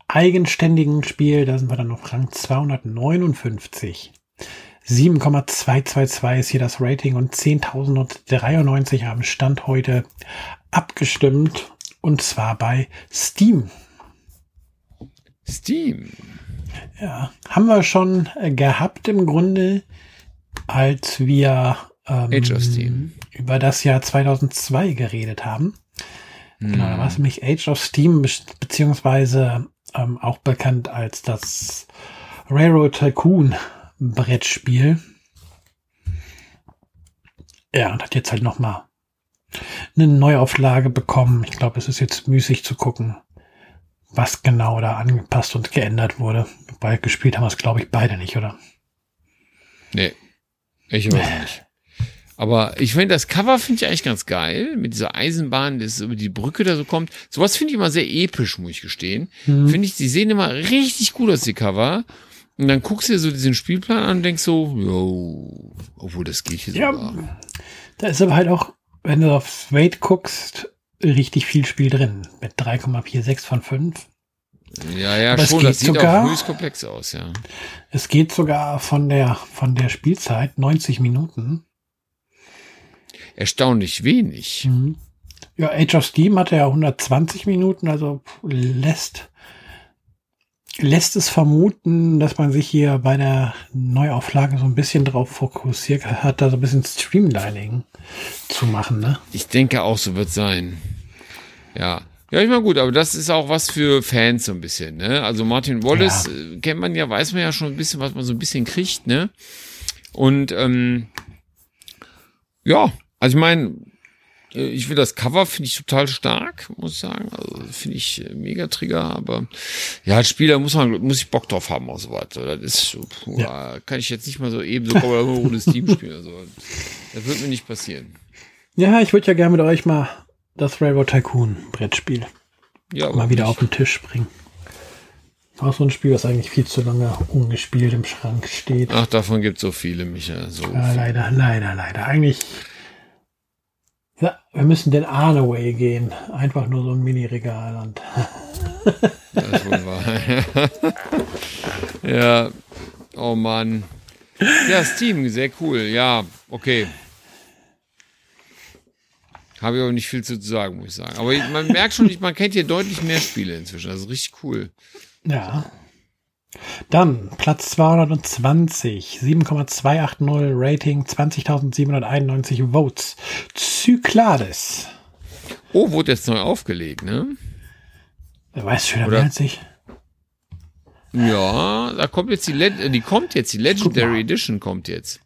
eigenständigen Spiel. Da sind wir dann auf Rang 259. 7,222 ist hier das Rating und 10.093 haben Stand heute abgestimmt. Und zwar bei Steam. Steam. Ja, haben wir schon äh, gehabt im Grunde, als wir ähm, Age of Steam. über das Jahr 2002 geredet haben. Genau, da war es nämlich Age of Steam, be- beziehungsweise ähm, auch bekannt als das Railroad Tycoon Brettspiel. Ja, und hat jetzt halt nochmal eine Neuauflage bekommen. Ich glaube, es ist jetzt müßig zu gucken, was genau da angepasst und geändert wurde. Wobei gespielt haben wir es, glaube ich, beide nicht, oder? Nee, ich weiß nicht. Aber ich finde, das Cover finde ich eigentlich ganz geil. Mit dieser Eisenbahn, das über die Brücke da so kommt. Sowas finde ich immer sehr episch, muss ich gestehen. Mhm. Finde ich, die sehen immer richtig gut aus, die Cover. Und dann guckst du dir so diesen Spielplan an und denkst so, yo, obwohl das geht hier Ja, sogar. da ist aber halt auch, wenn du aufs Weight guckst, richtig viel Spiel drin. Mit 3,46 von 5. Ja, ja, Aber schon. Das sieht sogar- auch höchst komplex aus, ja. Es geht sogar von der, von der Spielzeit 90 Minuten. Erstaunlich wenig. Mhm. Ja, Age of Steam hatte ja 120 Minuten, also lässt, lässt es vermuten, dass man sich hier bei der Neuauflage so ein bisschen drauf fokussiert hat, da so ein bisschen Streamlining zu machen, ne? Ich denke auch, so wird sein. Ja. Ja, ich meine, gut, aber das ist auch was für Fans so ein bisschen, ne? Also Martin Wallace äh, kennt man ja, weiß man ja schon ein bisschen, was man so ein bisschen kriegt, ne? Und ähm, ja, also ich meine, ich will das Cover, finde ich total stark, muss ich sagen. Also finde ich äh, mega Trigger, aber ja, als Spieler muss man, muss ich Bock drauf haben, auch so was. Das ist puh, kann ich jetzt nicht mal so eben so mal ohne Steam spielen. Also, das wird mir nicht passieren. Ja, ich würde ja gerne mit euch mal das Railroad Tycoon Brettspiel Ja, mal wieder auf den Tisch bringen. Auch so ein Spiel, was eigentlich viel zu lange ungespielt im Schrank steht. Ach, davon gibt so viele, Micha. So Ja, viele. leider, leider, leider. Eigentlich, ja, wir müssen den Arnaway gehen. Einfach nur so ein Mini-Regal und Das ist wohl wahr. ja, oh Mann. Ja, Steam, sehr cool. Ja, okay. Habe ich aber nicht viel zu sagen, muss ich sagen. Aber man merkt schon, man kennt hier deutlich mehr Spiele inzwischen. Also richtig cool. ja. Dann Platz 220, 7,280 Rating, 20.791 Votes. Cyclades. Oh, wurde jetzt neu aufgelegt, ne? Wer weiß schon Oder- mehr als ich. Ja, da kommt jetzt die, Le äh, die kommt jetzt, die Legendary. Edition kommt jetzt.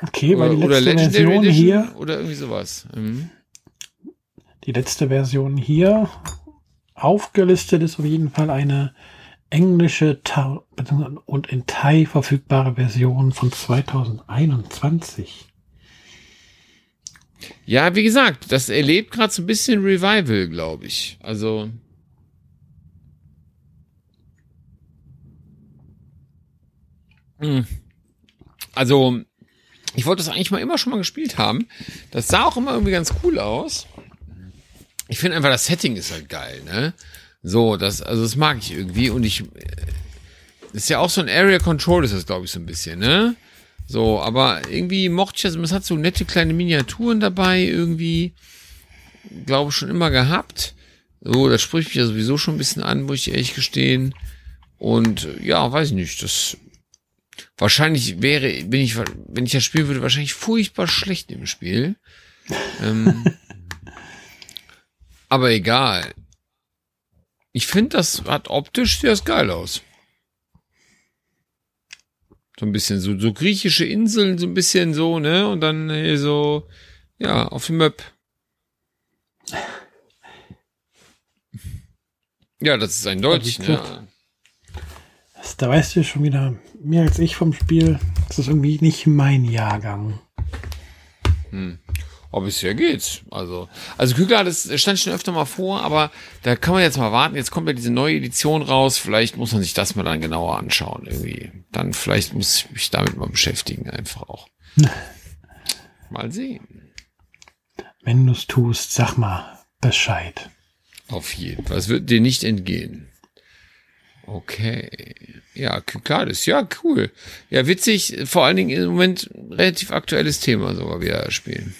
Okay, weil die letzte Legendary Version Edition hier, oder irgendwie sowas. Mhm. die letzte Version hier aufgelistet ist auf jeden Fall eine englische und in Thai verfügbare Version von 2021. Ja, wie gesagt, das erlebt gerade so ein bisschen Revival, glaube ich. Also. Hm. Also, ich wollte das eigentlich mal immer schon mal gespielt haben. Das sah auch immer irgendwie ganz cool aus. Ich finde einfach, das Setting ist halt geil, ne? So, das, also das mag ich irgendwie und ich, äh, ist ja auch so ein Area Control, ist das, glaube ich, so ein bisschen, ne? So, aber irgendwie mochte ich das, es hat so nette kleine Miniaturen dabei, irgendwie, glaube ich, schon immer gehabt. So, das spricht mich ja sowieso schon ein bisschen an, muss ich ehrlich gestehen. Und äh, ja, weiß ich nicht, das wahrscheinlich wäre, wenn ich, wenn ich das spielen würde, wahrscheinlich furchtbar schlecht im Spiel. ähm, aber egal. Ich finde, das hat optisch sieht das geil aus. So ein bisschen so, so griechische Inseln, so ein bisschen so, ne? Und dann hier so, ja, auf dem Map. Ja, das ist eindeutig, Also, ne? Das, da weißt du schon wieder mehr als ich vom Spiel. Das ist irgendwie nicht mein Jahrgang. Aber bisher geht's. Also, also Kügler, das stand schon öfter mal vor, aber da kann man jetzt mal warten. Jetzt kommt ja diese neue Edition raus. Vielleicht muss man sich das mal dann genauer anschauen irgendwie. Dann vielleicht muss ich mich damit mal beschäftigen, einfach auch. mal sehen. Wenn du es tust, sag mal Bescheid. Auf jeden Fall. Es wird dir nicht entgehen. Okay. Ja, Kyklades. Ja, cool. Ja, witzig. Vor allen Dingen im Moment relativ aktuelles Thema sogar wieder spielen.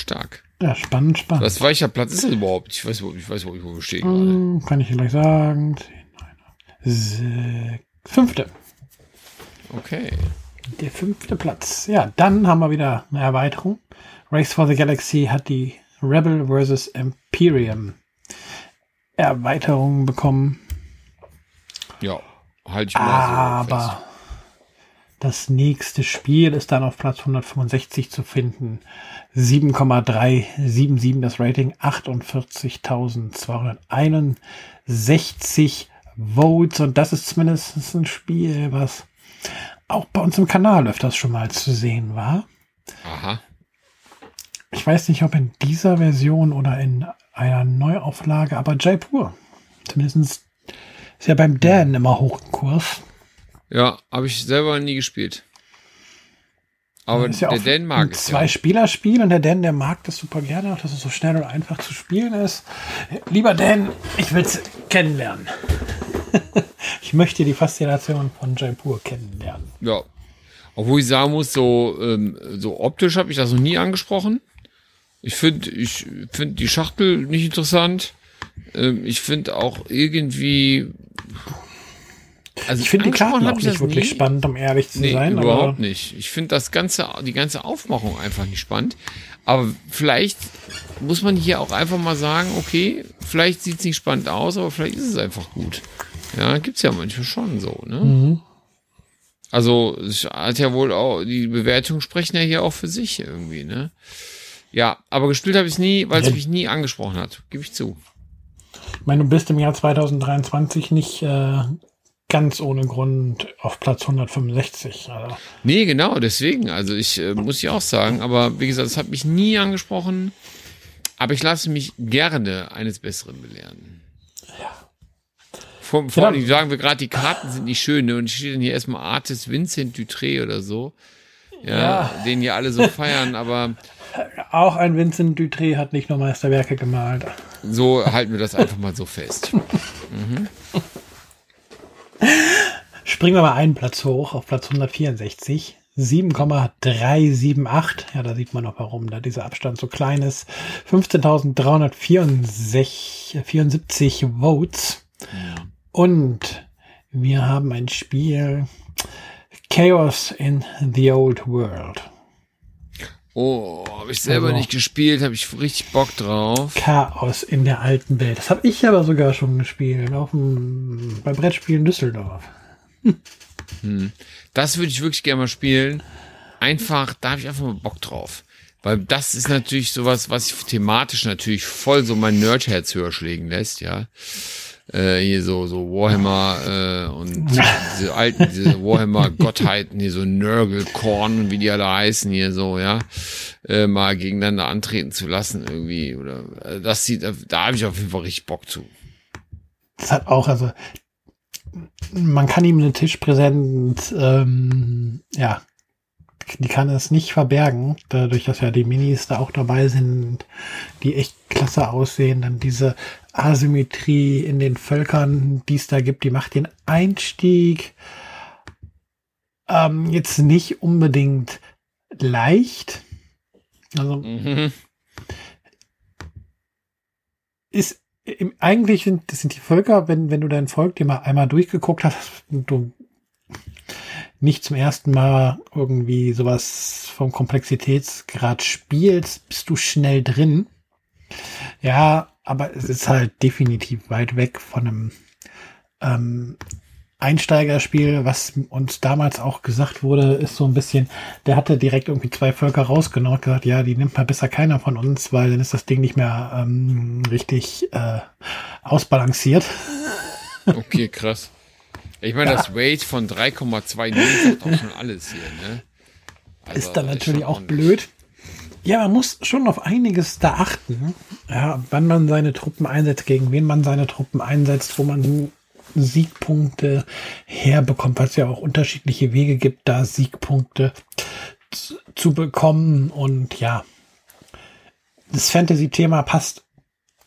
Stark. Ja, spannend, spannend. Was welcher Platz ist das überhaupt? Ich weiß überhaupt nicht, ich weiß überhaupt nicht, wo wir stehen gerade. Hm, Kann ich gleich sagen. Fünfte. Okay. Der fünfte Platz. Ja, dann haben wir wieder eine Erweiterung. Race for the Galaxy hat die Rebel vs. Imperium Erweiterung bekommen. Ja, halte ich mal so fest. Aber das nächste Spiel ist dann auf Platz 165 zu finden. 7,377 das Rating, 48.261 Votes. Und das ist zumindest ein Spiel, was auch bei uns im Kanal öfters schon mal zu sehen war. Aha. Ich weiß nicht, ob in dieser Version oder in einer Neuauflage, aber Jaipur. Zumindest ist ja beim Dan immer hoch im Kurs. Ja, habe ich selber nie gespielt. Aber ja der Dan mag es. Zwei-Spieler-Spiel und der Dan, der mag das super gerne, auch dass es so schnell und einfach zu spielen ist. Lieber Dan, ich will es kennenlernen. ich möchte die Faszination von Jaipur kennenlernen. Ja. Obwohl ich sagen muss, so, ähm, so optisch habe ich das noch nie angesprochen. Ich finde ich finde die Schachtel nicht interessant. Ähm, ich finde auch irgendwie. Also Ich finde die Karten auch nicht wirklich nie. spannend, um ehrlich zu Nee, sein. überhaupt nicht. Ich finde das ganze, die ganze Aufmachung einfach nicht spannend. Aber vielleicht muss man hier auch einfach mal sagen, okay, vielleicht sieht es nicht spannend aus, aber vielleicht ist es einfach gut. Ja, gibt's ja manchmal schon so, ne? Mhm. Also, es hat ja wohl auch, die Bewertungen sprechen ja hier auch für sich irgendwie, ne? Ja, aber gespielt habe ich nie, weil es Ja. mich nie angesprochen hat. Gebe ich zu. Ich meine, du bist im Jahr 2023 nicht äh, ganz ohne Grund auf Platz 165. Also, Nee, genau, deswegen. Also ich äh, muss ich auch sagen, aber wie gesagt, es hat mich nie angesprochen. Aber ich lasse mich gerne eines Besseren belehren. Ja. Vor, vor Ja. allem sagen wir gerade, die Karten sind nicht schön, ne? Und steht dann hier erstmal Artist Vincent Dutré oder so. Ja, Ja. den hier alle so feiern, aber auch ein Vincent Dutré hat nicht nur Meisterwerke gemalt. so halten wir das einfach mal so fest. Springen wir mal einen Platz hoch auf Platz 164. 7,378. Ja, da sieht man auch, warum da dieser Abstand so klein ist. 15.374 Votes. Und wir haben ein Spiel Chaos in the Old World. Oh, habe ich selber Also. nicht gespielt, habe ich richtig Bock drauf. Chaos in der alten Welt. Das habe ich aber sogar schon gespielt. Auf dem, bei Brettspielen Düsseldorf. Das würde ich wirklich gerne mal spielen. Einfach, da habe ich einfach mal Bock drauf. Weil das ist natürlich sowas, was ich thematisch natürlich voll so mein Nerdherz höher schlägen lässt, ja. Äh, hier so, so Warhammer äh, und diese alten, diese Warhammer-Gottheiten, hier so Nörgel, Korn und wie die alle heißen hier so, ja, äh, mal gegeneinander antreten zu lassen irgendwie. Oder äh, das sieht, da habe ich auf jeden Fall richtig Bock zu. Das hat auch, also man kann ihm eine Tischpräsenz, ähm, ja, die kann es nicht verbergen, dadurch, dass ja die Minis da auch dabei sind, die echt klasse aussehen. Dann diese Asymmetrie in den Völkern, die es da gibt, die macht den Einstieg ähm, jetzt nicht unbedingt leicht. Also Mhm. ist im, eigentlich sind, das sind die Völker, wenn, wenn du dein Volk dir mal einmal durchgeguckt hast und du nicht zum ersten Mal irgendwie sowas vom Komplexitätsgrad spielst, bist du schnell drin. Ja, aber es ist halt definitiv weit weg von einem ähm, Einsteigerspiel, was uns damals auch gesagt wurde, ist so ein bisschen, der hatte direkt irgendwie zwei Völker rausgenommen und gesagt, ja, die nimmt mal besser keiner von uns, weil dann ist das Ding nicht mehr ähm, richtig äh, ausbalanciert. Okay, krass. Ich meine, das Weight von 3,29 sagt auch schon alles hier, ne? Also, ist dann natürlich auch blöd. Ja, man muss schon auf einiges da achten. Ja, wann man seine Truppen einsetzt, gegen wen man seine Truppen einsetzt, wo man Siegpunkte herbekommt, weil es ja auch unterschiedliche Wege gibt, da Siegpunkte zu, bekommen. Und ja, das Fantasy-Thema passt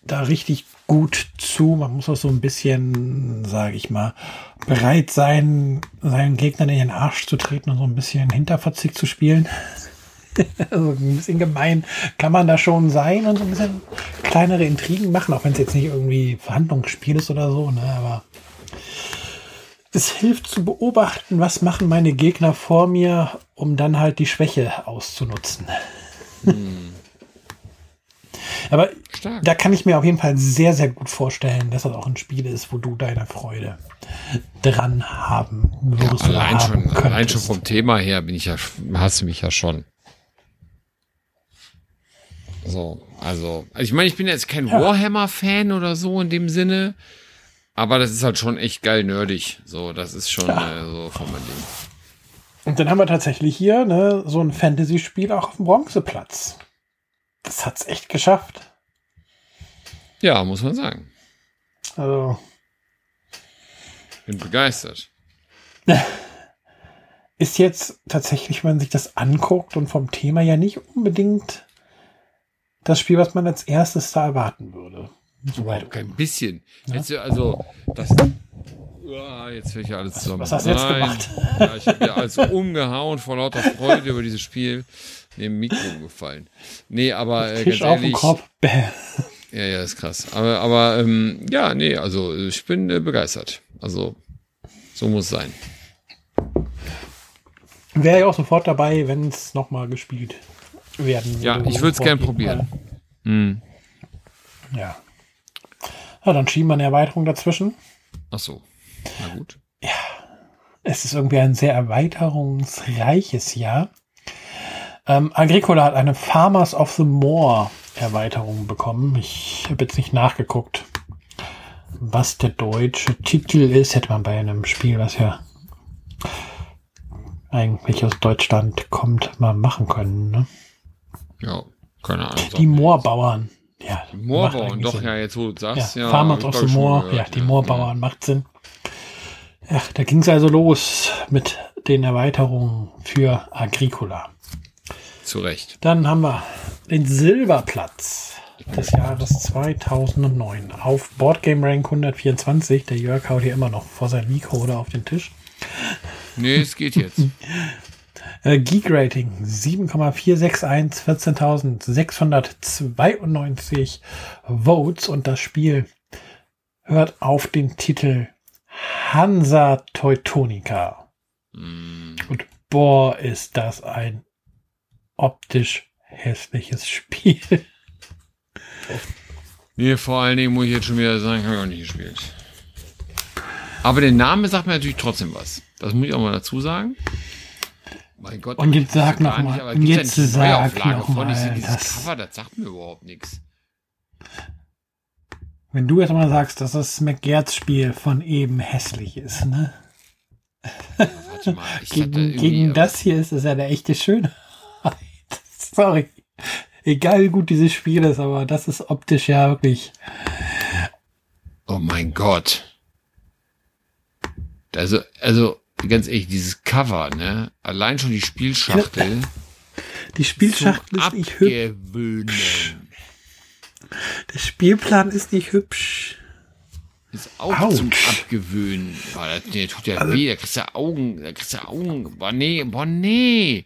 da richtig gut zu. Man muss auch so ein bisschen, sage ich mal, bereit sein, seinen Gegnern in den Arsch zu treten und so ein bisschen Hinterverzig zu spielen. also ein bisschen gemein kann man da schon sein und so ein bisschen kleinere Intrigen machen, auch wenn es jetzt nicht irgendwie Verhandlungsspiel ist oder so, ne, aber es hilft zu beobachten, was machen meine Gegner vor mir, um dann halt die Schwäche auszunutzen. Aber Stark. da kann ich mir auf jeden Fall sehr, sehr gut vorstellen, dass das auch ein Spiel ist, wo du deine Freude dran haben würdest oder Allein schon, könntest. allein schon vom Thema her bin ich ja, hast du mich ja schon. So, also, also ich meine, ich bin jetzt kein Ja. Warhammer-Fan oder so in dem Sinne, aber das ist halt schon echt geil nerdig. So, das ist schon Ja. äh, so von meinem Ding. Und dann haben wir tatsächlich hier ne, so ein Fantasy-Spiel auch auf dem Bronzeplatz. Das hat's echt geschafft. Ja, muss man sagen. Also Bin begeistert. ist jetzt tatsächlich, wenn man sich das anguckt und vom Thema ja nicht unbedingt das Spiel, was man als erstes da erwarten würde. Soweit kein bisschen. Ja? Jetzt, also, das. Oh, jetzt höre ich ja alles zusammen. Was, hast du jetzt gemacht? Ja, ich habe ja alles umgehauen vor lauter Freude über dieses Spiel. Neben Mikro gefallen. Nee, aber äh, ganz ehrlich. Auf den Kopf. Ja, ja, ist krass. Aber, aber ähm, ja, nee, also ich bin äh, begeistert. Also so muss es sein. Wäre ja auch sofort dabei, wenn es nochmal gespielt werden würde. Ja, ich würde es gerne probieren. Hm. Ja. Ja, dann schieben wir eine Erweiterung dazwischen. Ach so. Na gut. Ja. Es ist irgendwie ein sehr erweiterungsreiches Jahr. Ähm, Agricola hat eine Farmers of the Moor Erweiterung bekommen. Ich habe jetzt nicht nachgeguckt, was der deutsche Titel ist. Hätte man bei einem Spiel, was ja eigentlich aus Deutschland kommt, mal machen können. Ne? Ja, keine Ahnung. Die Moorbauern. Ja, die Moorbauern, doch, Sinn. ja, jetzt wo du sagst, ja. ja Farmers of the Moor, ja, die ja, Moorbauern ja. macht Sinn. Ja, da ging es also los mit den Erweiterungen für Agricola. Zu Recht. Dann haben wir den Silberplatz des Jahres 2009 auf Boardgame Rank 124. Der Jörg haut hier immer noch vor sein Mikro oder auf den Tisch. Nee, es geht jetzt. Äh, Geek Rating 7,461, 14.692 Votes und das Spiel hört auf den Titel Hansa Teutonica. Mm. Und boah, ist das ein optisch hässliches Spiel. Nee, vor allen Dingen muss ich jetzt schon wieder sagen, habe ich auch nicht gespielt. Aber der Name sagt mir natürlich trotzdem was. Das muss ich auch mal dazu sagen. Mein Gott. Und jetzt sag noch mal. Aber jetzt ja sag noch mal. Dieses das Cover, das sagt mir überhaupt nichts. Wenn du jetzt mal sagst, dass das McGertz Spiel von eben hässlich ist, ne? warte mal. gegen, gegen das hier ist es ja der echte Schönheit. Sorry. Egal wie gut dieses Spiel ist, aber das ist optisch ja wirklich. Oh mein Gott. Also, also, ganz ehrlich, dieses Cover, ne? Allein schon die Spielschachtel. Die Spielschachtel ist nicht hübsch. Der Spielplan ist nicht hübsch. Ist auch Ouch. zum Abgewöhnen. Boah, der tut ja also, weh, da kriegst du Augen, da kriegst du Augen. Boah, nee, boah, nee.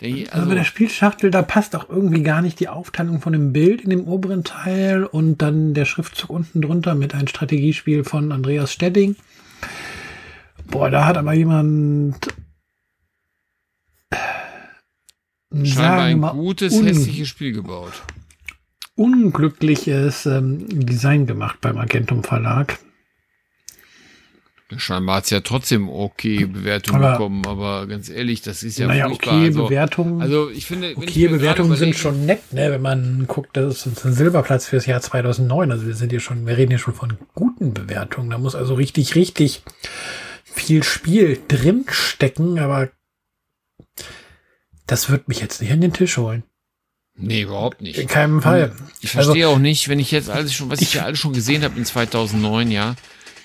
Der, also, also bei der Spielschachtel, da passt auch irgendwie gar nicht die Aufteilung von dem Bild in dem oberen Teil und dann der Schriftzug unten drunter mit einem Strategiespiel von Andreas Stedding. Boah, da hat aber jemand scheinbar ein gutes, hässliches Spiel gebaut. Unglückliches ähm, Design gemacht beim Agentum Verlag. Scheinbar hat es ja trotzdem okay Bewertungen bekommen, aber ganz ehrlich, das ist ja naja, furchtbar. okay also, Bewertungen. Also ich finde, okay Bewertungen sind schon nett, ne, wenn man guckt, das ist ein Silberplatz fürs Jahr 2009. Also wir sind hier schon, wir reden hier schon von guten Bewertungen. Da muss also richtig, richtig viel Spiel drin stecken, aber das wird mich jetzt nicht an den Tisch holen. Nee, überhaupt nicht. In keinem Fall. Ich verstehe also, auch nicht, wenn ich jetzt alles schon, was ich, ich ja alles schon gesehen habe in 2009, ja,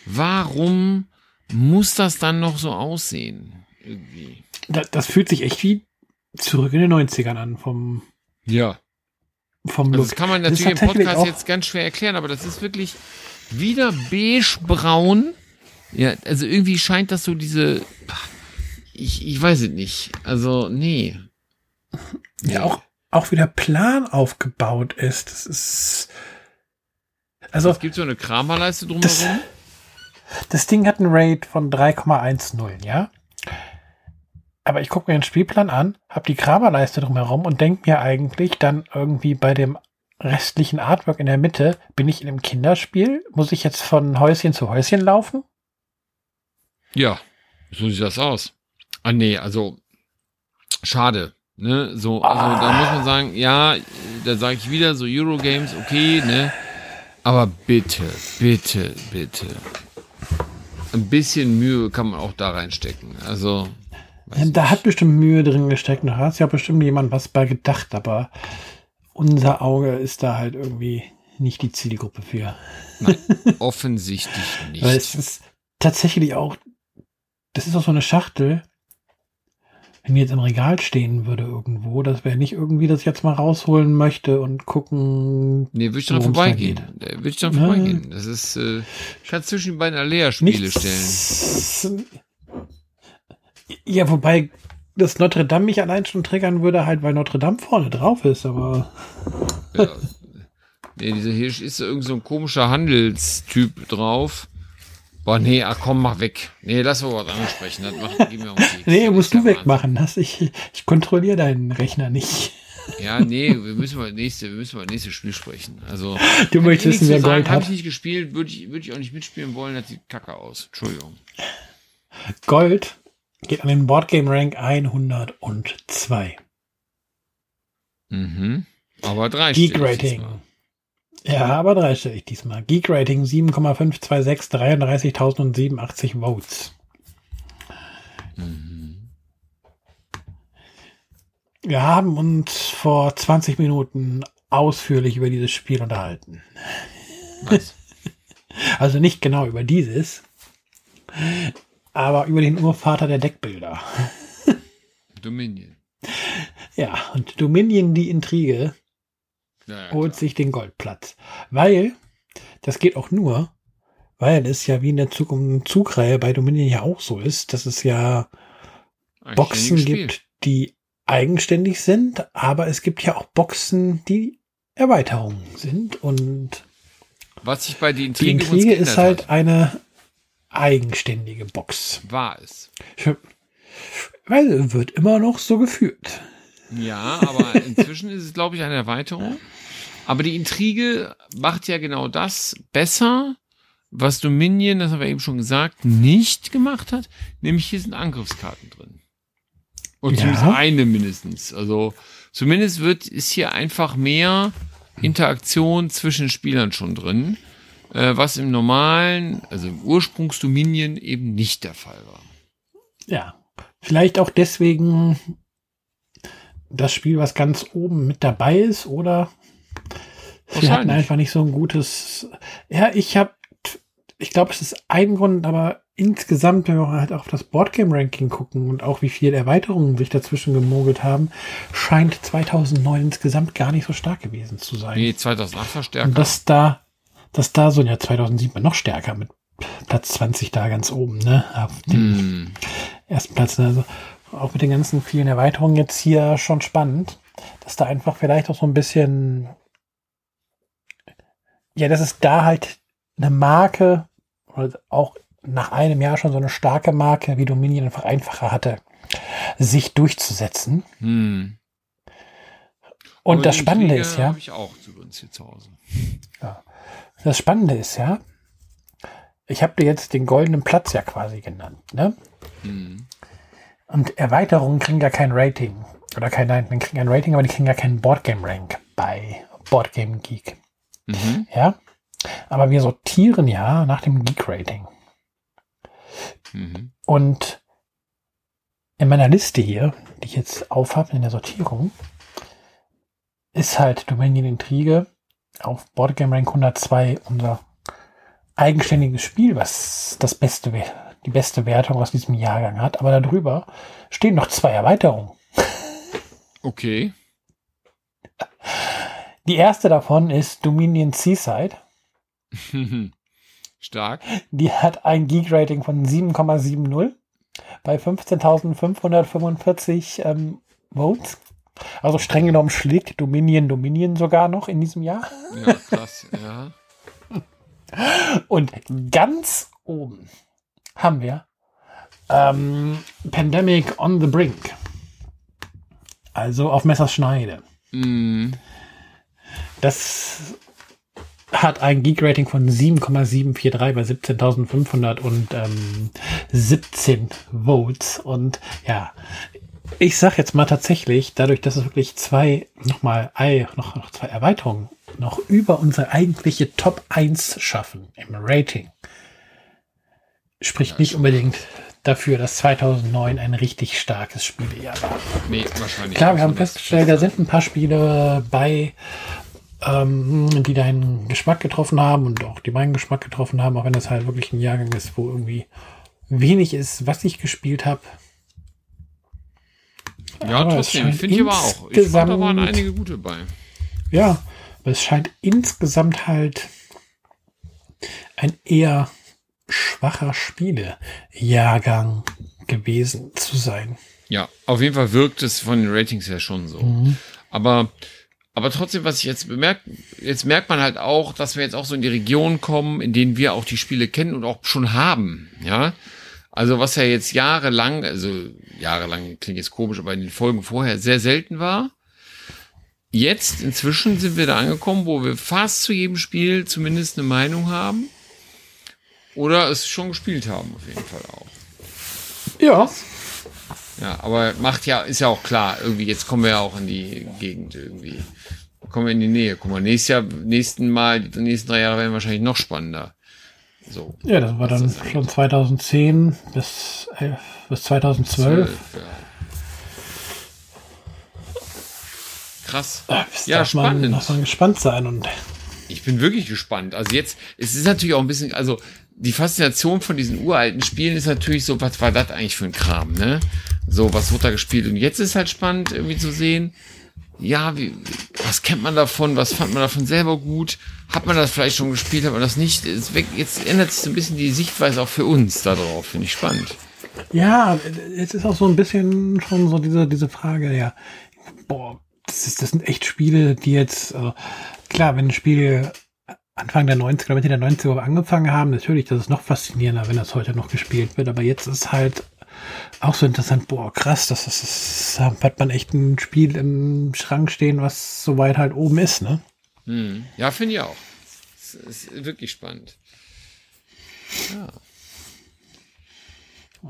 warum muss das dann noch so aussehen? Irgendwie. Das, das fühlt sich echt wie zurück in den 90ern an vom. Ja. Vom also das kann man natürlich im Podcast jetzt ganz schwer erklären, aber das ist wirklich wieder beige-braun. Ja, also irgendwie scheint das so diese. Ich, ich weiß es nicht. Also, nee. Ja, auch, auch wie der Plan aufgebaut ist. Das ist. Also. Es gibt so eine Kramerleiste drumherum. Das, das Ding hat einen Rate von 3,10, ja? Aber ich gucke mir den Spielplan an, habe die Kramerleiste drumherum und denke mir eigentlich dann irgendwie bei dem restlichen Artwork in der Mitte, bin ich in einem Kinderspiel? Muss ich jetzt von Häuschen zu Häuschen laufen? Ja, so sieht das aus. Ah, nee, also schade. Ne, so, also ah. da muss man sagen, ja, da sage ich wieder, so Eurogames, okay, ne? Aber bitte, bitte, bitte ein bisschen Mühe kann man auch da reinstecken. Also. Da hat bestimmt Mühe drin gesteckt. Da hat ja bestimmt jemand was bei gedacht, aber unser Auge ist da halt irgendwie nicht die Zielgruppe für. Nein, offensichtlich nicht. Weil es ist tatsächlich auch, das ist auch so eine Schachtel. wenn die jetzt im Regal stehen würde irgendwo, das wäre nicht irgendwie, dass ich jetzt mal rausholen möchte und gucken. Nee, würde ich dran vorbeigehen. Würde ich dran vorbeigehen. Das ist, äh, ich kann zwischen den beiden Alea-Spiele stellen. Ja, wobei das Notre Dame mich allein schon triggern würde, halt, weil Notre Dame vorne drauf ist, aber. Ja. Nee, dieser Hirsch ist irgend so ein komischer Handelstyp drauf. Boah, nee, ach komm, mach weg. Nee, lass mal was anderes sprechen. Das macht, gib mir um nee, musst du wegmachen. Das, ich ich kontrolliere deinen Rechner nicht. Ja, nee, wir müssen mal nächste, wir müssen mal nächste Spiel sprechen. Also, du möchtest wissen, wer Gold hat. Habe ich nicht gespielt, würde ich, würde ich auch nicht mitspielen wollen, das sieht kacke aus. Entschuldigung. Gold geht an den Boardgame Rank 102. Mhm. Aber drei Geek Rating. Ja, aber dreistellig diesmal. Geek Rating 7,526, 33.087 Votes. Mhm. Wir haben uns vor 20 Minuten ausführlich über dieses Spiel unterhalten. Was? Also nicht genau über dieses, aber über den Urvater der Deckbilder. Dominion. Ja, und Dominion, die Intrige, ja, holt sich den Goldplatz. Weil, das geht auch nur, weil es ja wie in der Zug Zugreihe bei Dominion ja auch so ist, dass es ja Boxen gibt, die eigenständig sind, aber es gibt ja auch Boxen, die Erweiterungen sind und was sich bei den Intrige, die Intrige ist halt hat. eine eigenständige Box. War es. Weil wird immer noch so geführt. Ja, aber inzwischen ist es, glaube ich, eine Erweiterung. Aber die Intrige macht ja genau das besser, was Dominion, das haben wir eben schon gesagt, nicht gemacht hat. Nämlich hier sind Angriffskarten drin. Und ja. zumindest eine mindestens. Also zumindest wird, ist hier einfach mehr Interaktion zwischen Spielern schon drin, äh, was im normalen, also im Ursprungsdominion eben nicht der Fall war. Ja, vielleicht auch deswegen das Spiel, was ganz oben mit dabei ist, oder wir hatten einfach nicht so ein gutes. Ja, ich habe, ich glaube, es ist ein Grund, aber insgesamt, wenn wir halt auf das Boardgame-Ranking gucken und auch wie viele Erweiterungen sich dazwischen gemogelt haben, scheint 2009 insgesamt gar nicht so stark gewesen zu sein. Nee, 2008 war stärker. Und dass da, dass da so ja 2007 noch stärker mit Platz 20 da ganz oben, ne? Auf dem mm. ersten Platz. Ne? Also auch mit den ganzen vielen Erweiterungen jetzt hier schon spannend, dass da einfach vielleicht auch so ein bisschen, ja, dass es da halt eine Marke, oder auch nach einem Jahr schon so eine starke Marke wie Dominion einfach einfacher hatte, sich durchzusetzen. Hm. Und Aber das Spannende ist ja. Ich auch hier zu Hause. Ja. Das Spannende ist ja, ich habe dir jetzt den goldenen Platz ja quasi genannt, ne? Hm. Und Erweiterungen kriegen gar kein Rating. Oder kein, nein, die kriegen ein Rating, aber die kriegen gar keinen Boardgame-Rank bei Boardgame Geek. Mhm. Ja. Aber wir sortieren ja nach dem Geek-Rating. Mhm. Und in meiner Liste hier, die ich jetzt aufhabe in der Sortierung, ist halt Dominion Intrige auf Boardgame Rank 102 unser eigenständiges Spiel, was das Beste wäre die beste Wertung aus diesem Jahrgang hat. Aber darüber stehen noch zwei Erweiterungen. Okay. Die erste davon ist Dominion Seaside. Stark. Die hat ein Geek-Rating von 7,70 bei 15.545 ähm, Votes. Also streng genommen schlägt Dominion Dominion sogar noch in diesem Jahr. Ja, krass, ja. Und ganz oben haben wir ähm, Pandemic on the Brink. Also auf Messerschneide. Mm. Das hat ein Geek-Rating von 7,743 bei 17.517 ähm, Votes. Und ja, ich sag jetzt mal tatsächlich, dadurch, dass es wirklich zwei, nochmal, noch, noch zwei Erweiterungen noch über unsere eigentliche Top 1 schaffen im Rating, spricht nicht unbedingt dafür, dass 2009 ein richtig starkes Spielejahr war. Nee, wahrscheinlich. Klar, wir haben festgestellt, da sind ein paar Spiele bei, ähm, die deinen Geschmack getroffen haben und auch die meinen Geschmack getroffen haben, auch wenn das halt wirklich ein Jahrgang ist, wo irgendwie wenig ist, was ich gespielt habe. Ja, Aber trotzdem, scheint finde ich aber auch. Ich fand, da waren einige gute bei. Ja, aber es scheint insgesamt halt ein eher schwacher Spielejahrgang gewesen zu sein. Ja, auf jeden Fall wirkt es von den Ratings her schon so. Aber, aber trotzdem, was ich jetzt bemerkt, jetzt merkt man halt auch, dass wir jetzt auch so in die Region kommen, in denen wir auch die Spiele kennen und auch schon haben. Ja, also was ja jetzt jahrelang, also jahrelang klingt jetzt komisch, aber in den Folgen vorher sehr selten war. Jetzt inzwischen sind wir da angekommen, wo wir fast zu jedem Spiel zumindest eine Meinung haben. Oder es schon gespielt haben, auf jeden Fall auch. Ja, Ja, aber macht ja, ist ja auch klar, irgendwie, jetzt kommen wir ja auch in die Gegend irgendwie. Kommen wir in die Nähe. Guck mal, nächstes Jahr, nächsten Mal, die nächsten drei Jahre werden wahrscheinlich noch spannender. So. ja, das war dann das schon 2010 bis, äh, bis 2012. ja. Krass. Da bis Ja, darf man, spannend. darf man gespannt sein und Ich bin wirklich gespannt. Also jetzt, es ist natürlich auch ein bisschen, also die Faszination von diesen uralten Spielen ist natürlich so, was war das eigentlich für ein Kram, ne? So, was wurde da gespielt? Und jetzt ist halt spannend, irgendwie zu sehen, ja, wie, was kennt man davon? Was fand man davon selber gut? Hat man das vielleicht schon gespielt? Hat man das nicht? Ist weg, jetzt ändert sich so ein bisschen die Sichtweise auch für uns darauf. Finde ich spannend. Ja, es ist auch so ein bisschen schon so diese, diese Frage, ja, boah, das, ist, das sind echt Spiele, die jetzt, also, klar, wenn ein Spiel Anfang der 90er oder Mitte der 90er angefangen haben, natürlich, das ist noch faszinierender, wenn das heute noch gespielt wird, aber jetzt ist halt auch so interessant, boah, krass, das ist, das hat man echt ein Spiel im Schrank stehen, was soweit halt oben ist, ne? Hm. Ja, finde ich auch. Es ist wirklich spannend. Ja.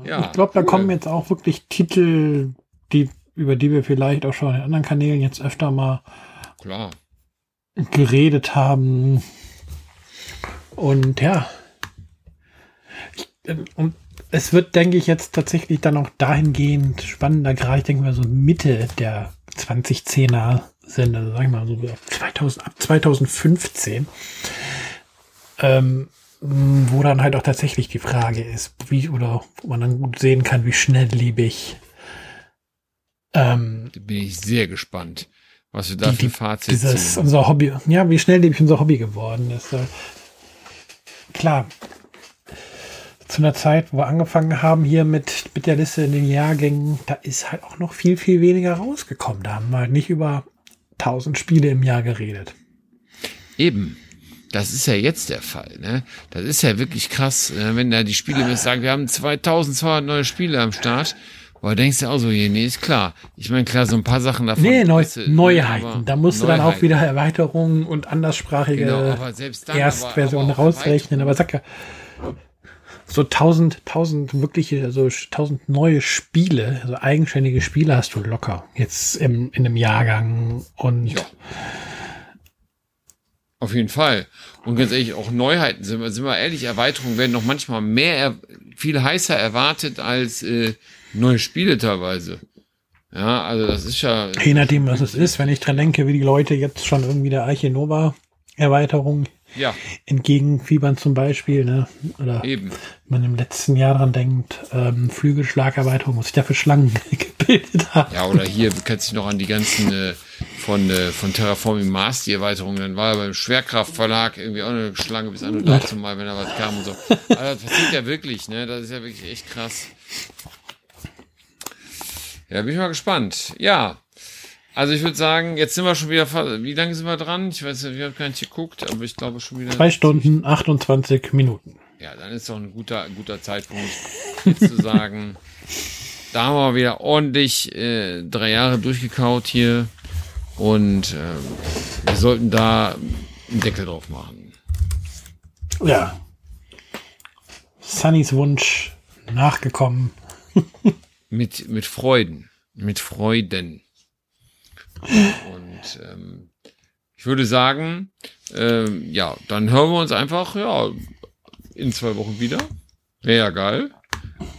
Ja, ich glaube, da cool. kommen jetzt auch wirklich Titel, die, über die wir vielleicht auch schon in anderen Kanälen jetzt öfter mal Klar. geredet haben. Und ja. Ich, ähm, und es wird, denke ich, jetzt tatsächlich dann auch dahingehend spannender, gerade ich denke mal so Mitte der 2010er sind, also sag ich mal so ab 2000, ab 2015, ähm, wo dann halt auch tatsächlich die Frage ist, wie, oder wo man dann gut sehen kann, wie schnelllebig ähm, Da bin ich sehr gespannt, was wir da die, für Fazit dieses ziehen. unser Hobby, ja, wie schnelllebig unser Hobby geworden ist. Klar, zu einer Zeit, wo wir angefangen haben hier mit, mit der Liste in den Jahrgängen, da ist halt auch noch viel, viel weniger rausgekommen. Da haben wir halt nicht über 1000 Spiele im Jahr geredet. Eben. Das ist ja jetzt der Fall, ne? Das ist ja wirklich krass, äh, wenn da die Spiele mir sagen, wir haben 2200 neue Spiele am Start. Boah, denkst du auch so, nee, ist klar. Ich meine, klar, so ein paar Sachen davon. Nee, Neu weißt du, aber Neuheiten. Da musst du dann auch Neuheiten. wieder Erweiterungen und anderssprachige Genau, aber Erstversionen aber- aber rausrechnen. Aber sag ja, so 1000, 1000 wirkliche, also 1000 neue Spiele, also eigenständige Spiele hast du locker jetzt im, in einem Jahrgang. Und Ja. Auf jeden Fall. Und ganz ehrlich, auch Neuheiten, sind wir, sind wir ehrlich, Erweiterungen werden noch manchmal mehr, viel heißer erwartet als äh, neue Spiele teilweise. Ja, also das ist ja. je nachdem, was es ist, wenn ich dran denke, wie die Leute jetzt schon irgendwie der Arche Nova Erweiterung Ja, entgegenfiebern zum Beispiel, ne? Oder eben. wenn man im letzten Jahr dran denkt, ähm, Flügelschlagerweiterung, was sich da für Schlangen gebildet hat. Ja, oder hier, du kannst dich noch an die ganzen äh, von, äh, von Terraforming Mars, die Erweiterungen, dann war beim Schwerkraftverlag irgendwie auch eine Schlange bis an und dazu mal, wenn da was kam und so. Also das passiert ja wirklich, ne? Das ist ja wirklich echt krass. Ja, bin ich mal gespannt. Ja. Also ich würde sagen, jetzt sind wir schon wieder, wie lange sind wir dran? Ich weiß, ich habe gar nicht geguckt, aber ich glaube schon wieder. Zwei Stunden, 28 Minuten. Ja, dann ist doch ein guter, ein guter Zeitpunkt, jetzt zu sagen, da haben wir wieder ordentlich äh, drei Jahre durchgekaut hier und ähm, wir sollten da einen Deckel drauf machen. Ja. Sunnys Wunsch nachgekommen. Mit, mit Freuden. Mit Freuden. Und ähm, ich würde sagen, ähm, ja, dann hören wir uns einfach, ja, in zwei Wochen wieder. Wäre ja geil.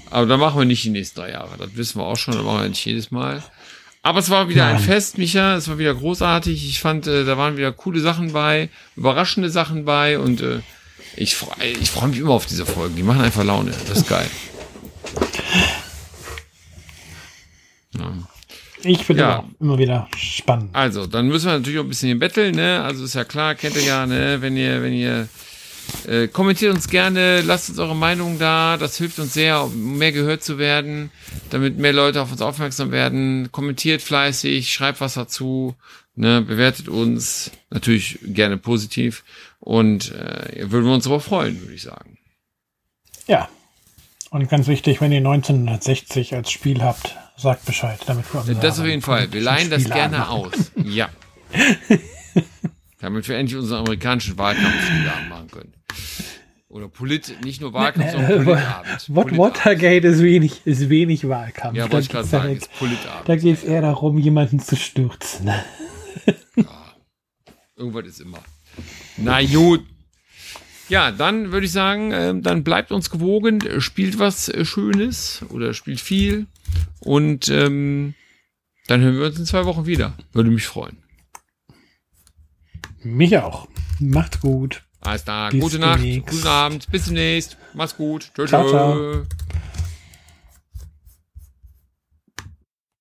Aber dann machen wir nicht die nächsten drei Jahre. Das wissen wir auch schon, das machen wir nicht jedes Mal. Aber es war wieder ein. Fest, Micha. Es war wieder großartig. Ich fand, äh, da waren wieder coole Sachen bei, überraschende Sachen bei und äh, ich freue ich freu mich immer auf diese Folgen. Die machen einfach Laune. Das ist geil. Ja. Ich finde Ja. immer wieder spannend. Also, dann müssen wir natürlich auch ein bisschen hier betteln, ne? Also ist ja klar, kennt ihr ja, ne? Wenn ihr, wenn ihr äh, kommentiert uns gerne, lasst uns eure Meinung da. Das hilft uns sehr, um mehr gehört zu werden, damit mehr Leute auf uns aufmerksam werden. Kommentiert fleißig, schreibt was dazu, ne? Bewertet uns natürlich gerne positiv und äh, würden wir uns aber freuen, würde ich sagen. Ja. Und ganz wichtig, wenn ihr 1960 als Spiel habt, sagt Bescheid, damit wir Das auf jeden Fall. Wir leihen das Spiele gerne anmachen. aus. Ja. Damit wir endlich unseren amerikanischen Wahlkampf wieder machen können. Oder Polit, nicht nur Wahlkampf, sondern Politabend. What, Politabend. Watergate ist wenig, ist wenig Wahlkampf. Ja, wollte ich gerade ja sagen, ist Politabend. Da geht es eher darum, jemanden zu stürzen. Irgendwas ist immer. Na gut. Ja, dann würde ich sagen, ähm, dann bleibt uns gewogen, spielt was äh, Schönes oder spielt viel und ähm, dann hören wir uns in zwei Wochen wieder. Würde mich freuen. Mich auch. Macht's gut. Alles klar, Bis gute Nacht, guten Abend, bis demnächst, mach's gut. Tschö, Ciao, tschö. ciao.